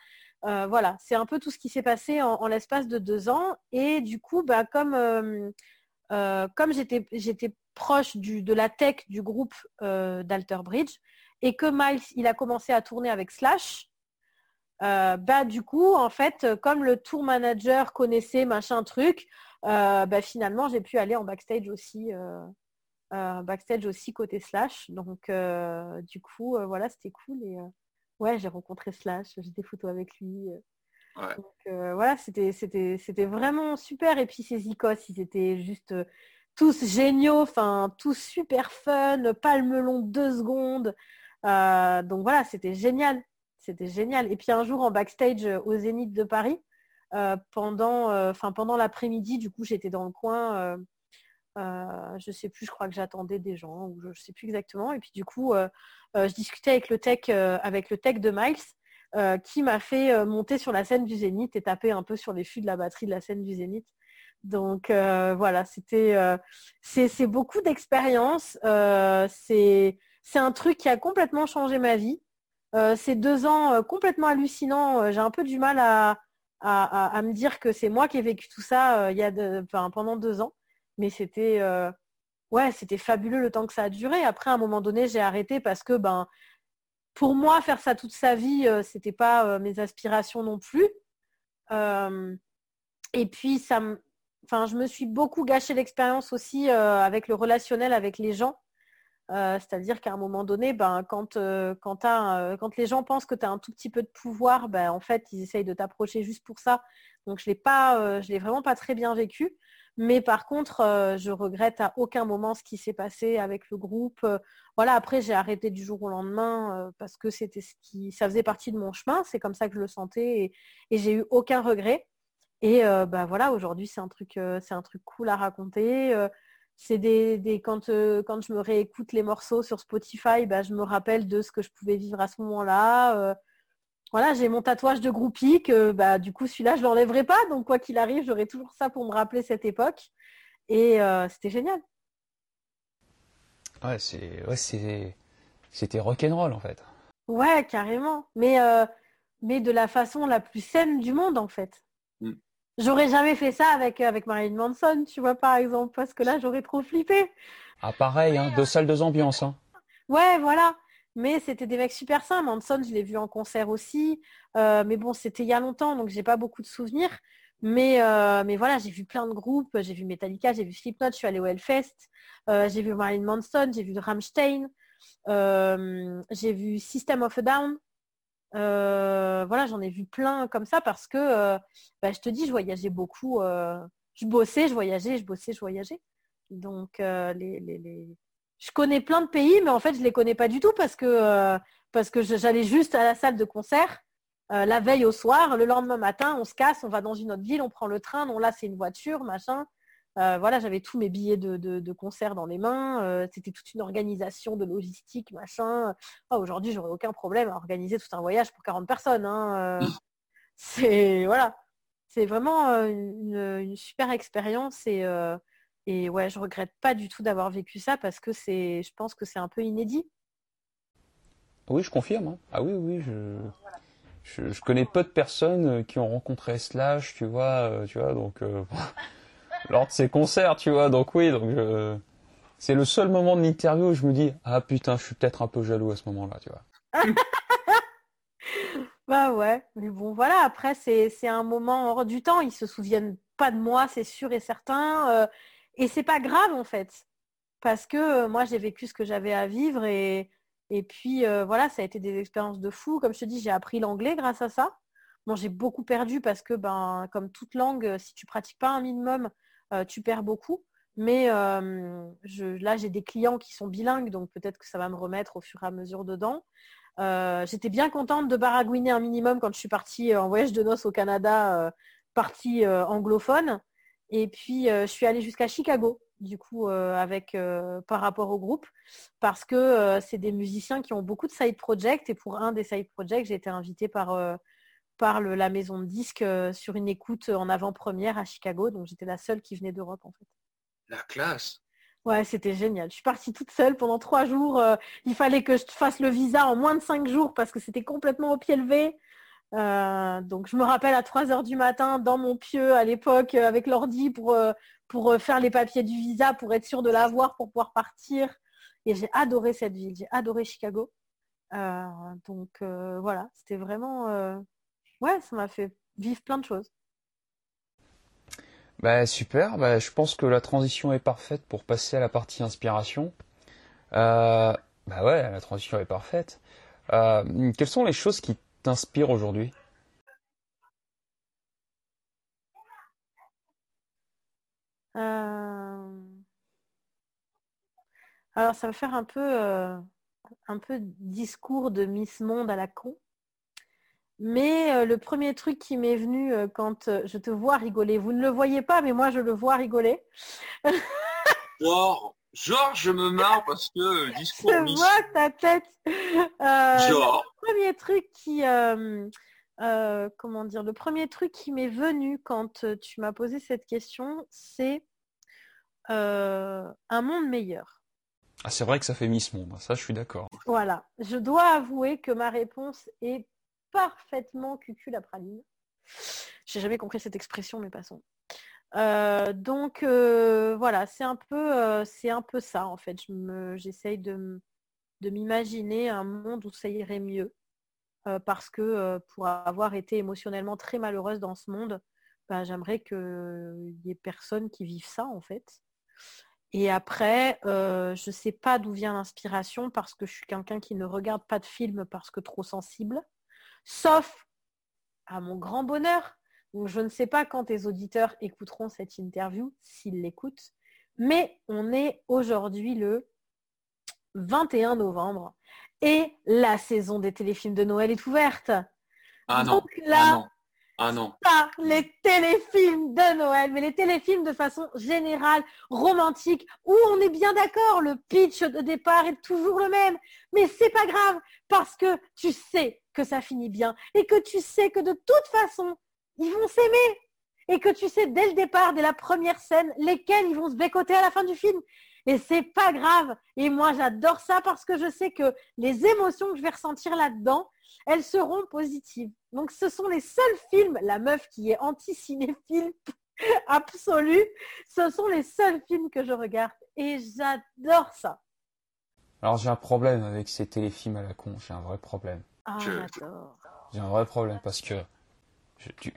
Speaker 3: voilà, c'est un peu tout ce qui s'est passé en, l'espace de deux ans. Et du coup, bah, comme, comme j'étais proche de la tech du groupe d'Alter Bridge, et que Miles, il a commencé à tourner avec Slash, euh, bah du coup, en fait, comme le tour manager connaissait machin truc, euh, bah, finalement, j'ai pu aller en backstage aussi, euh, backstage aussi côté Slash. Donc, du coup, voilà, c'était cool. Et ouais, j'ai rencontré Slash, j'ai des photos avec lui. voilà, c'était, c'était, c'était vraiment super. Et puis ces icos, ils étaient juste tous géniaux, enfin, tous super fun, pas le melon deux secondes. Euh, donc voilà, c'était génial. C'était génial. Et puis un jour en backstage euh, au Zénith de Paris, euh, pendant, pendant l'après-midi, du coup j'étais dans le coin, je sais plus, je crois que j'attendais des gens, je, ne sais plus exactement. Et puis du coup, je discutais avec le tech, avec le tech de Miles, qui m'a fait monter sur la scène du Zénith et taper un peu sur les fûts de la batterie de la scène du Zénith. Donc voilà, c'était c'est beaucoup d'expérience. c'est c'est un truc qui a complètement changé ma vie. Euh, ces deux ans euh, complètement hallucinants, euh, j'ai un peu du mal à, me dire que c'est moi qui ai vécu tout ça pendant deux ans. Mais c'était ouais, c'était fabuleux le temps que ça a duré. Après, à un moment donné, j'ai arrêté parce que ben pour moi, faire ça toute sa vie, c'était pas mes aspirations non plus. et puis je me suis beaucoup gâché l'expérience aussi avec le relationnel avec les gens. Euh, c'est-à-dire qu'à un moment donné, ben, quand, euh, euh, quand, les gens pensent que tu as un tout petit peu de pouvoir, ben, en fait, ils essayent de t'approcher juste pour ça. Donc, je ne l'ai vraiment pas très bien vécu. Mais par contre, je regrette à aucun moment ce qui s'est passé avec le groupe. voilà, après, j'ai arrêté du jour au lendemain parce que c'était ce qui, ça faisait partie de mon chemin. C'est comme ça que je le sentais et, j'ai eu aucun regret. Et ben, voilà, aujourd'hui, c'est un truc, c'est un truc cool à raconter c'est des, quand, euh, quand je me réécoute les morceaux sur Spotify, bah, je me rappelle de ce que je pouvais vivre à ce moment-là. Euh. voilà, j'ai mon tatouage de groupie que bah, du coup celui-là je l'enlèverai pas, donc quoi qu'il arrive, j'aurai toujours ça pour me rappeler cette époque. Et euh, c'était génial.
Speaker 2: Ouais, c'est ouais, c'était rock'n'roll en fait.
Speaker 3: Ouais, carrément. Mais, mais de la façon la plus saine du monde en fait. J'aurais jamais fait ça avec, euh, avec Marilyn Manson, tu vois, par exemple, parce que là, j'aurais trop flippé.
Speaker 2: Ah, pareil, hein, deux salles, deux ambiances. Hein.
Speaker 3: Ouais, voilà. mais c'était des mecs super sains. Manson, je l'ai vu en concert aussi. Euh, mais bon, c'était il y a longtemps, donc j'ai pas beaucoup de souvenirs. Mais, euh, mais voilà, j'ai vu plein de groupes. J'ai vu Metallica, j'ai vu Slipknot, je suis allée au Hellfest. Euh, j'ai vu Marilyn Manson, j'ai vu Rammstein. j'ai vu System of a Down. Voilà, j'en ai vu plein comme ça parce que, bah, je te dis, je voyageais beaucoup. je bossais, je voyageais, je bossais, je voyageais. Donc, je connais plein de pays, mais en fait, je ne les connais pas du tout parce que, euh, parce que j'allais juste à la salle de concert euh, la veille au soir. Le lendemain matin, on se casse, on va dans une autre ville, on prend le train. Non, là, c'est une voiture, machin. Euh, voilà, j'avais tous mes billets de, concert dans les mains. C'était toute une organisation de logistique, machin. Ah, aujourd'hui, j'aurais aucun problème à organiser tout un voyage pour 40 personnes. Hein, c'est voilà, c'est vraiment une, une, super expérience et et ouais, je regrette pas du tout d'avoir vécu ça parce que c'est, je pense que c'est un peu inédit.
Speaker 2: Oui, je confirme. Hein. Ah oui, oui, je... je... connais peu de personnes euh, qui ont rencontré Slash, tu vois, euh, tu vois, donc euh, lors de ces concerts, tu vois, donc oui, donc c'est le seul moment de l'interview où je me dis ah putain, je suis peut-être un peu jaloux à ce moment-là, tu vois.
Speaker 3: bah ouais, mais bon, voilà. Après, c'est un moment hors du temps. Ils se souviennent pas de moi, c'est sûr et certain. Et c'est pas grave en fait, parce que euh, moi j'ai vécu ce que j'avais à vivre et, puis euh, voilà, ça a été des expériences de fou. Comme je te dis, j'ai appris l'anglais grâce à ça. Bon, j'ai beaucoup perdu parce que ben comme toute langue, si tu pratiques pas un minimum, euh, tu perds beaucoup. Mais je, là, j'ai des clients qui sont bilingues, donc peut-être que ça va me remettre au fur et à mesure dedans. J'étais bien contente de baragouiner un minimum quand je suis partie en voyage de noces au Canada, partie anglophone. Et puis, euh, je suis allée jusqu'à Chicago, du coup, euh, avec, euh, par rapport au groupe, parce que c'est des musiciens qui ont beaucoup de side projects. Et pour un des side projects, j'ai été invitée par, par la maison de disques sur une écoute en avant-première à Chicago. Donc, j'étais la seule qui venait d'Europe, en fait.
Speaker 4: La classe
Speaker 3: Ouais, c'était génial. Je suis partie toute seule pendant trois jours. il fallait que je fasse le visa en moins de cinq jours parce que c'était complètement au pied levé. Euh, donc je me rappelle à 3 heures du matin dans mon pieu à l'époque euh, avec l'ordi pour, euh, pour faire les papiers du visa pour être sûr de l'avoir pour pouvoir partir. Et j'ai adoré cette ville, j'ai adoré Chicago. donc voilà, c'était vraiment... Ouais, ça m'a fait vivre plein de choses.
Speaker 2: Bah, super, bah, je pense que la transition est parfaite pour passer à la partie inspiration. bah ouais, la transition est parfaite. quelles sont les choses qui t'inspire aujourd'hui?
Speaker 3: Euh, Alors ça va faire un peu, euh, un peu discours de Miss Monde à la con. Mais euh, le premier truc qui m'est venu quand je te vois rigoler, vous ne le voyez pas, mais moi je le vois rigoler.
Speaker 4: Genre, genre je me marre parce que discours.
Speaker 3: Je vois ta tête. genre premier truc qui, euh, euh, comment dire, le premier truc qui m'est venu quand euh, tu m'as posé cette question, c'est un monde meilleur.
Speaker 2: Ah, c'est vrai que ça fait Miss Monde, ça je suis d'accord.
Speaker 3: Voilà, je dois avouer que ma réponse est parfaitement cucul à praline. J'ai jamais compris cette expression, mais passons. donc voilà, c'est un peu, c'est un peu ça en fait. j'essaye de, m'imaginer un monde où ça irait mieux. Euh, parce que euh, pour avoir été émotionnellement très malheureuse dans ce monde, ben, j'aimerais qu'il y ait personne qui vive ça en fait. Et après, euh, je ne sais pas d'où vient l'inspiration parce que je suis quelqu'un qui ne regarde pas de films parce que trop sensible, sauf à mon grand bonheur. Donc, je ne sais pas quand tes auditeurs écouteront cette interview, s'ils l'écoutent, mais on est aujourd'hui le 21 novembre et la saison des téléfilms de Noël est ouverte.
Speaker 4: Ah non. Donc là, ah non.
Speaker 3: Ah Pas les téléfilms de Noël, mais les téléfilms de façon générale, romantique, où on est bien d'accord, le pitch de départ est toujours le même. Mais c'est pas grave, parce que tu sais que ça finit bien et que tu sais que de toute façon, ils vont s'aimer. Et que tu sais dès le départ, dès la première scène, lesquels ils vont se bécoter à la fin du film. Et c'est pas grave. Et moi, j'adore ça parce que je sais que les émotions que je vais ressentir là-dedans, elles seront positives. Donc, ce sont les seuls films, la meuf qui est anti-cinéphile absolue, ce sont les seuls films que je regarde. Et j'adore ça.
Speaker 2: Alors j'ai un problème avec ces téléfilms à la con, j'ai un vrai problème.
Speaker 3: Ah,
Speaker 4: Je-.
Speaker 2: J'ai un vrai problème parce que je- tu,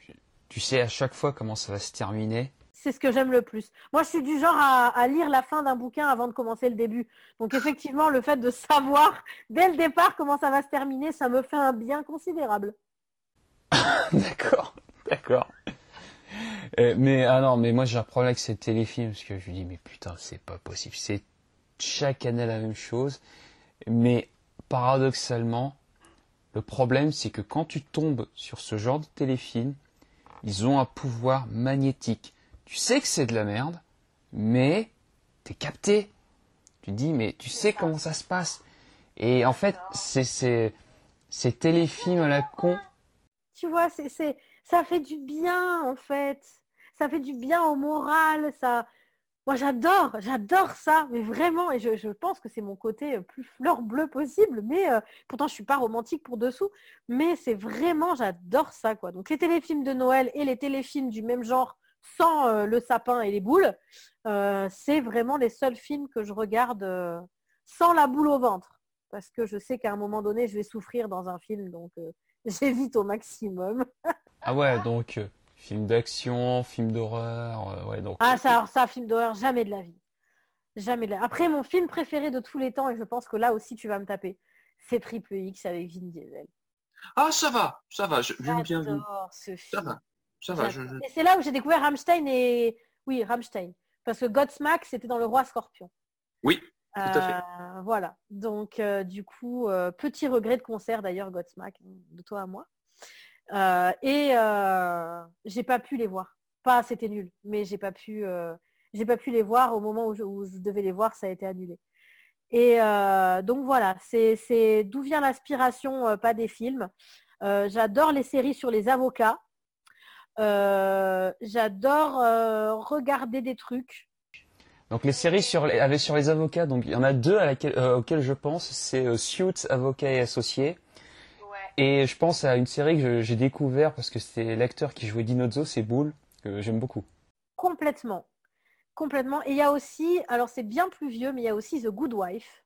Speaker 2: tu sais à chaque fois comment ça va se terminer.
Speaker 3: C'est ce que j'aime le plus. Moi, je suis du genre à, à lire la fin d'un bouquin avant de commencer le début. Donc, effectivement, le fait de savoir dès le départ comment ça va se terminer, ça me fait un bien considérable.
Speaker 2: d'accord, d'accord. Euh, mais ah non, mais moi j'ai un problème avec ces téléfilms parce que je me dis mais putain c'est pas possible. C'est chaque année la même chose. Mais paradoxalement, le problème c'est que quand tu tombes sur ce genre de téléfilm, ils ont un pouvoir magnétique. Tu sais que c'est de la merde, mais t'es capté. Tu dis mais tu sais comment ça se passe. Et en fait, c'est ces téléfilms à la con
Speaker 3: Tu vois, c'est, c'est, ça fait du bien, en fait. Ça fait du bien au moral. Ça... Moi, j'adore, j'adore ça, mais vraiment. Et je, pense que c'est mon côté euh, plus fleur bleue possible. Mais euh, pourtant, je suis pas romantique pour dessous. Mais c'est vraiment, j'adore ça, quoi. Donc, les téléfilms de Noël et les téléfilms du même genre, sans euh, le sapin et les boules, c'est vraiment les seuls films que je regarde sans la boule au ventre. Parce que je sais qu'à un moment donné, je vais souffrir dans un film. Donc, j'évite au maximum.
Speaker 2: Ah ouais, donc film d'action, film d'horreur, euh, ouais donc.
Speaker 3: Ah, ça, alors ça, film d'horreur, jamais de la vie. Jamais de la Après, mon film préféré de tous les temps, et je pense que là aussi tu vas me taper, c'est Triple X avec Vin Diesel.
Speaker 4: Ah, ça va, ça va, je- j'aime bien vu.
Speaker 3: J'adore ce
Speaker 4: Ça
Speaker 3: film.
Speaker 4: va, ça va. Je,
Speaker 3: J'adore.
Speaker 4: je-
Speaker 3: Et c'est là où j'ai découvert Rammstein et... Oui, Rammstein. Parce que Godsmack, c'était dans Le Roi Scorpion.
Speaker 4: Oui, tout à fait.
Speaker 3: Euh, voilà. Donc, euh, du coup, euh, petit regret de concert d'ailleurs, Godsmack, de toi à moi. Euh, et euh, j'ai pas pu les voir. Pas, c'était nul, mais j'ai pas pu, euh, j'ai pas pu les voir au moment où je, devais les voir, ça a été annulé. Et donc voilà, c'est, d'où vient l'inspiration, euh, pas des films. J'adore les séries sur les avocats. J'adore regarder des trucs.
Speaker 2: Donc les séries sur les, sur les avocats, donc il y en a deux auxquelles je pense, c'est Suits, Avocats et Associés. Et je pense à une série que j'ai découvert parce que c'était l'acteur qui jouait Dinozzo, c'est Bull, que j'aime beaucoup.
Speaker 3: Complètement. Complètement. Et il y a aussi, alors c'est bien plus vieux, mais il y a aussi The Good Wife.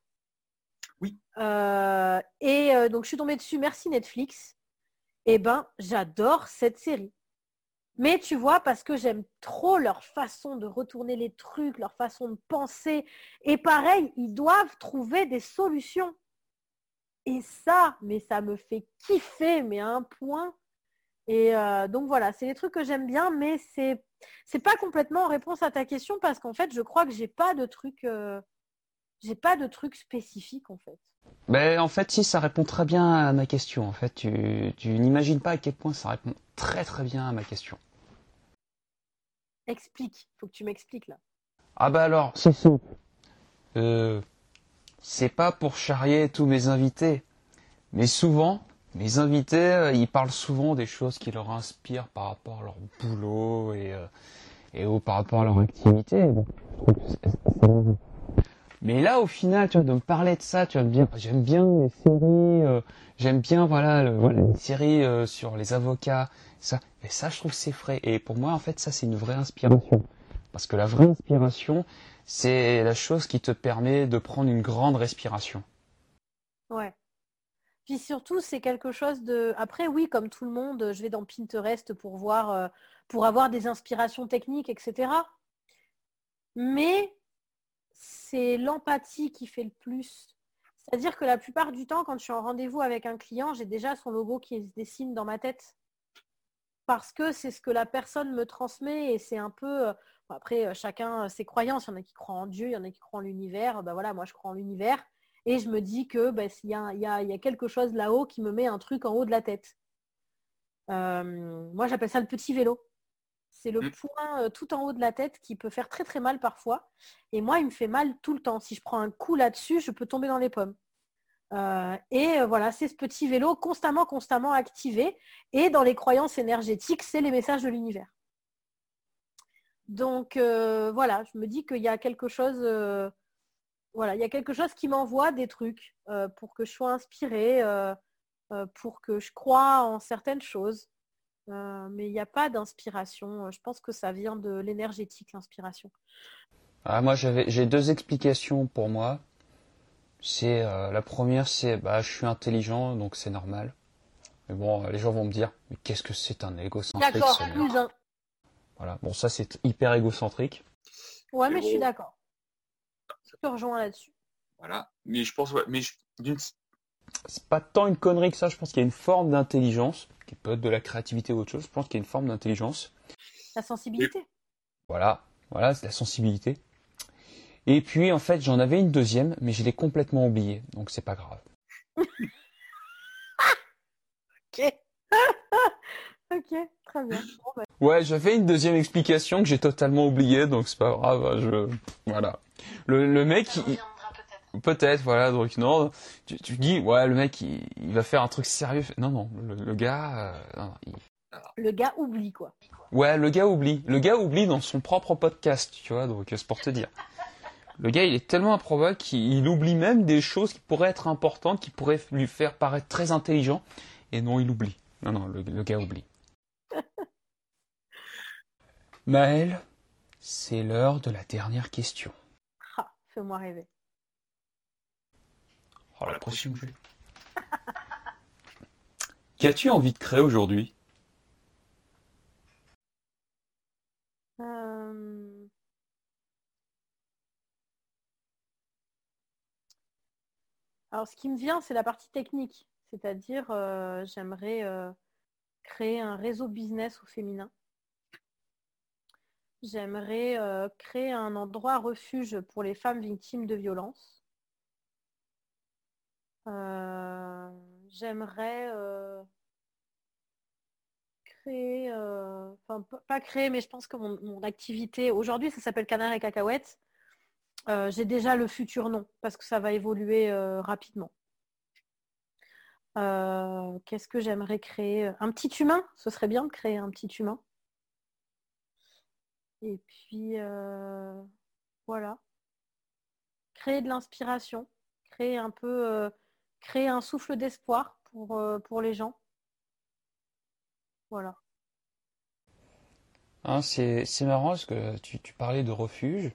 Speaker 4: Oui.
Speaker 3: Euh, et euh, donc je suis tombée dessus, merci Netflix. Eh ben, j'adore cette série. Mais tu vois, parce que j'aime trop leur façon de retourner les trucs, leur façon de penser. Et pareil, ils doivent trouver des solutions. Et ça, mais ça me fait kiffer, mais à un point. Et euh, donc voilà, c'est des trucs que j'aime bien, mais c'est c'est pas complètement en réponse à ta question parce qu'en fait, je crois que j'ai pas de truc, euh, j'ai pas de truc spécifique en fait.
Speaker 2: Ben en fait si ça répond très bien à ma question. En fait tu, tu n'imagines pas à quel point ça répond très très bien à ma question.
Speaker 3: Explique, faut que tu m'expliques là.
Speaker 2: Ah bah alors c'est simple. Euh, c'est pas pour charrier tous mes invités, mais souvent mes invités euh, ils parlent souvent des choses qui leur inspirent par rapport à leur boulot et euh, et au, par rapport à leur activité. Mais là, au final, tu vois, de me parler de ça, tu vas me dire, j'aime bien les séries, euh, j'aime bien, voilà, le- voilà, les séries euh, sur les avocats, ça. Et ça, je trouve que c'est frais. Et pour moi, en fait, ça, c'est une vraie inspiration. Parce que la vraie inspiration, c'est la chose qui te permet de prendre une grande respiration.
Speaker 3: Ouais. Puis surtout, c'est quelque chose de. Après, oui, comme tout le monde, je vais dans Pinterest pour voir, euh, pour avoir des inspirations techniques, etc. Mais c'est l'empathie qui fait le plus. C'est-à-dire que la plupart du temps, quand je suis en rendez-vous avec un client, j'ai déjà son logo qui se dessine dans ma tête. Parce que c'est ce que la personne me transmet et c'est un peu. Bon, après, euh, chacun ses croyances. Il y en a qui croient en Dieu, il y en a qui croient en l'univers. Ben voilà, moi, je crois en l'univers. Et je me dis que ben, s'il y, a, il y a- il y a quelque chose là-haut qui me met un truc en haut de la tête. Euh, moi, j'appelle ça le petit vélo. C'est le
Speaker 4: Mm.
Speaker 3: point euh, tout en haut de la tête qui peut faire très très mal parfois. Et moi, il me fait mal tout le temps. Si je prends un coup là-dessus, je peux tomber dans les pommes. Euh, et euh, voilà, c'est ce petit vélo constamment, constamment activé. Et dans les croyances énergétiques, c'est les messages de l'univers. Donc euh, voilà, je me dis qu'il y a quelque chose, euh, voilà, il y a quelque chose qui m'envoie des trucs euh, pour que je sois inspirée, pour que je croie en certaines choses. Mais il n'y a pas d'inspiration. Je pense que ça vient de l'énergétique, l'inspiration.
Speaker 2: Ah, moi, j'avais, j'ai deux explications pour moi. C'est la première, c'est bah je suis intelligent, donc c'est normal. Mais bon, les gens vont me dire, mais qu'est-ce que c'est un égocentrique
Speaker 3: D'accord,
Speaker 2: ce mec
Speaker 3: plus un.
Speaker 2: Voilà. Bon, ça c'est hyper égocentrique.
Speaker 3: Ouais,
Speaker 4: Mais
Speaker 3: mais je suis d'accord. Je te rejoins là-dessus.
Speaker 4: Voilà. Mais je pense, ouais, mais je- d'une-
Speaker 2: C'est pas tant une connerie que ça. Je pense qu'il y a une forme d'intelligence qui peut être de la créativité ou autre chose. Je pense qu'il y a une forme d'intelligence.
Speaker 3: La sensibilité.
Speaker 2: Voilà, voilà, c'est la sensibilité. Et puis en fait, j'en avais une deuxième, mais je l'ai complètement oubliée, donc c'est pas grave.
Speaker 3: Ok. ok, très bien. Bon, bah,
Speaker 2: Ouais, j'avais une deuxième explication que j'ai totalement oubliée, donc c'est pas grave. hein, Je voilà. Le, le mec, il- peut-être, voilà. Donc non, tu, tu dis ouais, le mec, il, il va faire un truc sérieux. Non, non, le, le gars, euh, non, il-
Speaker 3: le gars oublie, quoi.
Speaker 2: ouais, le gars oublie. Le gars oublie dans son propre podcast, tu vois. Donc c'est pour te dire. Le gars, il est tellement improbable qu'il il oublie même des choses qui pourraient être importantes, qui pourraient lui faire paraître très intelligent. Et non, il oublie. Non, non, le, le gars oublie. Maël, c'est l'heure de la dernière question.
Speaker 3: Ah, fais-moi rêver.
Speaker 2: Oh, la j'ai. Qu'as-tu envie de créer aujourd'hui?
Speaker 3: Euh, Alors, ce qui me vient, c'est la partie technique. C'est-à-dire, euh, j'aimerais euh, créer un réseau business au féminin. J'aimerais euh, créer un endroit refuge pour les femmes victimes de violences. Euh, j'aimerais euh, créer, enfin pas créer, mais je pense que mon, activité, aujourd'hui ça s'appelle Canard et Cacahuètes. J'ai déjà le futur nom parce que ça va évoluer rapidement. Qu'est-ce que j'aimerais créer? Un petit humain, ce serait bien de créer un petit humain. Et puis euh, voilà. Créer de l'inspiration, créer un peu, euh, créer un souffle d'espoir pour, euh, pour les gens. Voilà.
Speaker 2: Hein, c'est, marrant parce que tu, tu parlais de refuge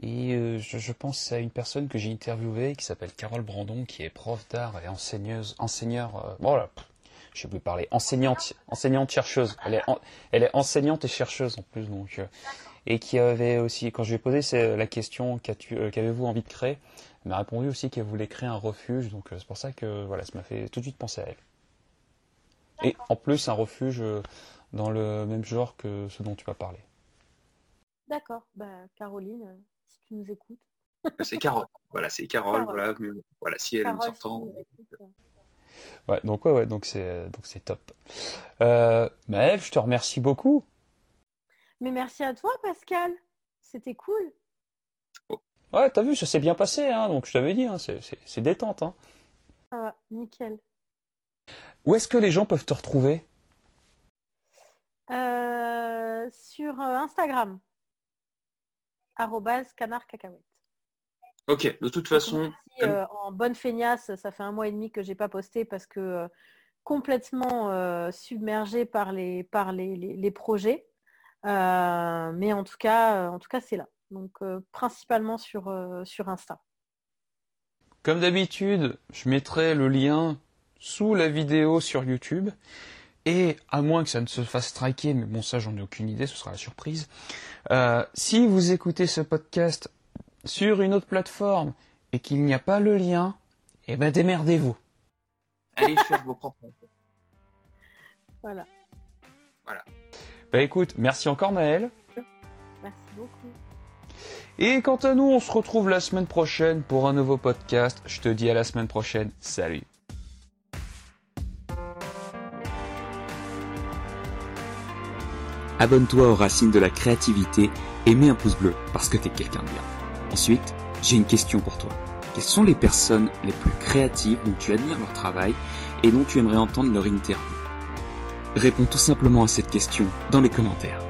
Speaker 2: et je, je pense à une personne que j'ai interviewée qui s'appelle Carole Brandon qui est prof d'art et enseigneuse, enseigneur, bon je sais plus parler, enseignante, enseignante chercheuse. Elle est, en- elle est enseignante et chercheuse en plus donc euh, et qui avait aussi quand je lui ai posé c'est, la question qu'as-tu, euh, qu'avez-vous envie de créer, elle m'a répondu aussi qu'elle voulait créer un refuge donc euh, c'est pour ça que voilà ça m'a fait tout de suite penser à elle. Et en plus un refuge euh, dans le même genre que ce dont tu vas parler.
Speaker 3: D'accord. Bah, Caroline, euh, si tu nous écoutes.
Speaker 4: c'est Carole. Voilà, c'est Carole.
Speaker 3: Carole.
Speaker 4: Voilà, mais voilà, si elle nous
Speaker 3: Carole,
Speaker 4: entend.
Speaker 3: nous euh,
Speaker 2: Ouais, donc ouais, ouais, donc c'est donc c'est top. Euh, Maël, je te remercie beaucoup.
Speaker 3: Mais merci à toi, Pascal. C'était cool.
Speaker 2: Ouais, t'as vu, ça s'est bien passé, hein, donc je t'avais dit, hein, c'est détente. Hein.
Speaker 3: Ça va, nickel.
Speaker 2: Où est-ce que les gens peuvent te retrouver?
Speaker 3: Euh, sur euh, Instagram. Arrobase canard cacahuète.
Speaker 4: Ok, de toute façon,
Speaker 3: euh, en bonne feignasse, ça fait un mois et demi que j'ai pas posté parce que euh, complètement euh, submergée par les, par les, les- les projets. Euh, mais en tout cas, en tout cas, c'est là. Donc principalement sur, sur Insta.
Speaker 2: Comme d'habitude, je mettrai le lien sous la vidéo sur YouTube. Et à moins que ça ne se fasse striker, mais bon ça j'en ai aucune idée, ce sera la surprise. si vous écoutez ce podcast sur une autre plateforme et qu'il n'y a pas le lien, eh ben démerdez-vous.
Speaker 4: allez faire vos propres.
Speaker 3: Voilà.
Speaker 2: Bah écoute, merci encore Maël.
Speaker 3: Merci beaucoup.
Speaker 2: Et quant à nous, on se retrouve la semaine prochaine pour un nouveau podcast. Je te dis à la semaine prochaine. Salut.
Speaker 1: Abonne-toi aux racines de la créativité et mets un pouce bleu parce que t'es quelqu'un de bien. Ensuite, j'ai une question pour toi. Quelles sont les personnes les plus créatives dont tu admires leur travail et dont tu aimerais entendre leur interview? Réponds tout simplement à cette question dans les commentaires.